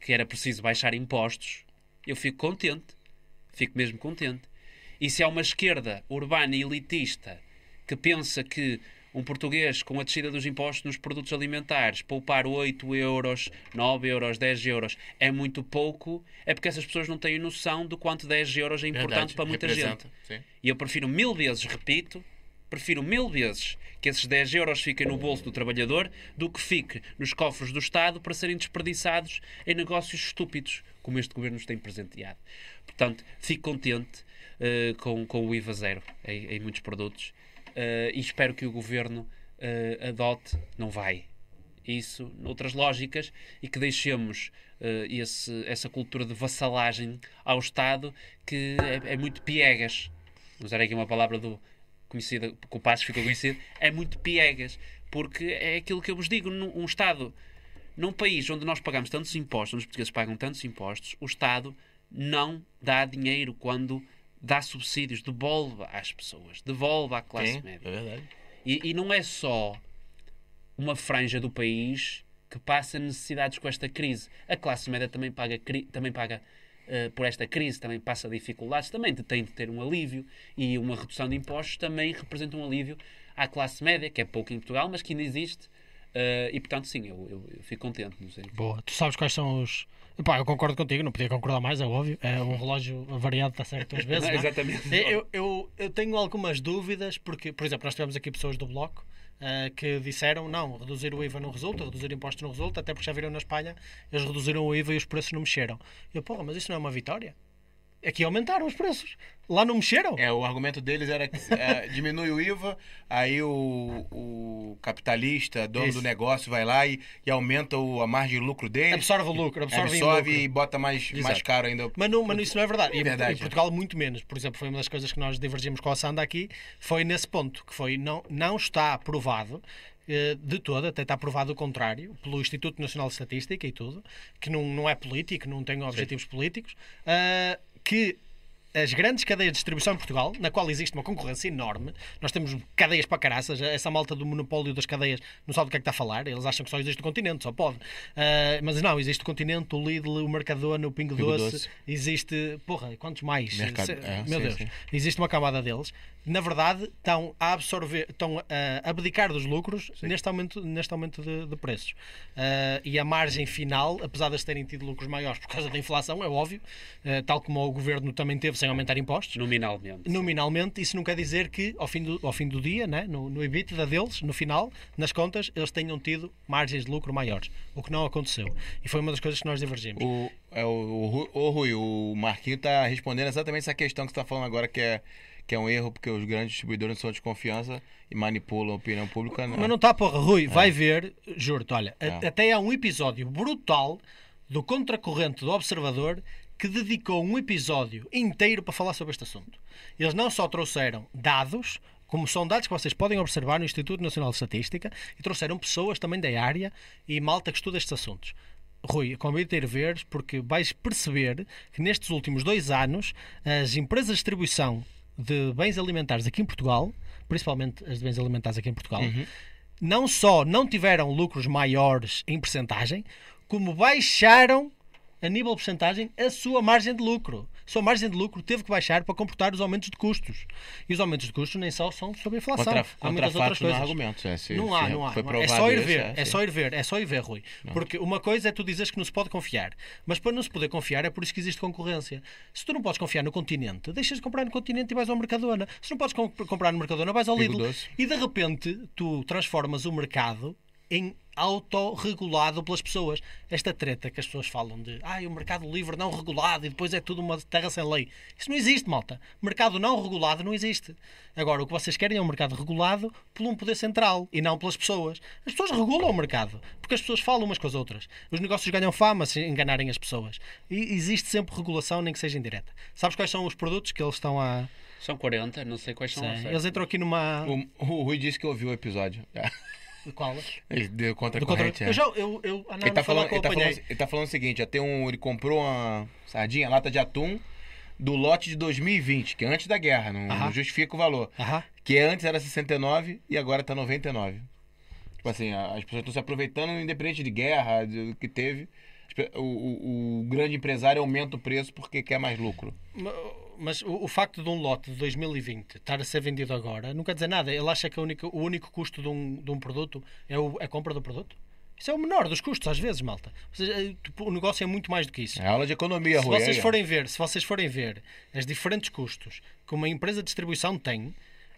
que era preciso baixar impostos, eu fico contente. Fico mesmo contente. E se há uma esquerda urbana e elitista que pensa que um português com a descida dos impostos nos produtos alimentares poupar 8 euros, 9 euros, 10 euros é muito pouco, é porque essas pessoas não têm noção do quanto 10 euros é importante Verdade, para muita gente. sim. E eu prefiro mil vezes, repito, prefiro mil vezes que esses 10 euros fiquem no bolso do trabalhador do que fique nos cofres do Estado para serem desperdiçados em negócios estúpidos, como este governo nos tem presenteado. Portanto, fico contente eh, com, com o IVA zero em, em muitos produtos eh, e espero que o governo eh, adote, não vai, isso noutras lógicas e que deixemos eh, esse, essa cultura de vassalagem ao Estado que é, é muito piegas. Usar aqui uma palavra do conhecida, que o Passos ficou conhecido, é muito piegas, porque é aquilo que eu vos digo, num um Estado, num país onde nós pagamos tantos impostos, onde os portugueses pagam tantos impostos, o Estado não dá dinheiro quando dá subsídios, devolve às pessoas, devolve à classe Sim, média. é verdade. E, e não é só uma franja do país que passa necessidades com esta crise. A classe média também paga, também paga eh, por esta crise, também passa dificuldades, também tem de ter um alívio. E uma redução de impostos também representa um alívio à classe média, que é pouco em Portugal, mas que ainda existe. Eh, e portanto, sim, eu, eu- eu fico contente. Boa. Tu sabes quais são os. Epá, eu concordo contigo, não podia concordar mais, é óbvio. É um relógio variado, está certo às vezes. não é? Exatamente. Eu, eu, eu tenho algumas dúvidas, porque, por exemplo, nós tivemos aqui pessoas do Bloco ah, que disseram não, reduzir o IVA não resulta, reduzir impostos não resulta, até porque já viram na Espanha, eles reduziram o IVA e os preços não mexeram. Eu, porra, mas isso não é uma vitória? Aqui aumentaram os preços. Lá não mexeram. É, o argumento deles era que é, diminui o IVA, aí o, o capitalista, dono Isso. do negócio, vai lá e, e aumenta o- a margem de lucro dele. Absorve o lucro, absorve, absorve lucro. e bota mais, mais caro ainda. Mas, não, mas isso não é verdade. E, Verdade, em Portugal, muito menos. Por exemplo, foi uma das coisas que nós divergimos com a Sanda aqui, foi nesse ponto, que foi não, não está aprovado eh, de todo, até está provado o contrário, pelo Instituto Nacional de Estatística e tudo, que não, não é político, não tem objetivos políticos, ah, que as grandes cadeias de distribuição em Portugal, na qual existe uma concorrência enorme, nós temos cadeias para caraças, essa malta do monopólio das cadeias não sabe do que é que está a falar, eles acham que só existe o continente, só pode. Ah, mas não, existe o continente, o Lidl, o Mercadona, o Pingo, Pingo Doce, Doce. existe, porra, quantos mais? Mercado- Se- é, meu sim, Deus, sim. existe uma camada deles. Na verdade, estão a absorver, estão a abdicar dos lucros neste aumento, neste aumento de, de preços. Ah, e a margem final, apesar de terem tido lucros maiores por causa da inflação, é óbvio, ah, tal como o governo também teve sem aumentar impostos, Nominalmente. nominalmente, isso não quer dizer que ao fim do, ao fim do dia, né, no, no EBITDA deles, no final, nas contas, eles tenham tido margens de lucro maiores. O que não aconteceu. E foi uma das coisas que nós divergimos. O, é o, o, ô, Rui, o Marquinho tá respondendo exatamente essa questão que você está falando agora, que é, que é um erro, porque os grandes distribuidores são de confiança e manipulam a opinião pública. Mas não está, porra, Rui, vai ver, juro-te, olha, É. até há um episódio brutal do Contracorrente do Observador que dedicou um episódio inteiro para falar sobre este assunto. Eles não só trouxeram dados, como são dados que vocês podem observar no Instituto Nacional de Estatística, e trouxeram pessoas também da área e malta que estuda estes assuntos. Rui, convido-te a ir ver, porque vais perceber que nestes últimos dois anos as empresas de distribuição de bens alimentares aqui em Portugal, principalmente as de bens alimentares aqui em Portugal, não só não tiveram lucros maiores em percentagem, como baixaram a nível de percentagem a sua margem de lucro. A sua margem de lucro teve que baixar para comportar os aumentos de custos. E os aumentos de custos nem só são sobre a inflação. Contra, há muitas outras fatos não há coisas. argumentos. É, se- Não há, se não há. Não há. É só ir ver, é, é só ir ver, é só ir ver, Rui. Porque uma coisa é tu dizeres que não se pode confiar, mas para não se poder confiar é por isso que existe concorrência. Se tu não podes confiar no continente, deixas de comprar no continente e vais ao Mercadona. Se não podes com- comprar no Mercadona, vais ao Lidl. E de repente tu transformas o mercado em autorregulado pelas pessoas. Esta treta que as pessoas falam de ah, o mercado livre não regulado e depois é tudo uma terra sem lei. Isso não existe, malta. Mercado não regulado não existe. Agora, o que vocês querem é um mercado regulado por um poder central e não pelas pessoas. As pessoas regulam o mercado porque as pessoas falam umas com as outras. Os negócios ganham fama se enganarem as pessoas. E existe sempre regulação, nem que seja indireta. Sabes quais são os produtos que eles estão a. São 40, não sei quais são. Eles entram aqui numa. O, o Rui disse que ouviu o episódio. Qual? Ele deu contra Do a contra... corrente. é. Eu já. Eu, eu, não, Ele tá, falando, ele, tá falando, ele tá falando o seguinte: tem um, ele comprou uma sardinha, lata de atum do lote de 2020, que é antes da guerra, não, Aham. não justifica o valor. Aham. Que antes era 69 e agora tá 99. Tipo assim, as pessoas estão se aproveitando, independente de guerra, do que teve. O, o- o grande empresário aumenta o preço porque quer mais lucro. Ma- Mas o, o facto de um lote de 2020 estar a ser vendido agora não quer dizer nada. Ele acha que única- o único custo de um, de um produto é o- a compra do produto. Isso é o menor dos custos, às vezes, malta. Ou seja, é, tipo, o negócio é muito mais do que isso. É aula de economia, se Rui. vocês ó. forem ver, se vocês forem ver as diferentes custos que uma empresa de distribuição tem,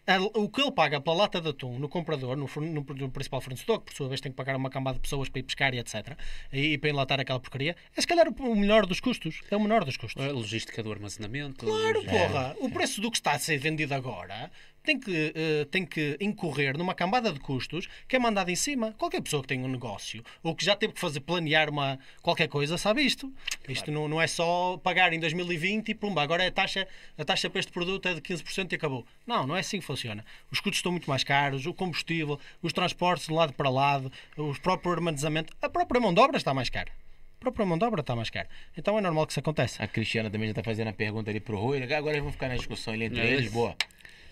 a- o que ele paga pela lata de atum no comprador, no, no, no principal fornecedor, que por sua vez tem que pagar uma camada de pessoas para ir pescar e etc. E, e para enlatar aquela porcaria, é se calhar o, o melhor dos custos. É o menor dos custos. A logística do armazenamento. Claro, porra. O preço do que está a ser vendido agora tem que, eh, tem que incorrer numa cambada de custos que é mandada em cima. Qualquer pessoa que tem um negócio ou que já teve que fazer planear uma, qualquer coisa sabe isto. Isto não, não é só pagar em 2020 e pumba, agora é a taxa, a taxa para este produto é de 15% e acabou. Não, não é assim que funciona. Os custos estão muito mais caros, o combustível, os transportes de lado para lado, o próprio armazenamento, a própria mão de obra está mais cara. A própria mão de obra está mais cara. Então é normal que isso aconteça. A Cristiana também já está fazendo a pergunta ali pro Rui. Agora eles vão ficar na discussão ali entre É eles. Boa.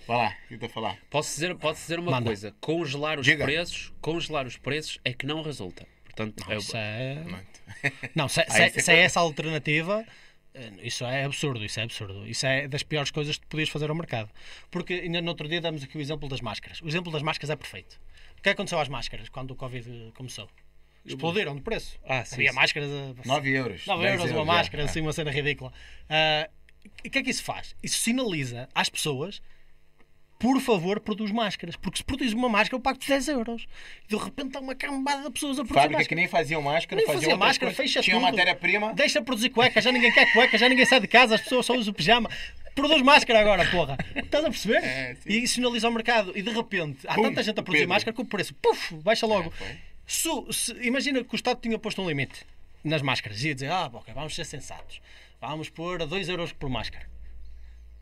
Vai lá, vai falar? Posso dizer, posso dizer uma Manda. coisa: congelar os Diga. preços, congelar os preços é que não resulta. Portanto, é, Isso é... Muito. Não, se, se, você se é essa a alternativa, eh, isso é absurdo, isso é absurdo. Isso é das piores coisas que podias fazer ao mercado. Porque ainda no outro dia damos aqui o exemplo das máscaras. O exemplo das máscaras é perfeito. O que aconteceu às máscaras quando o Covid começou? Explodiram de preço. Ah, sim, Havia sim. máscaras a 9 euros. 9 10 euros uma é. máscara, assim, uma cena ridícula. Ah, o que é que isso faz? Isso sinaliza às pessoas por favor, produz máscaras. Porque se produz uma máscara, eu pago-te 10 euros. E de repente há uma cambada de pessoas a produzir Fábrica máscara. que nem faziam máscara, Nem faziam fazia máscara, coisas. fecha Tinha tudo. matéria-prima. Deixa produzir cueca, já ninguém quer cueca, já ninguém sai de casa, as pessoas só usam pijama. Produz máscara agora, porra. Estás a perceber? É, e isso sinaliza ao mercado. E de repente, há Pum, tanta gente a produzir Pedro. máscara que o preço, puf, baixa logo. É. Se- se- imagina que o Estado tinha posto um limite nas máscaras. Ia dizer, ah, ok, vamos ser sensatos. Vamos pôr a 2 euros por máscara.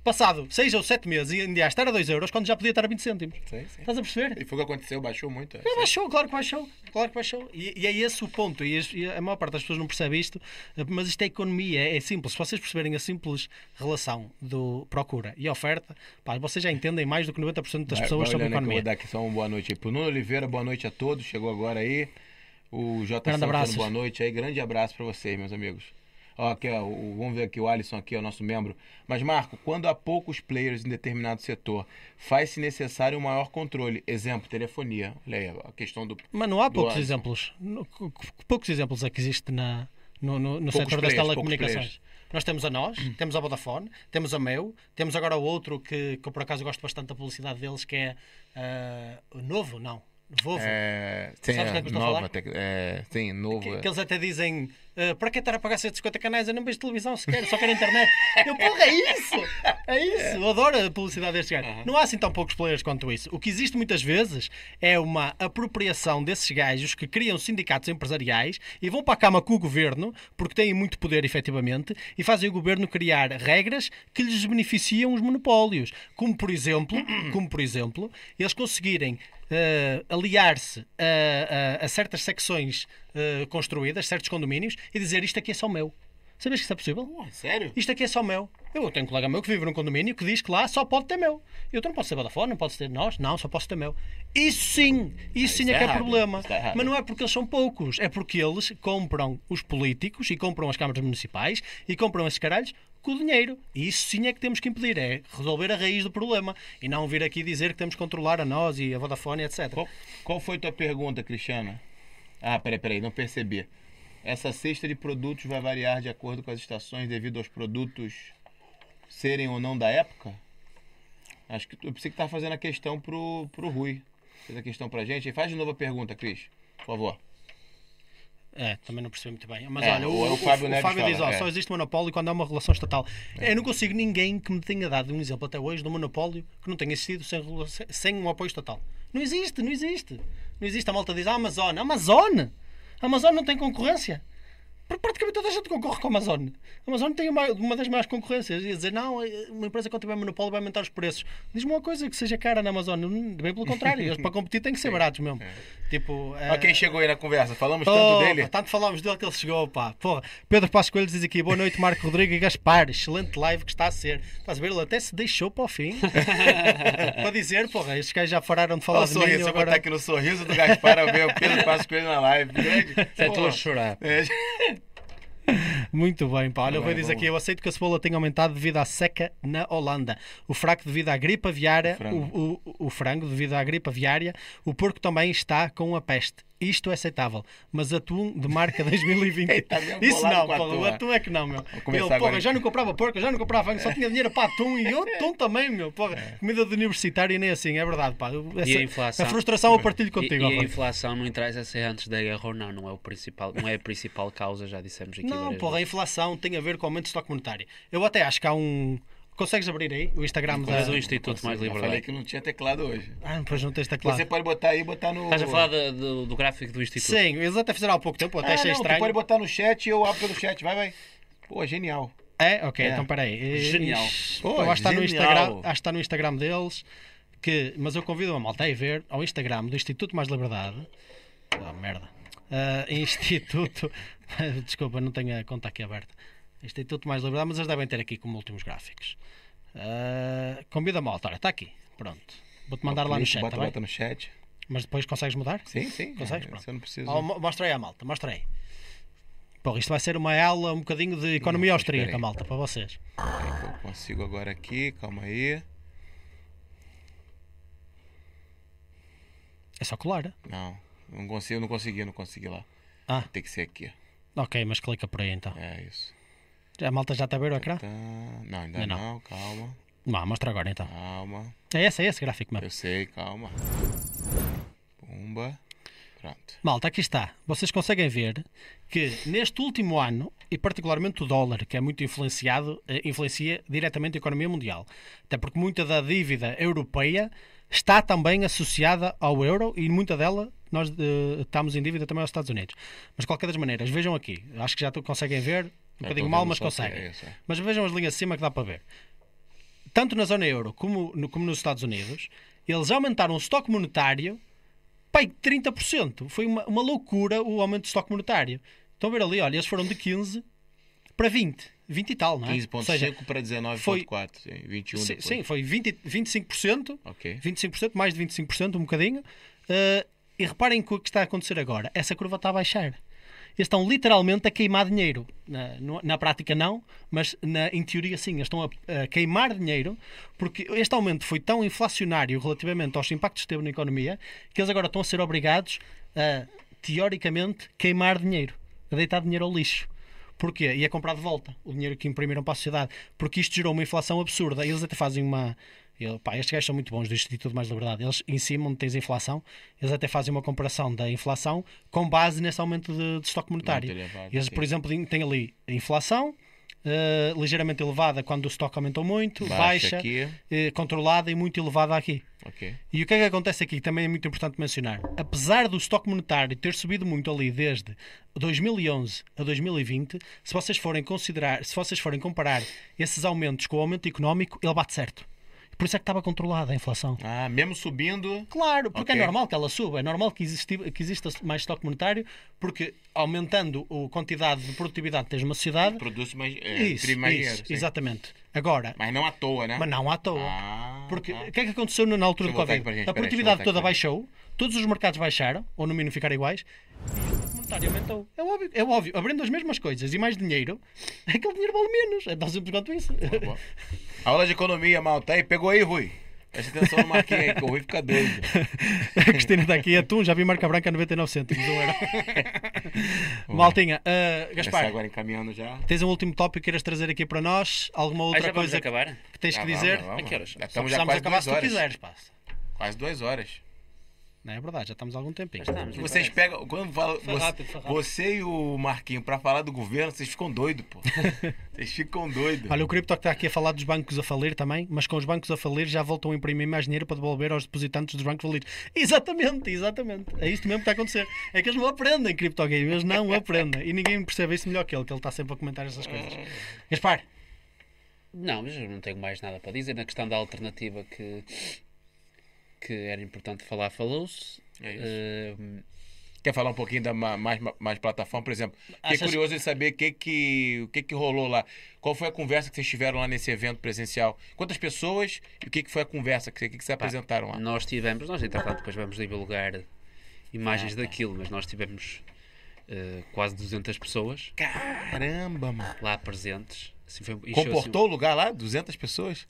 Passado 6 ou 7 meses, e ainda estar a 2 euros quando já podia estar a 20 cêntimos. Sim, sim. Estás a perceber? E foi o que aconteceu, baixou muito. é. Não, baixou, claro que baixou. Claro que baixou. E, e é esse o ponto. E, e a maior parte das pessoas não percebe isto, mas isto é economia, é, é simples. Se vocês perceberem a simples relação do procura e oferta, pá, vocês já entendem mais do que 90% das Vai- pessoas vai sobre eu economia. vou dar aqui só uma boa noite aí pro Nuno Oliveira, boa noite a todos. Chegou agora aí. O J. Grande Santana, boa noite aí. Grande abraço pra vocês, meus amigos. Ó, aqui, ó, o- vamos ver aqui o Alisson aqui, ó, nosso membro. Mas, Marco, quando há poucos players em determinado setor, faz-se necessário um maior controle. Exemplo, telefonia. Olha aí, a questão do. Mas não há poucos Alisson. exemplos. Poucos exemplos é que existe na, no, no, no setor das players, poucos telecomunicações. Nós temos a nós, temos a Vodafone, temos a Meu, temos agora o outro que, que eu por acaso gosto bastante da publicidade deles, que é ah, o Novo, não, Vovo. É, sim, Sabes o que é que a nova, falar? tec- é, sim, novo. Que, que eles até dizem "Ah, para que estar a pagar 150 canais? Eu não vejo televisão sequer, só quero internet. Eu, porra, é isso! É isso! Eu adoro a publicidade destes gajos. Não há assim tão poucos players quanto isso. O que existe muitas vezes é uma apropriação desses gajos que criam sindicatos empresariais e vão para a cama com o governo, porque têm muito poder efetivamente, e fazem o governo criar regras que lhes beneficiam os monopólios. Como por exemplo, como por exemplo, eles conseguirem eh, aliar-se a, a- a certas secções eh, construídas, certos condomínios, e dizer isto aqui é só meu. Sabes que isso é possível? Pô, sério? Isto aqui é só meu. Eu tenho um colega meu que vive num condomínio que diz que lá só pode ter meu. Eu não posso ter Vodafone, não posso ter nós, não, só posso ter meu. Isso sim, isso sim é é que é errado, problema. errado. Mas não é porque eles são poucos, é porque eles compram os políticos e compram as câmaras municipais e compram esses caralhos com o dinheiro. E isso sim é que temos que impedir, é resolver a raiz do problema e não vir aqui dizer que temos que controlar a nós e a Vodafone, etc. Qual, qual foi tua pergunta, Cristiana? Ah, peraí, peraí, não percebi. Essa cesta de produtos vai variar de acordo com as estações devido aos produtos serem ou não da época? Acho que eu pensei que fazendo a questão pro, pro Rui. Fez a questão pra gente. Faz de novo a pergunta, Cris, por favor. É, também não percebi muito bem. Mas É, olha, o, o- o o- Fábio o Neves Fábio diz: ó, é. só existe monopólio quando há uma relação estatal. Eu não consigo ninguém que me tenha dado um exemplo até hoje de um monopólio que não tenha existido sem, sem um apoio estatal. Não existe, não existe. Não existe. A malta diz: a Amazon. Amazon! Amazon não tem concorrência. Praticamente toda a gente concorre com a Amazon. A Amazon tem uma, uma das maiores concorrências. E dizer, não, uma empresa quando tiver monopólio vai aumentar os preços. Diz-me uma coisa que seja cara na Amazon. Hum, Bem pelo contrário, eles para competir têm que ser baratos mesmo. Tipo, Olha quem chegou aí na conversa. Falamos Oh, tanto dele. tanto falámos dele que ele chegou, pá. Porra. Pedro Passos Coelho diz aqui: boa noite, Marco Rodrigo e Gaspar. Excelente live que está a ser. Estás a ver? Ele até se deixou para o fim para dizer, porra, estes gajos já pararam de falar Olha o de mim. sorriso, eu eu agora... botar aqui no sorriso do Gaspar a ver o Pedro Passos na live. Grande. Estou a chorar. É, Muito bem, pá. Olha, o Vai, Rui diz vamos. aqui: eu aceito que a cebola tenha aumentado devido à seca na Holanda, o fraco devido à gripe aviária, frango. o, o, o frango devido à gripe aviária, o porco também está com a peste. Isto é aceitável, mas atum de marca 2020. Eita, mesmo Isso não, com a porra, o tua. atum é que não, meu. Ele, porra, agora. já não comprava porco, já não comprava só tinha dinheiro para atum e eu atum também, meu. Porra, É. comida de universitário e nem assim, é verdade, pá. Eu- E a inflação? frustração eu partilho E, contigo, e ó, a inflação não interessa ser antes da guerra ou não, não é, o principal, não é a principal causa, já dissemos aqui. Não, porra, a vezes. inflação tem a ver com o aumento de estoque monetário. Eu até acho que há um. Consegues abrir aí o Instagram da. Mas o Instituto Mais Eu falei Liberdade. que não tinha teclado hoje. Ah, pois não tens teclado. Você pode botar aí e botar no. Estás a falar do, do- do gráfico do Instituto? Sim, eles até fizeram há pouco tempo, até Ah, achei não, tu estranho. pode botar no chat e eu abro pelo chat. Vai, vai. Pô, genial. É, ok, É. então peraí. Genial. Pô, eu acho que está no. Instagram, acho que está no Instagram deles. Que, mas eu convido a malta a ir ver ao Instagram do Instituto Mais Liberdade. Ah, merda. Ah, Instituto. Desculpa, não tenho a conta aqui aberta. Instituto Mais Liberdade, mas eles devem ter aqui como últimos gráficos. Ah, convida a malta, olha, está aqui. Pronto. Vou-te mandar lá no chat, Bota, tá bota no chat. Mas depois consegues mudar? Sim, sim. Consegues? É, Pronto. Precisa. Oh, mo- mostra aí à malta, mostra aí. Porra, isto vai ser uma aula, um bocadinho de economia Não, austríaca, aí. malta, para vocês. Eu consigo agora aqui, calma aí. É só colar. Não, não consigo, não consegui, não consegui lá. Ah, Tem que ser aqui. ok, mas clica por aí então. É isso. A malta já está a ver o ecrã? Não, ainda não. não. calma. Não, mostra agora então. Calma. É esse, é esse gráfico mesmo. Eu sei, calma. Pumba. Pronto. Malta, aqui está. Vocês conseguem ver que neste último ano, e particularmente o dólar, que é muito influenciado, eh, influencia diretamente a economia mundial. Até porque muita da dívida europeia está também associada ao euro e muita dela nós eh, estamos em dívida também aos Estados Unidos. Mas de qualquer das maneiras, vejam aqui. Acho que já conseguem ver. Um Já bocadinho mal, mas conseguem. é é. Mas vejam as linhas de cima que dá para ver. Tanto na zona euro como, no- como nos Estados Unidos, eles aumentaram o estoque monetário pai, 30%. Foi uma, uma loucura o aumento do estoque monetário. Estão a ver ali, olha, eles foram de 15 para 20. 20 e tal, não é? Ou seja, 15.5 para 19.4. foi- Sim, 21 sim, depois. sim, foi 20, 25%. Ok. 25%, mais de 25%, um bocadinho. Uh, e reparem que o que está a acontecer agora, essa curva está a baixar. Estão literalmente a queimar dinheiro. Na, na prática, não, mas na, em teoria, sim. Eles estão a, a queimar dinheiro porque este aumento foi tão inflacionário relativamente aos impactos que teve na economia que eles agora estão a ser obrigados a, teoricamente, queimar dinheiro, a deitar dinheiro ao lixo. Porquê? E a comprar de volta o dinheiro que imprimiram para a sociedade. Porque isto gerou uma inflação absurda. Eles até fazem uma. Ele- pá, estes gajos são muito bons do Instituto Mais Liberdade. Eles, em cima, onde tens inflação, eles até fazem uma comparação da inflação com base nesse aumento de, de estoque monetário. Elevado, Eles, sim. por exemplo, têm ali a inflação eh, ligeiramente elevada quando o estoque aumentou muito, Baixa baixa, eh, controlada e muito elevada aqui. Ok. E o que é que acontece aqui? Também é muito importante mencionar. Apesar do estoque monetário ter subido muito ali desde 2011 a 2020, se vocês forem considerar, se vocês forem comparar esses aumentos com o aumento económico, ele bate certo. Por isso é que estava controlada a inflação. Ah, mesmo subindo. Claro, porque Ok. é normal que ela suba, é normal que, existi- que exista mais estoque monetário, porque aumentando a quantidade de produtividade que tens numa sociedade, Produz mais. É, isso, mais isso, dinheiro. sim. Agora, Mas não à toa, né? mas não à toa. Ah, Porque tá. o que é que aconteceu na altura do Covid? a produtividade toda baixou, todos os mercados baixaram, ou no mínimo ficaram iguais, e o monetário aumentou. É óbvio, é óbvio. Abrindo as mesmas coisas e mais dinheiro, aquele dinheiro vale menos. É tão simples quanto isso. Boa. Aula de economia, malta. Aí, pegou aí, Rui. Presta atenção no marquinho aí, que o Rui fica doido. A Cristina está aqui, atum, já vi marca branca a 99 cêntimos, um euro. Maltinha, uh, Gaspar, agora encaminhando já. tens um último tópico que queiras trazer aqui para nós? Alguma Ah, outra vamos coisa que, acabar? que tens Já que vamos, dizer? já vamos. A que horas? Já estamos já quase acabar duas se tu horas. quiseres, pá. Quase duas horas. Não é verdade, já estamos há algum estamos. Que vocês pegam. Quando fala, Foi você, rápido, foi rápido. você e o Marquinho, pra falar do governo, vocês ficam doidos, pô. vocês ficam doidos. Olha, o Cripto está aqui a falar dos bancos a falir também, mas com os bancos a falir já voltam a imprimir mais dinheiro para devolver aos depositantes dos bancos falidos. Exatamente, exatamente. É isto mesmo que está a acontecer. É que eles não aprendem Crypto Game, eles não aprendem. E ninguém percebe isso melhor que ele, que ele está sempre a comentar essas coisas. Gaspar, Não, mas eu não tenho mais nada para dizer. Na questão da alternativa que, que era importante falar, falou-se. É. Eh, Quer falar um pouquinho da ma- mais, mais plataforma, por exemplo? Fiquei Achas- curioso de saber o que que, o que que rolou lá. Qual foi a conversa que vocês tiveram lá nesse evento presencial? Quantas pessoas e o que, que foi a conversa? O que, que vocês apresentaram lá? nós tivemos, nós entretanto depois vamos divulgar imagens daquilo, mas nós tivemos eh, quase 200 pessoas Caramba, mano. lá presentes. Assim, foi, Comportou o lugar lá? 200 pessoas?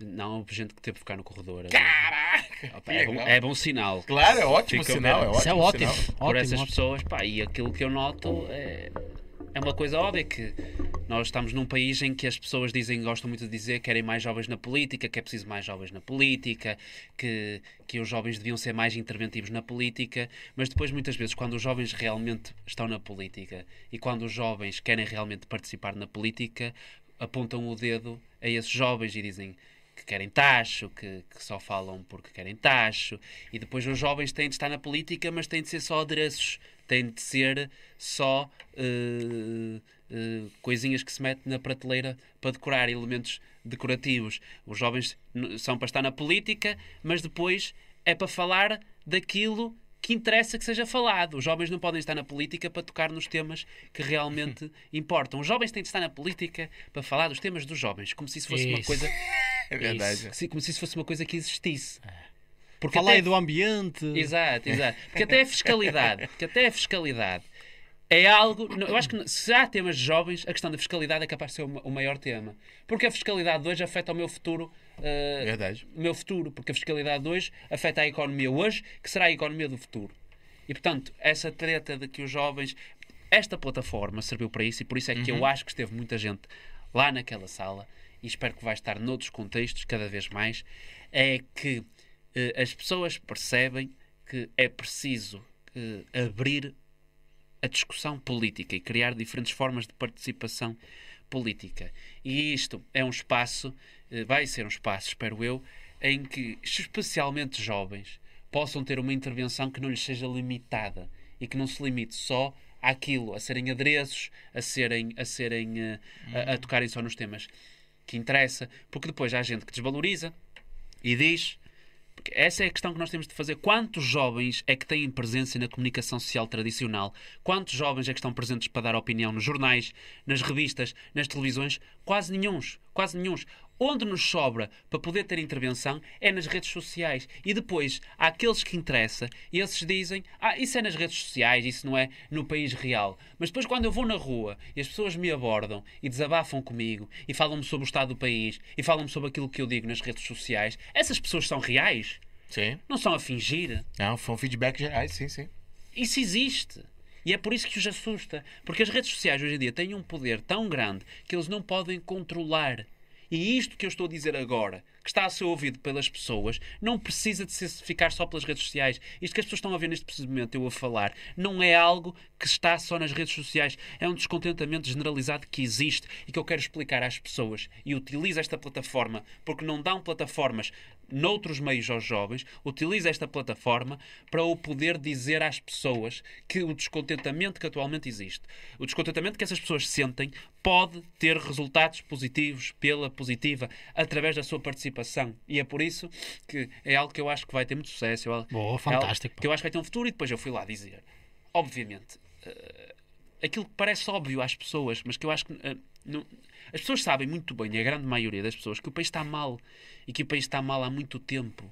Não, houve gente que teve que ficar no corredor. Caraca! Opa, é, bom, legal. é bom sinal. Claro, é ótimo Fica sinal. É ótimo isso é ótimo. sinal. por ótimo, essas ótimo. pessoas, pá, e aquilo que eu noto é, é uma coisa óbvia que nós estamos num país em que as pessoas dizem, gostam muito de dizer que querem mais jovens na política, que é preciso mais jovens na política, que, que os jovens deviam ser mais interventivos na política, mas depois muitas vezes quando os jovens realmente estão na política e quando os jovens querem realmente participar na política, apontam o dedo a esses jovens e dizem que querem tacho, que, que só falam porque querem tacho, e depois os jovens têm de estar na política, mas têm de ser só adereços, têm de ser só eh, eh, coisinhas que se metem na prateleira para decorar, elementos decorativos. Os jovens são para estar na política, mas depois é para falar daquilo que interessa que seja falado. Os jovens não podem estar na política para tocar nos temas que realmente importam. Os jovens têm de estar na política para falar dos temas dos jovens, como se isso fosse uma Isso. coisa É verdade. isso. Como se isso fosse uma coisa que existisse. Porque Fala até- aí do ambiente. Exato, exato. Porque até a fiscalidade, porque até a fiscalidade é algo. Eu acho que se há temas de jovens, a questão da fiscalidade é capaz de ser o ma- o maior tema. Porque a fiscalidade de hoje afeta o meu futuro. eh, Verdade. o meu futuro, porque a fiscalidade de hoje afeta a economia hoje, que será a economia do futuro. E portanto, essa treta de que os jovens. Esta plataforma serviu para isso e por isso é que eu acho que esteve muita gente lá naquela sala e espero que vai estar noutros contextos cada vez mais. É que eh, as pessoas percebem que é preciso eh, abrir a discussão política e criar diferentes formas de participação política. E isto é um espaço, eh, vai ser um espaço, espero eu, em que especialmente jovens possam ter uma intervenção que não lhes seja limitada e que não se limite só àquilo, a serem adereços, a serem, a, serem eh, a, a tocarem só nos temas que interessa, porque depois há gente que desvaloriza e diz porque essa é a questão que nós temos de fazer. Quantos jovens é que têm presença na comunicação social tradicional? Quantos jovens é que estão presentes para dar opinião nos jornais, nas revistas, nas televisões? Quase nenhuns. Quase nenhuns. Onde nos sobra para poder ter intervenção é nas redes sociais. E depois, há aqueles que interessa e esses dizem: Ah, isso é nas redes sociais, isso não é no país real. Mas depois, quando eu vou na rua e as pessoas me abordam e desabafam comigo e falam-me sobre o estado do país e falam-me sobre aquilo que eu digo nas redes sociais, essas pessoas são reais. Sim. Não são a fingir. Não, foi um feedback geral, sim, sim. Isso existe. E é por isso que os assusta. Porque as redes sociais hoje em dia têm um poder tão grande que eles não podem controlar. E isto que eu estou a dizer agora, que está a ser ouvido pelas pessoas, não precisa de ser, ficar só pelas redes sociais. Isto que as pessoas estão a ver neste preciso momento, eu a falar, não é algo que está só nas redes sociais. É um descontentamento generalizado que existe e que eu quero explicar às pessoas. E utilizo esta plataforma porque não dão plataformas noutros meios aos jovens, utilizo esta plataforma para o poder dizer às pessoas que o descontentamento que atualmente existe, o descontentamento que essas pessoas sentem, pode ter resultados positivos pela positiva através da sua participação. E é por isso que é algo que eu acho que vai ter muito sucesso. é algo- Boa, é fantástico, pá. Que eu acho que vai ter um futuro e depois eu fui lá dizer. Obviamente, eh, aquilo que parece óbvio às pessoas, mas que eu acho que eh, não- as pessoas sabem muito bem, a grande maioria das pessoas, que o país está mal e que o país está mal há muito tempo.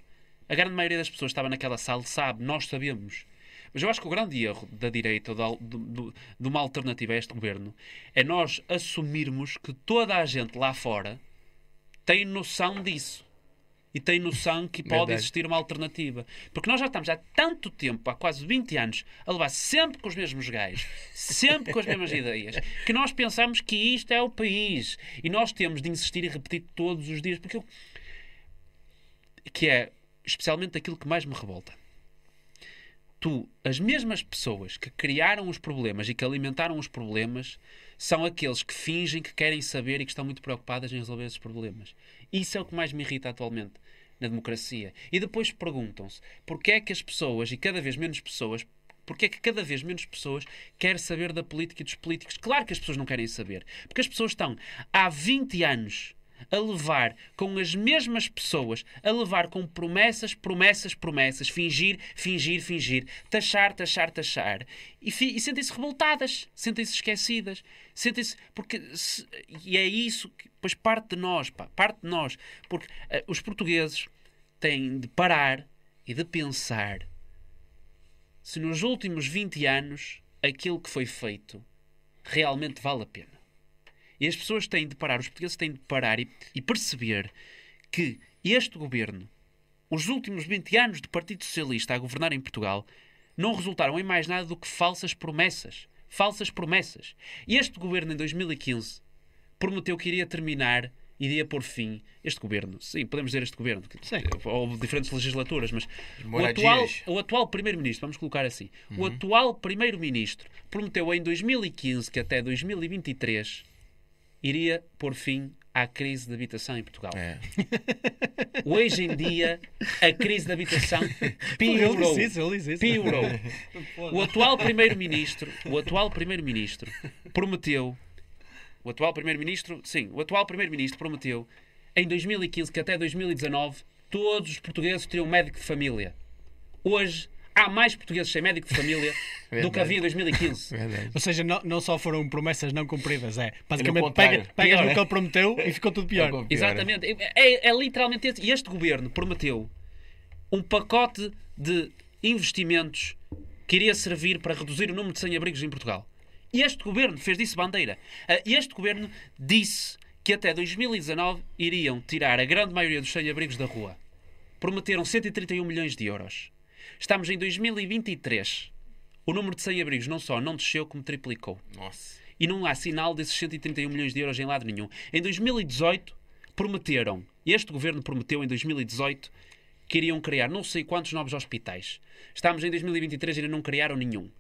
A grande maioria das pessoas que estava naquela sala sabe, nós sabemos. Mas eu acho que o grande erro da direita ou do- do- de uma alternativa a este governo é nós assumirmos que toda a gente lá fora tem noção disso. E tem noção que pode Verdade. existir uma alternativa. Porque nós já estamos há tanto tempo, há quase 20 anos, a levar sempre com os mesmos gajos, sempre com as mesmas ideias, que nós pensamos que isto é o país. E nós temos de insistir e repetir todos os dias, porque eu... que é especialmente aquilo que mais me revolta. tu, as mesmas pessoas que criaram os problemas e que alimentaram os problemas são aqueles que fingem que querem saber e que estão muito preocupadas em resolver esses problemas. Isso é o que mais me irrita atualmente na democracia. E depois perguntam-se porquê é que as pessoas, e cada vez menos pessoas, porque é que cada vez menos pessoas querem saber da política e dos políticos? Claro que as pessoas não querem saber. Porque as pessoas estão há 20 anos a levar com as mesmas pessoas, a levar com promessas, promessas, promessas, fingir, fingir, fingir, taxar, taxar, taxar, e, e sentem-se revoltadas, sentem-se esquecidas, sentem-se. Porque. se- e é isso que. Pois parte de nós, pá, parte de nós. Porque eh, os portugueses têm de parar e de pensar se nos últimos 20 anos aquilo que foi feito realmente vale a pena. E as pessoas têm de parar, os portugueses têm de parar e, e perceber que este governo, os últimos 20 anos de Partido Socialista a governar em Portugal, não resultaram em mais nada do que falsas promessas. Falsas promessas. E este governo, em 2015, prometeu que iria terminar, iria pôr fim. Este governo, sim, podemos dizer este governo, Sim. houve diferentes legislaturas, mas o atual, o atual primeiro-ministro, vamos colocar assim, o atual primeiro-ministro prometeu em 2015 que até 2023 iria pôr fim à crise de habitação em Portugal. É. Hoje em dia, a crise de habitação piorou. Piorou. O atual primeiro-ministro, o atual primeiro-ministro prometeu, o atual primeiro-ministro, sim, o atual primeiro-ministro prometeu em 2015 que até 2019 todos os portugueses teriam médico de família. Hoje há mais portugueses sem médico de família do que havia em 2015. Verdade. Ou seja, não, não só foram promessas não cumpridas, é basicamente pega, pegas Pior, no é? que ele prometeu e ficou tudo pior. Pior, Exatamente. É, é literalmente esse. E este governo prometeu um pacote de investimentos que iria servir para reduzir o número de sem-abrigos em Portugal. E este governo fez disso bandeira. Ah, Este governo disse que até 2019 iriam tirar a grande maioria dos sem-abrigos da rua. Prometeram 131 milhões de euros. Estamos em 2023. O número de sem-abrigos não só não desceu, como triplicou. Nossa. E não há sinal desses 131 milhões de euros em lado nenhum. Em 2018, prometeram, este governo prometeu em 2018, que iriam criar não sei quantos novos hospitais. Estamos em 2023 e ainda não criaram nenhum.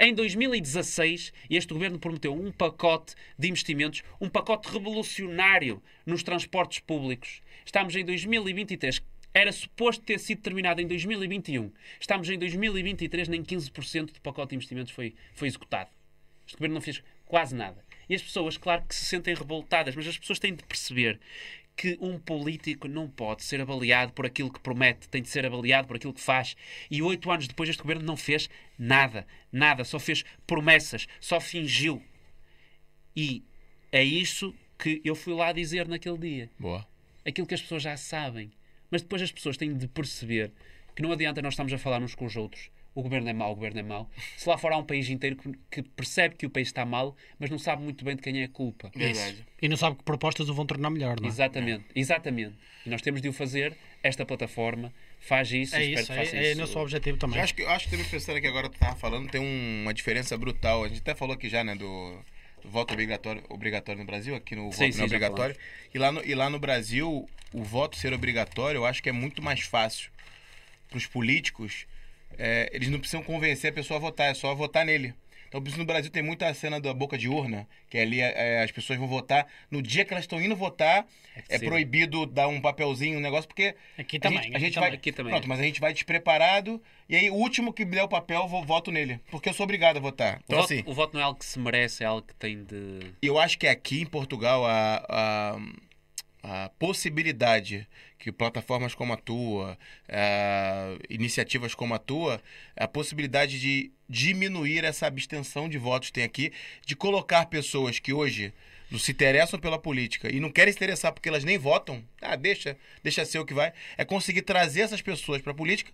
Em 2016, este governo prometeu um pacote de investimentos, um pacote revolucionário nos transportes públicos. Estamos em 2023. Era suposto ter sido terminado em 2021. Estamos em 2023, nem 15% do pacote de investimentos foi, foi executado. Este governo não fez quase nada. E as pessoas, claro que se sentem revoltadas, mas as pessoas têm de perceber que um político não pode ser avaliado por aquilo que promete, tem de ser avaliado por aquilo que faz. E oito anos depois este governo não fez nada, nada, só fez promessas, só fingiu. E é isso que eu fui lá dizer naquele dia. Boa. Aquilo que as pessoas já sabem. Mas depois as pessoas têm de perceber que não adianta nós estarmos a falar uns com os outros. O governo é mau, o governo é mau. Se lá fora há um país inteiro que, que percebe que o país está mal, mas não sabe muito bem de quem é a culpa. Verdade. E não sabe que propostas o vão tornar melhor, não é? Exatamente, exatamente. E nós temos de o fazer. Esta plataforma faz isso. É e espero isso, que faça é, é isso. nosso objetivo também. Eu acho que, eu acho que também pensando aqui agora, tu tava falando, tem um- uma diferença brutal. A gente até falou aqui já, né, do, do voto obrigatório, obrigatório no Brasil, aqui no Sim, voto sim, não já obrigatório. E lá, no, e lá no Brasil, o voto ser obrigatório, eu acho que é muito mais fácil para os políticos. é, eles não precisam convencer a pessoa a votar, é só votar nele. Então, por isso no Brasil tem muita cena da boca de urna, que ali é, as pessoas vão votar. No dia que elas estão indo votar, é, Sim. proibido dar um papelzinho, um negócio, porque Aqui a também, gente, a gente vai, Aqui também. Pronto, mas a gente vai despreparado e aí o último que der o papel, eu vou, voto nele. Porque eu sou obrigado a votar. O, Então, voto, assim, o voto não é algo que se merece, é algo que tem de. eu acho que aqui em Portugal a, a, a possibilidade que plataformas como a tua, a, iniciativas como a tua, a possibilidade de diminuir essa abstenção de votos tem aqui, de colocar pessoas que hoje não se interessam pela política e não querem se interessar porque elas nem votam, ah, deixa, deixa ser o que vai, é conseguir trazer essas pessoas para a política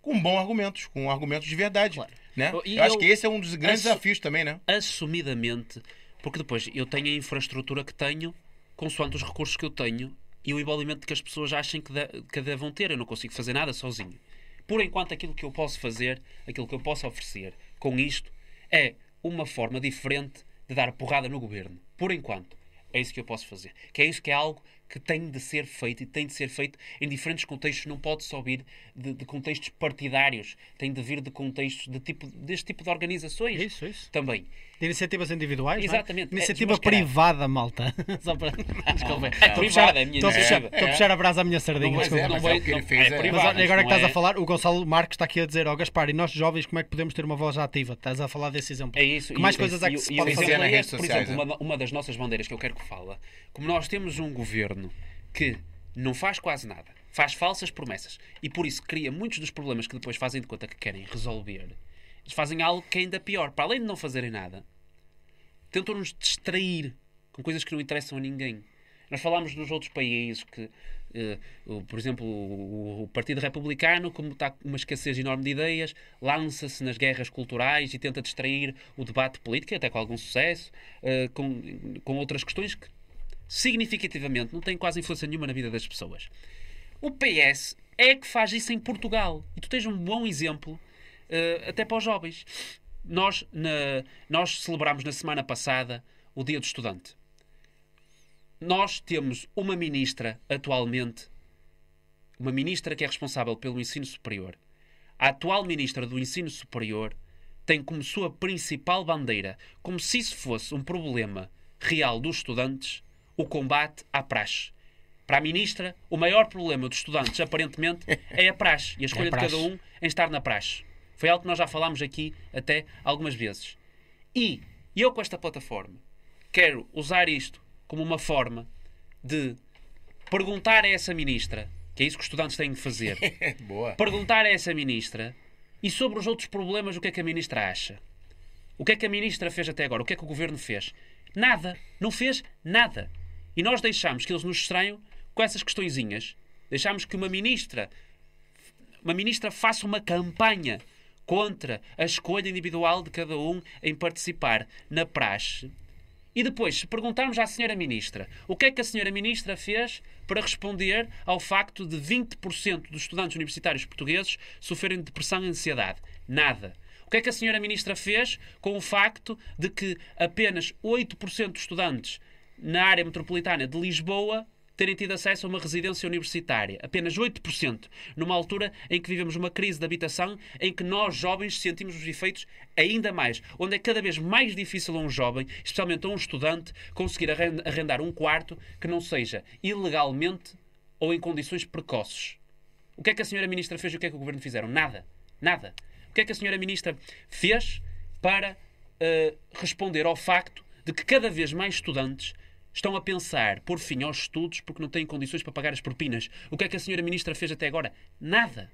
com bons argumentos, com argumentos de verdade, Claro. né? E eu, acho eu- que esse é um dos grandes desafios também, né? assumidamente, porque depois eu tenho a infraestrutura que tenho, consoante os recursos que eu tenho e o envolvimento que as pessoas achem que, de- que devam ter. Eu não consigo fazer nada sozinho. Por enquanto, aquilo que eu posso fazer, aquilo que eu posso oferecer com isto, é uma forma diferente de dar porrada no governo. Por enquanto. É isso que eu posso fazer. Que é isso que é algo que tem de ser feito e tem de ser feito em diferentes contextos. Não pode só vir de, de contextos partidários, tem de vir de contextos de tipo, deste tipo de organizações Isso, isso. também. De iniciativas individuais. é? Exatamente. É Iniciativa desmascarar. privada, malta. Só para. Desculpa. é Estou a privada, puxar- é a minha estou a puxar- a puxar a brasa à minha sardinha. Não, mas desculpa. é, não mas é ele não- fez, é é. Mas privado, olha, agora que estás a é- falar, o Gonçalo Marques está aqui a dizer, ó Gaspar, e nós jovens, como é que podemos ter uma voz ativa? Estás a falar desse exemplo. É isso. Que mais E- coisas é que se e pode fazer é este, Por exemplo, é? uma, uma das nossas bandeiras que eu quero que fala, como nós temos um governo que não faz quase nada, faz falsas promessas e por isso cria muitos dos problemas que depois fazem de conta que querem resolver, eles fazem algo que é ainda pior. Para além de não fazerem nada, tentam-nos distrair com coisas que não interessam a ninguém. Nós falámos nos outros países que, eh, por exemplo, o, o Partido Republicano, como está com uma escassez enorme de ideias, lança-se nas guerras culturais e tenta distrair o debate político, até com algum sucesso, eh, com, com outras questões que, significativamente, não têm quase influência nenhuma na vida das pessoas. O PS é que faz isso em Portugal. E tu tens um bom exemplo eh, até para os jovens. Nós, na, nós celebramos na semana passada o Dia do Estudante. Nós temos uma ministra atualmente, uma ministra que é responsável pelo ensino superior. A atual ministra do ensino superior tem como sua principal bandeira, como se isso fosse um problema real dos estudantes, o combate à praxe. Para a ministra, o maior problema dos estudantes, aparentemente, é a praxe e a escolha de praxe. cada um em estar na praxe. Foi algo que nós já falámos aqui até algumas vezes. E eu, com esta plataforma, quero usar isto como uma forma de perguntar a essa ministra, que é isso que os estudantes têm de fazer, Boa. perguntar a essa ministra e sobre os outros problemas o que é que a ministra acha. O que é que a ministra fez até agora? O que é que o governo fez? Nada. Não fez nada. E nós deixamos que eles nos distraiam com essas questõezinhas. Deixamos que uma ministra uma ministra faça uma campanha contra a escolha individual de cada um em participar na praxe. E depois, se perguntarmos à senhora ministra o que é que a senhora ministra fez para responder ao facto de 20% dos estudantes universitários portugueses sofrerem de depressão e ansiedade? Nada. O que é que a senhora ministra fez com o facto de que apenas 8% dos estudantes na área metropolitana de Lisboa terem tido acesso a uma residência universitária. Apenas 8%, numa altura em que vivemos uma crise de habitação, em que nós, jovens, sentimos os efeitos ainda mais. Onde é cada vez mais difícil a um jovem, especialmente a um estudante, conseguir arren- arrendar um quarto que não seja ilegalmente ou em condições precoces. O que é que a senhora ministra fez e o que é que o governo fizeram? Nada. Nada. O que é que a senhora ministra fez para eh, responder ao facto de que cada vez mais estudantes estão a pensar por fim aos estudos porque não têm condições para pagar as propinas? O que é que a senhora ministra fez até agora? Nada.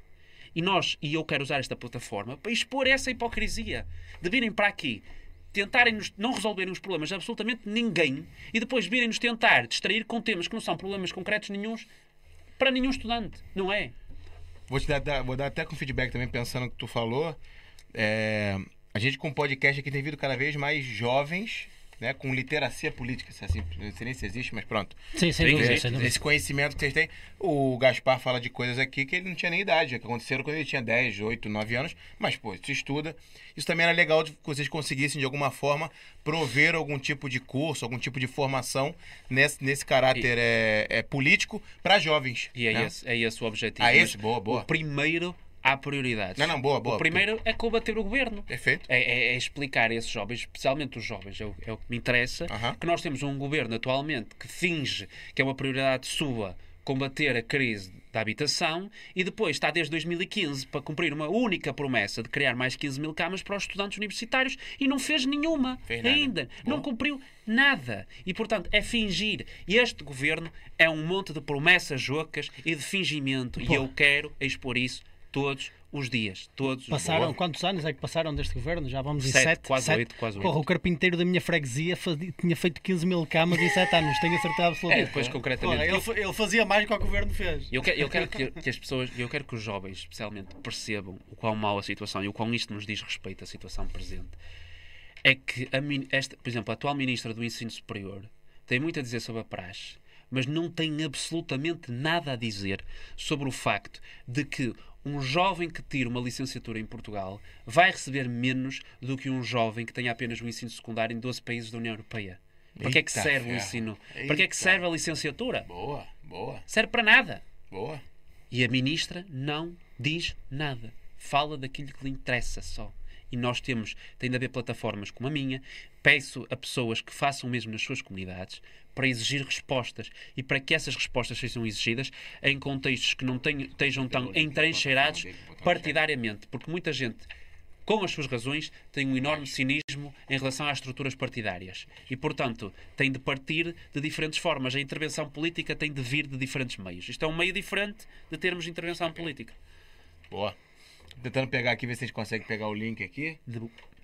E nós, e eu quero usar esta plataforma para expor essa hipocrisia de virem para aqui tentarem não resolverem os problemas de absolutamente ninguém e depois virem-nos tentar distrair com temas que não são problemas concretos nenhuns para nenhum estudante, não é? Vou, te dar, vou dar até com feedback também, pensando no que tu falou. É, a gente com podcast aqui tem vindo cada vez mais jovens, né? Com literacia política, se assim, não sei nem se existe, mas pronto. Sim, sem dúvida. sim. sem dúvida. Esse conhecimento que vocês têm. O Gaspar fala de coisas aqui que ele não tinha nem idade, que aconteceram quando ele tinha 10, 8, 9 anos. Mas, pô, tu estuda. Isso também era legal de que vocês conseguissem, de alguma forma, prover algum tipo de curso, algum tipo de formação nesse, nesse caráter é, é, político para jovens. E é, né? esse, é esse o objetivo. Ah, esse? Boa, boa. O primeiro há prioridades. Não, não, boa, boa. O primeiro é combater o governo. Perfeito. É, é- é explicar a esses jovens, especialmente os jovens, é o, é o que me interessa, Aham. que nós temos um governo atualmente que finge que é uma prioridade sua combater a crise da habitação e depois está desde 2015 para cumprir uma única promessa de criar mais 15 mil camas para os estudantes universitários e não fez nenhuma Fez ainda. Não Boa. cumpriu nada. E, portanto, é fingir. E este governo é um monte de promessas ocas e de fingimento. E eu quero expor isso todos os dias. Todos os Passaram, dias. quantos anos é que passaram deste governo? Já vamos em Sete, sete. quase sete? oito, quase oito. Porra, o carpinteiro da minha freguesia fazia- tinha feito 15 mil camas em 7 anos, tenho a certeza absoluta. É, depois concretamente. Porra, ele, ele fazia mais do que o governo fez. Eu quero, eu quero que, que as pessoas, eu quero que os jovens, especialmente, percebam o quão mal a situação e o quão isto nos diz respeito à situação presente. É que, a, esta, por exemplo, a atual Ministra do Ensino Superior tem muito a dizer sobre a praxe, mas não tem absolutamente nada a dizer sobre o facto de que um jovem que tira uma licenciatura em Portugal vai receber menos do que um jovem que tenha apenas o ensino secundário em 12 países da União Europeia. Para que é que serve o ensino? Para que é que serve a licenciatura? Boa, boa, Serve para nada. boa. E a ministra não diz nada. Fala daquilo que lhe interessa só. E nós temos, tem de haver plataformas como a minha. Peço a pessoas que façam mesmo nas suas comunidades para exigir respostas e para que essas respostas sejam exigidas em contextos que não tenham- estejam tão entrincheirados partidariamente. Porque muita gente, com as suas razões, tem um enorme cinismo em relação às estruturas partidárias. E, portanto, tem de partir de diferentes formas. A intervenção política tem de vir de diferentes meios. Isto é um meio diferente de termos intervenção política. Boa. Tentando pegar aqui, ver se a gente consegue pegar o link aqui.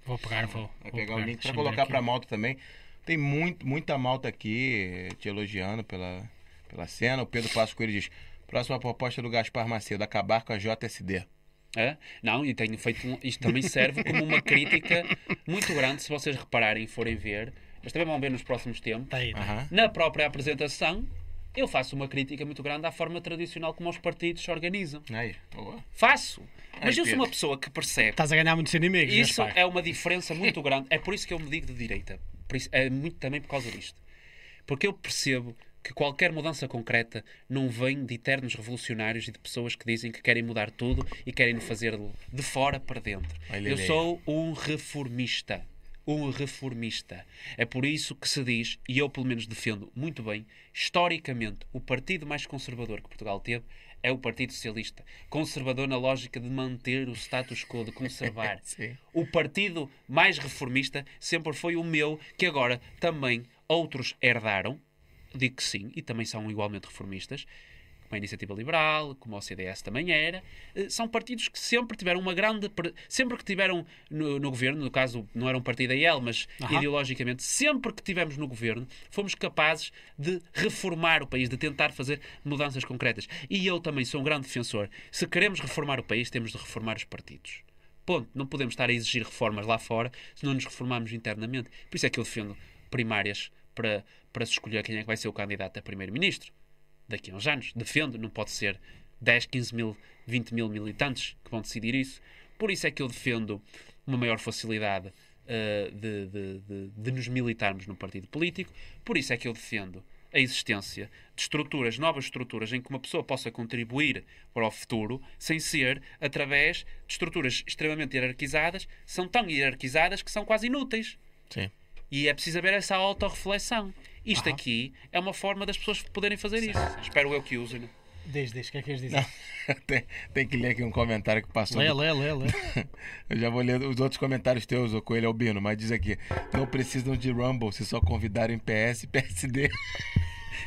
Vou pegar, vou. Vai vou pegar o pegar. link pra Deixa-me colocar pra malta também. Tem muito, muita malta aqui eh, te elogiando pela, pela cena. O Pedro Passo Coelho diz: próxima proposta do Gaspar Macedo, acabar com a JSD. É? Não, e tenho feito um- isto também serve como uma crítica muito grande, se vocês repararem e forem ver, mas também vão ver nos próximos tempos. Tá aí, tá. Na própria apresentação, eu faço uma crítica muito grande à forma tradicional como os partidos se organizam. Aí, boa. Faço. Mas Aí, eu sou uma pessoa que percebe Estás a ganhar muitos inimigos, Isso Gaspar. é uma diferença muito grande. É por isso que eu me digo de direita. Isso- é muito também por causa disto. Porque eu percebo que qualquer mudança concreta não vem de eternos revolucionários e de pessoas que dizem que querem mudar tudo e querem fazê-lo de fora para dentro. Olha eu ali. sou um reformista. Um reformista. É por isso que se diz, e eu pelo menos defendo muito bem, historicamente, o partido mais conservador que Portugal teve é o Partido Socialista. Conservador na lógica de manter o status quo, de conservar. O partido mais reformista sempre foi o meu, que agora também outros herdaram. Digo que sim, e também são igualmente reformistas, como a Iniciativa Liberal, como o CDS também era. Eh, São partidos que sempre tiveram uma grande. pre- Sempre que tiveram no, no governo, no caso não era um partido a ele, mas ideologicamente, sempre que tivemos no governo, fomos capazes de reformar o país, de tentar fazer mudanças concretas. E eu também sou um grande defensor. Se queremos reformar o país, temos de reformar os partidos. Ponto. Não podemos estar a exigir reformas lá fora se não nos reformarmos internamente. Por isso é que eu defendo primárias para, para se escolher quem é que vai ser o candidato a primeiro-ministro daqui a uns anos. Defendo, não pode ser 10, 15 mil, 20 mil militantes que vão decidir isso. Por isso é que eu defendo uma maior facilidade eh, de, de- de- de nos militarmos no partido político. Por isso é que eu defendo a existência de estruturas, novas estruturas, em que uma pessoa possa contribuir para o futuro, sem ser através de estruturas extremamente hierarquizadas, são tão hierarquizadas que são quase inúteis. Sim. E é preciso haver essa autorreflexão. Isto aqui é uma forma das pessoas poderem fazer isso. Espero eu que usem. né? Diz, diz, o que é que queres dizer? tem, tem que ler aqui um comentário que passou. Lê, do- lê, lê, lê. Eu já vou ler os outros comentários teus, ô Coelho Albino, mas diz aqui: não precisam de Rumble se só convidarem PS e PSD.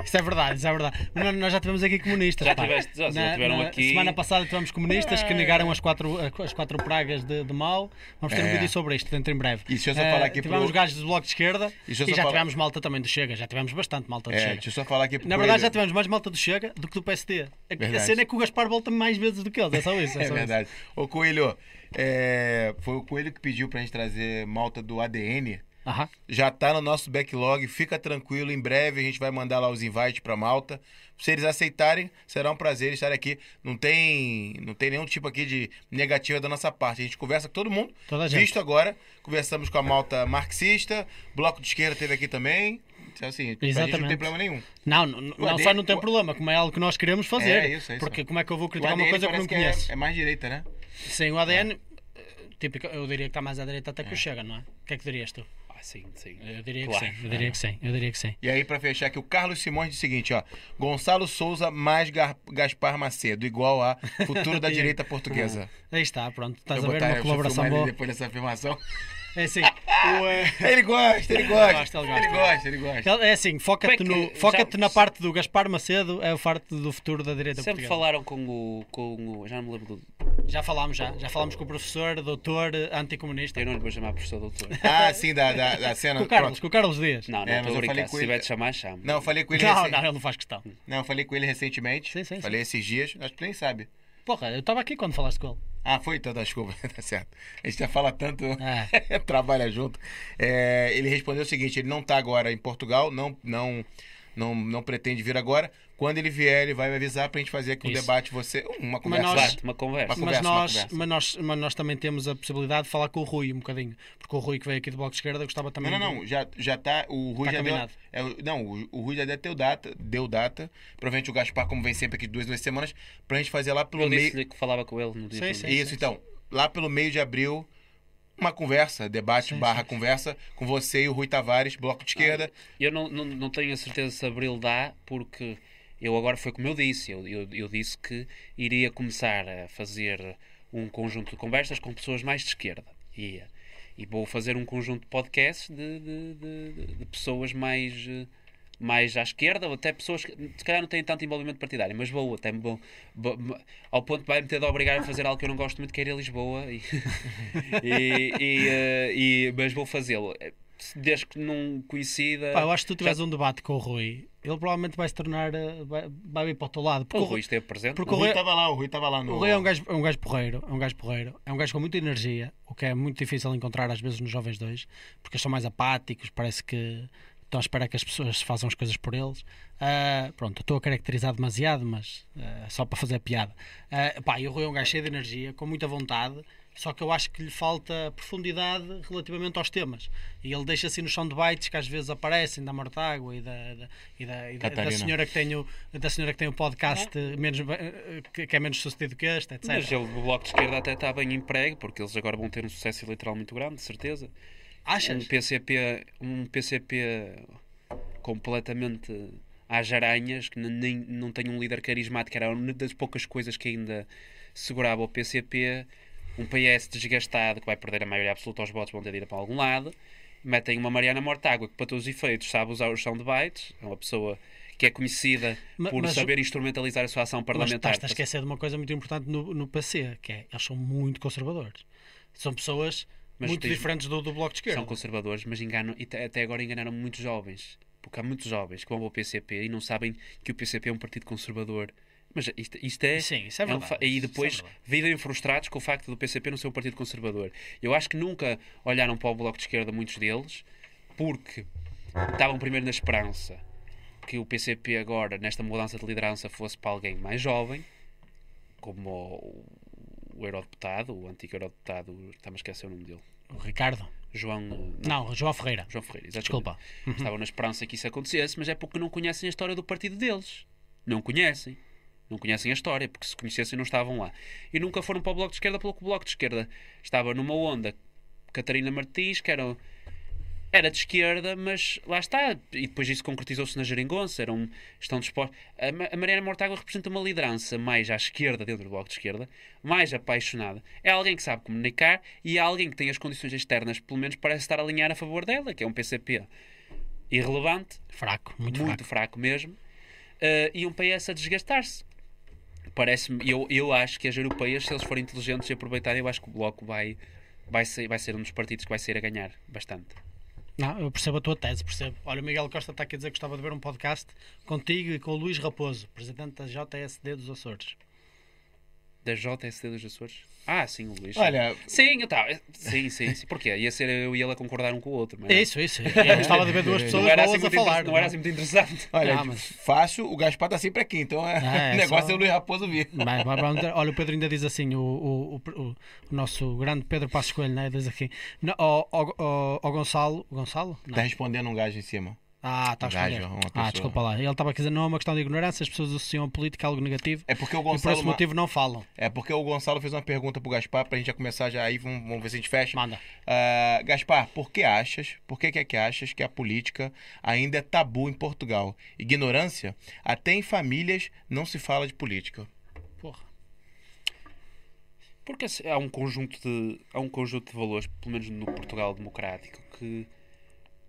Isso é verdade, isso é verdade. Mas nós já tivemos aqui comunistas. Já pá. tiveste- já- já na, tiveram na aqui. semana passada tivemos comunistas que negaram as quatro, as quatro pragas de, de mal. Vamos ter um É. vídeo sobre isto dentro em breve. E deixa eu só falar aqui tivemos pro- gajos do Bloco de Esquerda e só já falar- tivemos malta também do Chega. Já tivemos bastante malta do É, Chega. deixa eu só falar aqui pro Na verdade, já tivemos mais malta do Chega do que do PSD. A- A cena é que o Gaspar volta mais vezes do que eles. É só isso. É, É só verdade. Ô Coelho, é, foi o Coelho que pediu pra gente trazer malta do ADN. Aham. Já tá no nosso backlog, fica tranquilo, em breve a gente vai mandar lá os invites pra Malta. Se eles aceitarem, será um prazer estar aqui. Não tem, não tem nenhum tipo aqui de negativa da nossa parte. A gente conversa com todo mundo. Toda a gente. Visto agora, conversamos com a Malta marxista, Bloco de Esquerda teve aqui também. Então, assim, pra gente não tem Exatamente. problema nenhum. Não, não, não ADN só não tem o- problema, como é algo que nós queremos fazer. É, isso, é isso. Porque como é que eu vou criticar uma coisa que não conheço? é, é mais direita, né? Sim, o ADN, eh, típico, eu diria que está mais à direita até que É. o Chega, não é? O que é que dirias tu? Ah, sim, sim. Eu diria Claro. que sim, eu diria que sim, eu diria que sim. E aí, pra fechar aqui, o Carlos Simões diz o seguinte, ó. Gonçalo Souza mais Gar- Gaspar Macedo, igual a futuro da direita portuguesa. Aí está, pronto, estás Eu a ver botar- uma colaboração boa. depois dessa afirmação. É assim, o, eh, Ele gosta, ele gosta. gosta, ele ele gosta. gosta, ele gosta. ele- é assim, foca-te é no, que- foca-te já- na parte do Gaspar Macedo, é o parte do futuro da direita Sempre portuguesa. falaram com o, com o. Já não me lembro do. Já falámos já, já falámos com o professor, doutor, eh, anticomunista. Eu não lhe vou chamar professor doutor. Ah, sim, da, da, da cena. Com o Carlos, pronto. com o Carlos Dias. Não, não É, mas eu falei Se com tiver ele- de chamar, chama. Não, eu falei com ele Não, recen- não, ele não faz questão. Não, eu falei com ele recentemente. Sim, sim, Falei esses dias. Acho que tu nem sabe. Porra, eu estava aqui quando falaste com ele. Ah, foi? Então, desculpa. tá certo. A gente já fala tanto. É. trabalha junto. É, ele respondeu o seguinte: ele não tá agora em Portugal, não, não, não, não pretende vir agora. Quando ele vier, ele vai avisar pra gente fazer aqui um Isso. debate, você. Uma conversa. nós- uma conversa. Uma Mas conversa, nós, conversa. mas, nós, mas nós também temos a possibilidade de falar com o Rui um bocadinho. Porque o Rui que veio aqui do Bloco de Esquerda gostava também Não, não, de- não. Já, já tá. O Rui Tá já combinado. deu. É, não, o, o Rui já deu data, deu data. Provavelmente o Gaspar, como vem sempre aqui duas, duas semanas, pra gente fazer lá pelo Eu meio. disse-lhe que falava com ele no dia Sim, sim. Isso, então. Lá pelo meio de abril, uma conversa, debate barra conversa com você e o Rui Tavares, Bloco de Esquerda. Eu não, não, não tenho a certeza se Abril dá, porque eu agora foi como eu disse. Eu, eu, eu disse que iria começar a fazer um conjunto de conversas com pessoas mais de esquerda. E, e vou fazer um conjunto de podcasts de, de, de- de- de pessoas mais, eh, mais à esquerda, ou até pessoas que se calhar não têm tanto envolvimento partidário, mas vou até vou, vou- ao ponto que vai-me ter de obrigar a fazer algo que eu não gosto muito, que é ir a Lisboa. E, e, e, eh, e- mas vou fazê-lo. Desde que não coincida. Pá, eu acho que tu tiveres Já- um debate com o Rui, ele provavelmente vai se tornar. eh, Vai, vai vir para o teu lado. Porque O Rui, esteve presente. porque O Rui Rui- tava lá, o Rui tava lá no. o Rui é um gajo, é um gajo porreiro, é um gajo porreiro, é um gajo com muita energia, o que é muito difícil encontrar às vezes nos jovens dois, porque eles são mais apáticos, parece que estão à espera que as pessoas façam as coisas por eles. Ah, pronto, estou a caracterizar demasiado, mas ah, só para fazer a piada. Ah, pá, e o Rui é um gajo cheio de energia, com muita vontade, só que eu acho que lhe falta profundidade relativamente aos temas. E ele deixa assim nos soundbites que às vezes aparecem da Mortágua e da, da, e da, e da- senhora que tem o, da senhora que tem o podcast eh, menos, que, que é menos sucedido que este, etc. Mas ele, o Bloco de Esquerda até está bem emprego, porque eles agora vão ter um sucesso eleitoral muito grande, de certeza. Achas? Um PCP, um PCP completamente às aranhas, que nem, não tem um líder carismático, era uma das poucas coisas que ainda segurava o PCP. Um PS desgastado, que vai perder a maioria absoluta aos votos, vão ter de ir para algum lado. Metem uma Mariana Mortágua, que para todos os efeitos sabe usar os soundbites, é uma pessoa que é conhecida Ma- por mas- saber instrumentalizar a sua ação Mas parlamentar. estás a esquecer de uma coisa muito importante no, no PC, que é eles são muito conservadores. São pessoas Mas muito tens- diferentes do, do Bloco de Esquerda. são conservadores, mas enganam, e até agora enganaram muitos jovens. Porque há muitos jovens que vão ao PCP e não sabem que o PCP é um partido conservador. Mas isto, isto é. Sim, isso é um verdade. fa- e Isso é depois verdade. vivem frustrados com o facto do PCP não ser um partido conservador. Eu acho que nunca olharam para o Bloco de Esquerda, muitos deles, porque estavam primeiro na esperança que o PCP agora, nesta mudança de liderança, fosse para alguém mais jovem, como o, o eurodeputado, o antigo eurodeputado, está-me a esquecer o nome dele. O Ricardo. João. Não, João Ferreira. João Ferreira, exatamente. Desculpa. Estavam na esperança que isso acontecesse, mas é porque não conhecem a história do partido deles. Não conhecem. Não conhecem a história, porque se conhecessem não estavam lá. E nunca foram para o Bloco de Esquerda, pelo que o Bloco de Esquerda estava numa onda. Catarina Martins, que era, era de esquerda, mas lá está. E depois isso concretizou-se na Geringonça. Eram, estão dispostos. A, Ma- a Mariana Mortágua representa uma liderança mais à esquerda, dentro do Bloco de Esquerda, mais apaixonada. É alguém que sabe comunicar e é alguém que tem as condições externas, pelo menos parece estar a alinhar a favor dela, que é um PCP irrelevante, Fraco, muito, muito fraco. fraco mesmo, eh, e um PS a desgastar-se. Parece-me, eu, eu acho que as europeias, se eles forem inteligentes e aproveitarem, eu acho que o Bloco vai, vai, ser, vai ser um dos partidos que vai sair a ganhar bastante. Não, eu percebo a tua tese, percebo. Olha, o Miguel Costa está aqui a dizer que gostava de ver um podcast contigo e com o Luís Raposo, presidente da JSD dos Açores. Da JSD dos Açores? Ah, sim, o Luís. Olha, Sim, eu tava, sim, sim, sim. Porquê? Ia ser eu e ele a concordar um com o outro. Mas É isso, isso. Eu gostava de ver duas pessoas não era, assim a muito, falar. inter- não era assim muito interessante. olha, Ah, mas- fácil, o Gaspar tá sempre aqui, então é, Ah, é o negócio só- é o Luiz Raposo vir. Ter- olha, o Pedro ainda diz assim: o, o, o, o- o nosso grande Pedro Passos Coelho, né? diz aqui: não, ao, ao, ao- ao Gonçalo. Gonçalo? Não. Tá respondendo um gajo em cima. Ah, está a gajo, responder. uma Ah, pessoa. desculpa lá. Ele estava a dizer: não é uma questão de ignorância, as pessoas associam a política a algo negativo É porque o e por Gonçalo. esse motivo não falam. É porque o Gonçalo fez uma pergunta pro Gaspar pra gente já começar já aí, vamos, vamos ver se a gente fecha. Manda. Ah, Gaspar, por que achas, por que, é que achas que a política ainda é tabu em Portugal? Ignorância? Até em famílias não se fala de política. Porra. Porque há um conjunto de há um conjunto de valores, pelo menos no Portugal democrático, que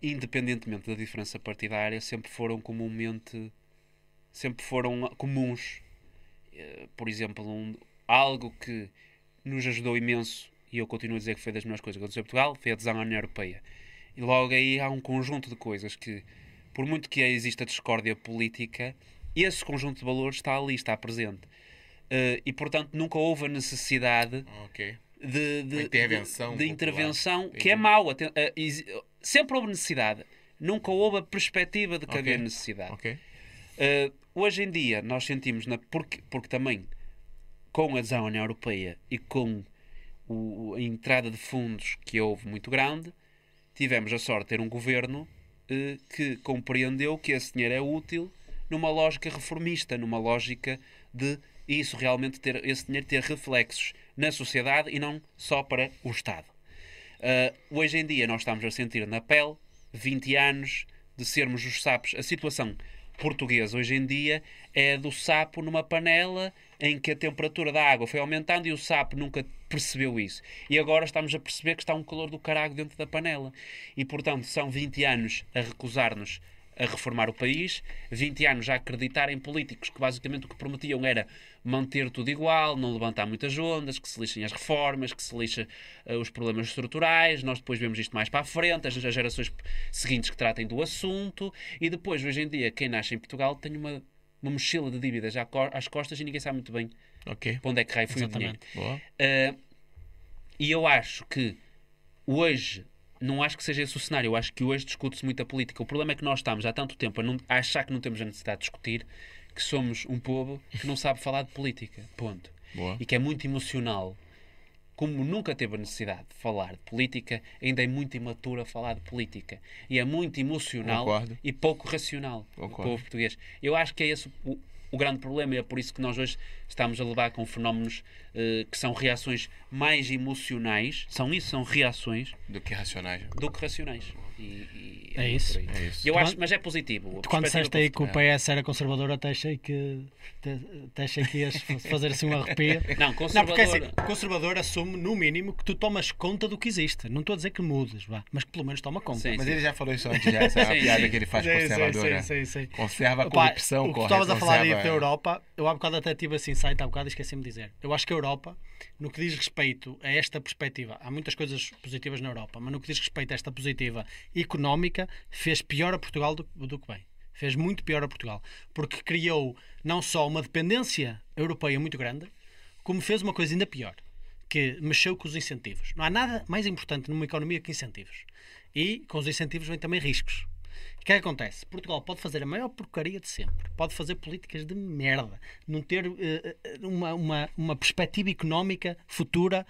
independentemente da diferença partidária, sempre foram comumente sempre foram comuns. Eh, Por exemplo, um- algo que nos ajudou imenso e eu continuo a dizer que foi das melhores coisas que aconteceu em Portugal, foi a adesão à União Europeia. E logo aí há um conjunto de coisas que, por muito que exista discórdia política, esse conjunto de valores está ali, está presente. Eh, e portanto nunca houve a necessidade Ok. de, de- intervenção de, de intervenção que é mau. Exi- sempre houve necessidade. Nunca houve a perspectiva de que Ok. havia necessidade. Ok. Uh, hoje em dia nós sentimos, na, porque, porque também com a adesão à União Europeia e com o- a entrada de fundos que houve muito grande, tivemos a sorte de ter um governo eh, que compreendeu que esse dinheiro é útil numa lógica reformista, numa lógica de isso realmente ter esse dinheiro ter reflexos na sociedade e não só para o Estado. Uh, hoje em dia nós estamos a sentir na pele 20 anos de sermos os sapos. A situação portuguesa hoje em dia é do sapo numa panela em que a temperatura da água foi aumentando e o sapo nunca percebeu isso. E agora estamos a perceber que está um calor do caralho dentro da panela. E portanto são 20 anos a recusar-nos a reformar o país, 20 anos a acreditar em políticos que basicamente o que prometiam era manter tudo igual, não levantar muitas ondas, que se lixem as reformas, que se lixem eh, os problemas estruturais. Nós depois vemos isto mais para a frente, as, as gerações seguintes que tratem do assunto. E depois, hoje em dia, quem nasce em Portugal tem uma, uma mochila de dívidas às costas e ninguém sabe muito bem Ok. para onde é que raio foi o dinheiro. Exatamente. Uh, e eu acho que hoje, não acho que seja esse o cenário, eu acho que hoje discute-se muito a política. O problema é que nós estamos há tanto tempo a, não- a achar que não temos a necessidade de discutir que somos um povo que não sabe falar de política. Ponto. Boa. E que é muito emocional. Como nunca teve a necessidade de falar de política, ainda é muito imaturo a falar de política. E é muito emocional Concordo. e pouco racional o Concordo. povo português. Eu acho que é esse o, o grande problema e é por isso que nós hoje estamos a levar com fenómenos eh, que são reações mais emocionais, são isso, são reações, Do que racionais. do que racionais. E, e É isso. É isso. Eu Tu acho, mas é positivo. A quando disseste aí que o. PS era conservador, até achei que, até, achei que ias fazer assim um arrepio. Não, Não, conservador. porque é assim, conservador assume, no mínimo, que tu tomas conta do que existe. Não estou a dizer que mudes, vá, mas que pelo menos toma conta. Sim, Mas sim. ele já falou isso antes, já. Essa é Sim, piada sim. que ele faz Sim, sim, conservadora. sim, sim, sim. Conserva a Opa, corrupção, o que tu corre, estavas a falar aí da Europa, eu há bocado até tive esse insight, há bocado esqueci-me de dizer. Eu acho que a Europa, no que diz respeito a esta perspectiva, há muitas coisas positivas na Europa, mas no que diz respeito a esta positiva económica, fez pior a Portugal do, do que bem. Fez muito pior a Portugal. Porque criou não só uma dependência europeia muito grande, como fez uma coisa ainda pior, que mexeu com os incentivos. Não há nada mais importante numa economia que incentivos. E com os incentivos vem também riscos. O que é que acontece? Portugal pode fazer a maior porcaria de sempre. Pode fazer políticas de merda. Não ter eh, uma, uma, uma perspectiva económica futura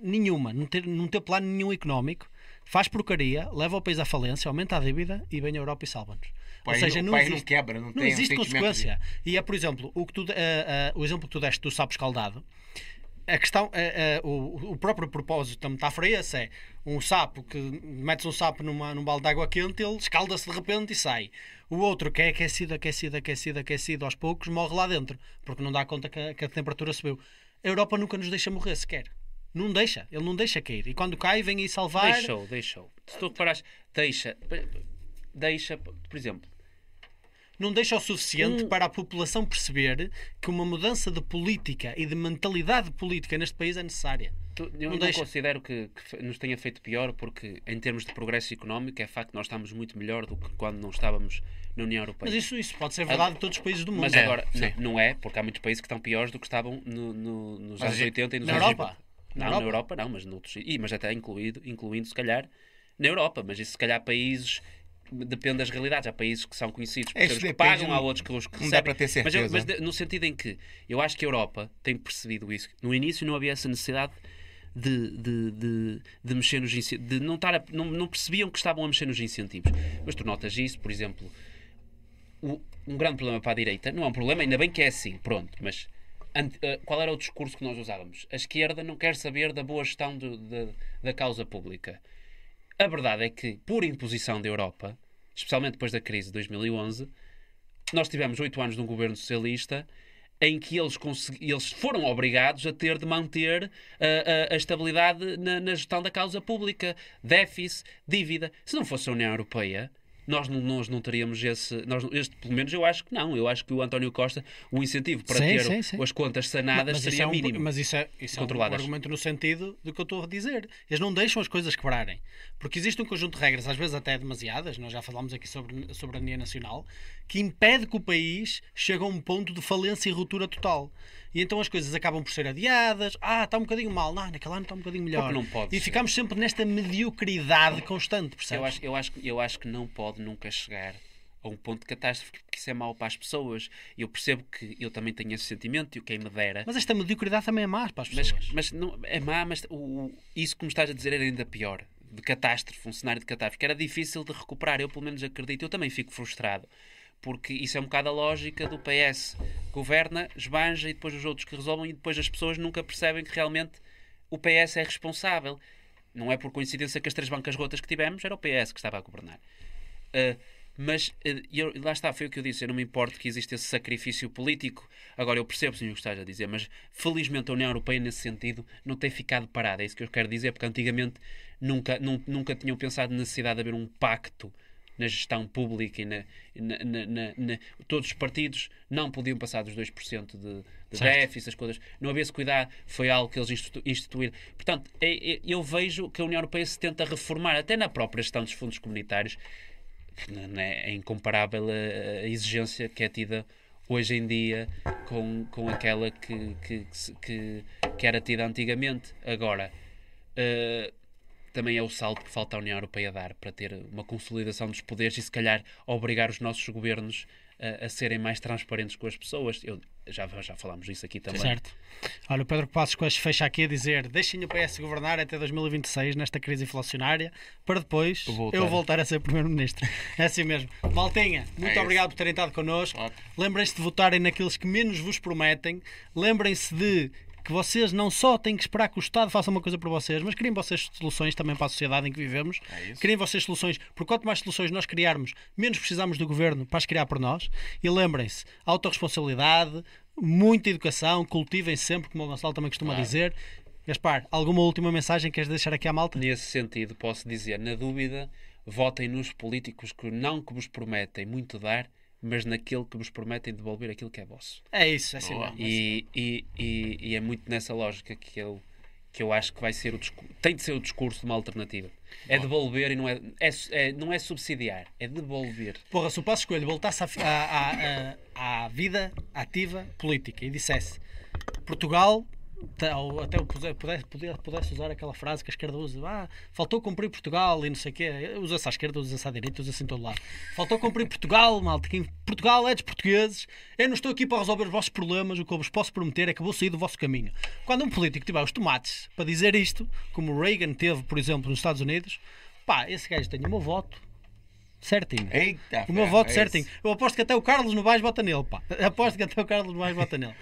nenhuma. Não ter, não ter plano nenhum económico. Faz porcaria, leva o país à falência, aumenta a dívida e vem a Europa e salva-nos. O país não- país não quebra, não não tem existe consequência. E é, por exemplo, o, que tu, eh, eh, o exemplo que tu deste do sapo escaldado, a questão, eh, eh, o, o próprio propósito da metáfora é esse: é um sapo que metes um sapo numa, num balde de água quente, ele escalda-se de repente e sai. O outro que é aquecido, aquecido, aquecido, aquecido aos poucos, morre lá dentro, porque não dá conta que a, que a temperatura subiu. A Europa nunca nos deixa morrer sequer. Não deixa, ele não deixa cair. E quando cai, vem aí salvar. Deixou, deixou. Se tu reparares, deixa. Deixa, por exemplo, não deixa o suficiente Um- para a população perceber que uma mudança de política e de mentalidade política neste país é necessária. Eu Não não, deixa. considero que, que nos tenha feito pior, porque em termos de progresso económico, é facto que nós estamos muito melhor do que quando não estávamos na União Europeia. Mas isso, isso pode ser verdade de todos os países do mundo. Mas É, agora, não, não é, porque há muitos países que estão piores do que estavam no- no- nos Mas anos e- 80 e nos na anos Europa? 90. Na Não, Europa? na Europa não, mas noutros. E, mas até incluído, incluindo, se calhar, na Europa. Mas isso, se calhar, países. Depende das realidades. Há países que são conhecidos por É, serem que pagam, não- há outros que os que não dá recebem. para ter Mas, certeza. mas de- no sentido em que eu acho que a Europa tem percebido isso. No início não havia essa necessidade de, de, de, de mexer nos incentivos. De não, estar a- não, não percebiam que estavam a mexer nos incentivos. Mas tu notas isso, por exemplo, o- um grande problema para a direita, não é um problema, ainda bem que é assim, pronto, mas ante- eh, qual era o discurso que nós usávamos? A esquerda não quer saber da boa gestão do- da- da causa pública. A verdade é que, por imposição da Europa, especialmente depois da crise de 2011, nós tivemos oito anos de um governo socialista em que eles, eles foram obrigados a ter de manter a, a- a estabilidade na, na gestão da causa pública, déficit, dívida. Se não fosse a União Europeia, nós não, nós não teríamos esse, nós, este. Pelo menos eu acho que não. Eu acho que o António Costa, o incentivo para Sim, ter sim, sim. as contas sanadas isso seria é um, mínimo. mas isso é, isso é um argumento no sentido do que eu estou a dizer. Eles não deixam as coisas quebrarem. Porque existe um conjunto de regras, às vezes até demasiadas, nós já falámos aqui sobre a soberania nacional, que impede que o país chegue a um ponto de falência e ruptura total. E então as coisas acabam por ser adiadas. Ah, está um bocadinho mal. Não, naquele ano está um bocadinho melhor. Não pode e ser. ficamos sempre nesta mediocridade constante, percebes? Eu acho, eu, acho, que- eu acho que não pode nunca chegar a um ponto de catástrofe, porque isso é mau para as pessoas. Eu percebo que eu também tenho esse sentimento e o quem me dera. Mas esta mediocridade também é má para as Mas, pessoas. mas não, é má, mas o, o- isso que me estás a dizer era ainda pior. De catástrofe, um cenário de catástrofe, que era difícil de recuperar. Eu, pelo menos, acredito. Eu também fico frustrado. Porque isso é um bocado a lógica do PS. Governa, esbanja e depois os outros que resolvem e depois as pessoas nunca percebem que realmente o PS é responsável. Não é por coincidência que as três bancas rotas que tivemos era o PS que estava a governar. Uh, mas uh, eu- lá está, foi o que eu disse. Eu não me importo que exista esse sacrifício político. Agora, eu percebo sim o que estás a dizer, mas felizmente a União Europeia, nesse sentido, não tem ficado parada. É isso que eu quero dizer, porque antigamente nunca, nun- nunca tinham pensado na necessidade de haver um pacto na gestão pública e na, na- na- na- todos os partidos não podiam passar dos 2% de, de Certo. déficit, as coisas. Não havia esse cuidado, foi algo que eles institu- instituíram. Portanto, é- é- eu vejo que a União Europeia se tenta reformar, até na própria gestão dos fundos comunitários, é, é incomparável a, a exigência que é tida hoje em dia com, com aquela que, que, que que, era tida antigamente. Agora, eh, também é o salto que falta à União Europeia dar para ter uma consolidação dos poderes e, se calhar, obrigar os nossos governos a, a serem mais transparentes com as pessoas. Eu, já, já falámos disso aqui também. Certo. Olha, o Pedro Passos Coelho fecha aqui a dizer deixem o PS governar até 2026 nesta crise inflacionária para depois voltar. eu voltar a ser Primeiro-Ministro. É assim mesmo. Maltinha, muito isso. obrigado por terem estado connosco. Lembrem-se de votarem naqueles que menos vos prometem. Lembrem-se de que vocês não só têm que esperar que o Estado faça uma coisa por vocês, mas criem vocês soluções também para a sociedade em que vivemos. É. Criem vocês soluções, porque quanto mais soluções nós criarmos, menos precisamos do governo para as criar por nós. E lembrem-se, autorresponsabilidade, muita educação, cultivem sempre, como o Gonçalo também costuma Claro. dizer. Gaspar, alguma última mensagem que queres deixar aqui à malta? Nesse sentido, posso dizer, na dúvida, votem nos políticos que não que vos prometem muito dar, mas naquele que vos prometem devolver aquilo que é vosso. É isso, é assim mesmo. E, e, e, e é muito nessa lógica que eu, que eu acho que vai ser o discurso, tem de ser o discurso de uma alternativa. É devolver e não é, é, é- não é subsidiar, é devolver. Porra, se o Passo Escolho voltasse à, à- à- vida ativa política e dissesse Portugal, ou até pudesse, pudesse, usar aquela frase que a esquerda usa, ah, faltou cumprir Portugal e não sei o quê, usa-se à esquerda, usa-se à direita, usa-se em todo lado. Faltou cumprir Portugal, malta, que Portugal é dos portugueses, eu não estou aqui para resolver os vossos problemas, o que eu vos posso prometer é que vou sair do vosso caminho. Quando um político tiver os tomates para dizer isto, como Reagan teve, por exemplo, nos Estados Unidos, pá, esse gajo tem o meu voto certinho. Eita, O meu voto é certinho. isso. Eu aposto que até o Carlos Novaes vota nele, pá. Aposto que até o Carlos Novaes vota nele.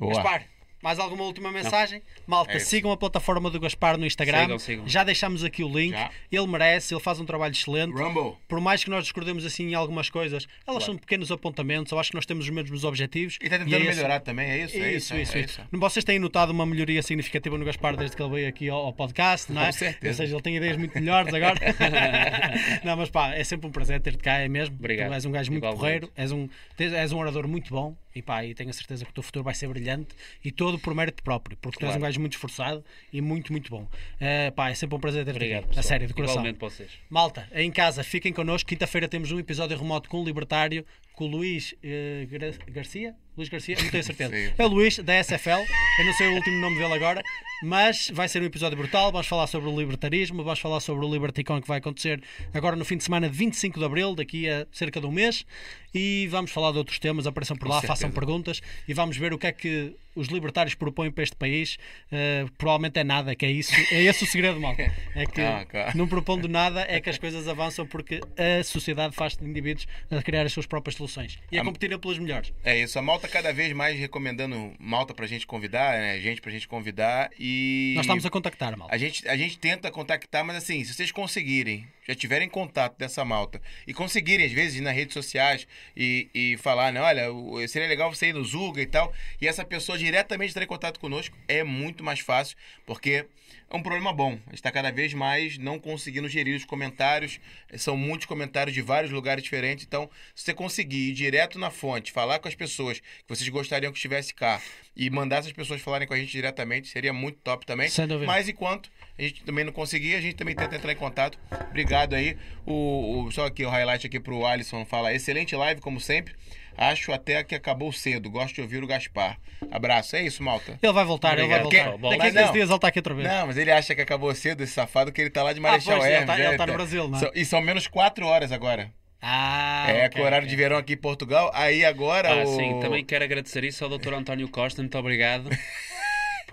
Gaspar, mais alguma última mensagem? Malta, É isso. sigam a plataforma do Gaspar no Instagram. Sigam, sigam. Já deixámos aqui o link. Já. Ele merece, ele faz um trabalho excelente. Rumble. Por mais que nós discordemos assim em algumas coisas, elas são pequenos apontamentos. Eu acho que nós temos os mesmos objetivos. E está é tentando esse- melhorar também, é isso? É isso, isso, é isso. Vocês têm notado uma melhoria significativa no Gaspar desde que ele veio aqui ao, ao podcast, não é? Com certeza. Ou seja, ele tem ideias muito melhores agora. não, mas pá, é sempre um prazer ter-te cá, é mesmo. Obrigado. Tu és um gajo muito Igualmente. porreiro, és um, és um orador muito bom e pá, e tenho a certeza que o teu futuro vai ser brilhante e todo por mérito próprio, porque tu és Claro. um gajo muito esforçado e muito, muito bom. Eh, pá, é sempre um prazer ter-te Obrigado. aqui. A pessoal. sério, de coração. Igualmente vocês. Malta, em casa, fiquem connosco. Quinta-feira temos um episódio remoto com o Libertário, com o Luís eh, Gra- Garcia. Luís Garcia, não tenho certeza. Sim. É o Luís, da SFL. Eu não sei o último nome dele agora, mas vai ser um episódio brutal. Vamos falar sobre o libertarismo, vamos falar sobre o LibertyCon que vai acontecer agora no fim de semana de 25 de Abril, daqui a cerca de um mês. E vamos falar de outros temas. Apareçam por lá, façam perguntas e vamos ver o que é que os libertários propõem para este país. Eh, provavelmente é nada, que é isso. É esse o segredo, malta. É que Ah, claro. não propondo nada, é que as coisas avançam porque a sociedade faz de indivíduos a criar as suas próprias soluções e a Ah, competirem pelas melhores. É isso, a malta cada vez mais recomendando malta pra gente convidar, né? Gente pra gente convidar e. Nós estamos a contactar, malta. A gente, a gente tenta contactar, mas assim, se vocês conseguirem, já tiverem contato dessa malta e conseguirem, às vezes, ir nas redes sociais e, e falar, né, olha, seria legal você ir no Zuga e tal, e essa pessoa diretamente entrar em contato conosco, é muito mais fácil, porque é um problema bom. A gente está cada vez mais não conseguindo gerir os comentários, são muitos comentários de vários lugares diferentes, então, se você conseguir ir direto na fonte, falar com as pessoas que vocês gostariam que estivesse cá e mandar essas pessoas falarem com a gente diretamente, seria muito top também. Sem dúvida. Mas enquanto a gente também não conseguir, a gente também tenta entrar em contato. Obrigado aí. O, o- só aqui o highlight aqui pro Alisson fala: excelente live, como sempre. Acho até que acabou cedo. Gosto de ouvir o Gaspar. Abraço. É isso, malta. Ele vai voltar, ele vai Obrigado. voltar. Bom, Daqui a mas 15 não. dias ele está aqui outra vez. Não, mas ele acha que acabou cedo esse safado, que ele tá lá de Marechal pois, ele Hermes. tá- ele né? tá no Brasil, né? E são menos 4 horas agora. Ah, é, ok, com o horário ok. de verão aqui em Portugal. Aí agora Ah, o... sim, também quero agradecer isso ao Dr. António Costa, muito obrigado.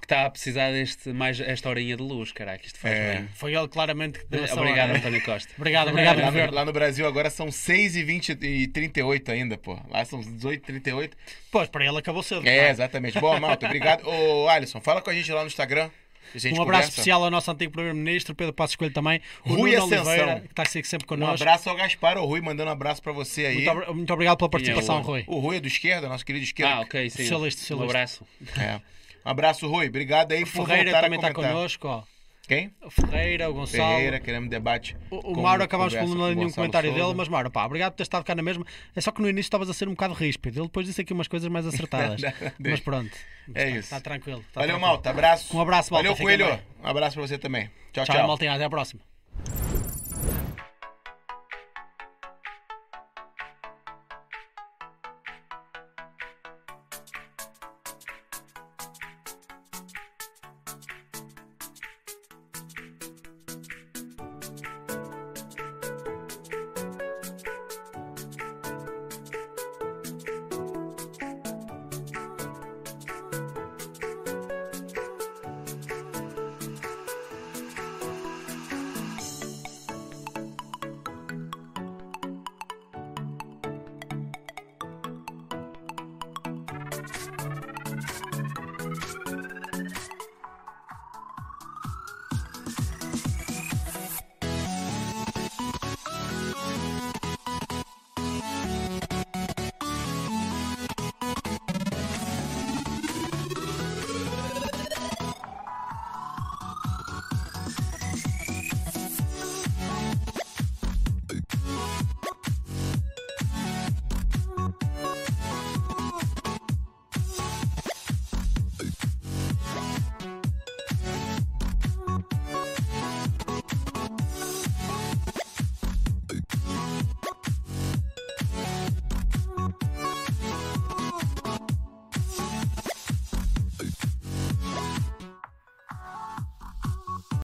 Está a precisar deste, mais esta horinha de luz, caraca, isto faz É. bem. Foi ele claramente que deu essa Obrigado, hora. António Costa. Obrigado, obrigado, Lá no, lá no Brasil agora são 6 e 20 e 38 ainda, pô. Lá são 18 e 38. Pois, para ele acabou cedo. É, claro. exatamente. Boa, malta. Obrigado. Ô, Alisson, fala com a gente lá no Instagram. Um abraço conversa. especial ao nosso antigo primeiro-ministro, Pedro Passos Coelho também. O Rui Nuno Ascensão. Oliveira, que está sempre Um connosco. abraço ao Gaspar, ao Rui, mandando um abraço pra você aí. Muito, muito obrigado pela participação, o- Rui. O Rui é do esquerda, nosso querido esquerda. Ah, ok, sim. Socialista, Um socialista. abraço. É. Abraço, Rui. Obrigado aí O por Ferreira voltar também a está connosco. Ó. Quem? O Ferreira, o Gonçalo. Ferreira, queremos debate. O, o Mauro acabámos por não ler nenhum comentário Souza. dele, mas Mauro, pá, obrigado por ter estado cá na mesma. É só que no início estavas a ser um bocado ríspido. Ele depois disse aqui umas coisas mais acertadas. mas pronto. É Está- isso. Está tranquilo. está Valeu, tranquilo. Malta. Abraço. Um abraço, malta. Valeu, Coelho. bem. Um abraço pra você também. Tchau, Tchau, tchau. maltinha. Até à próxima.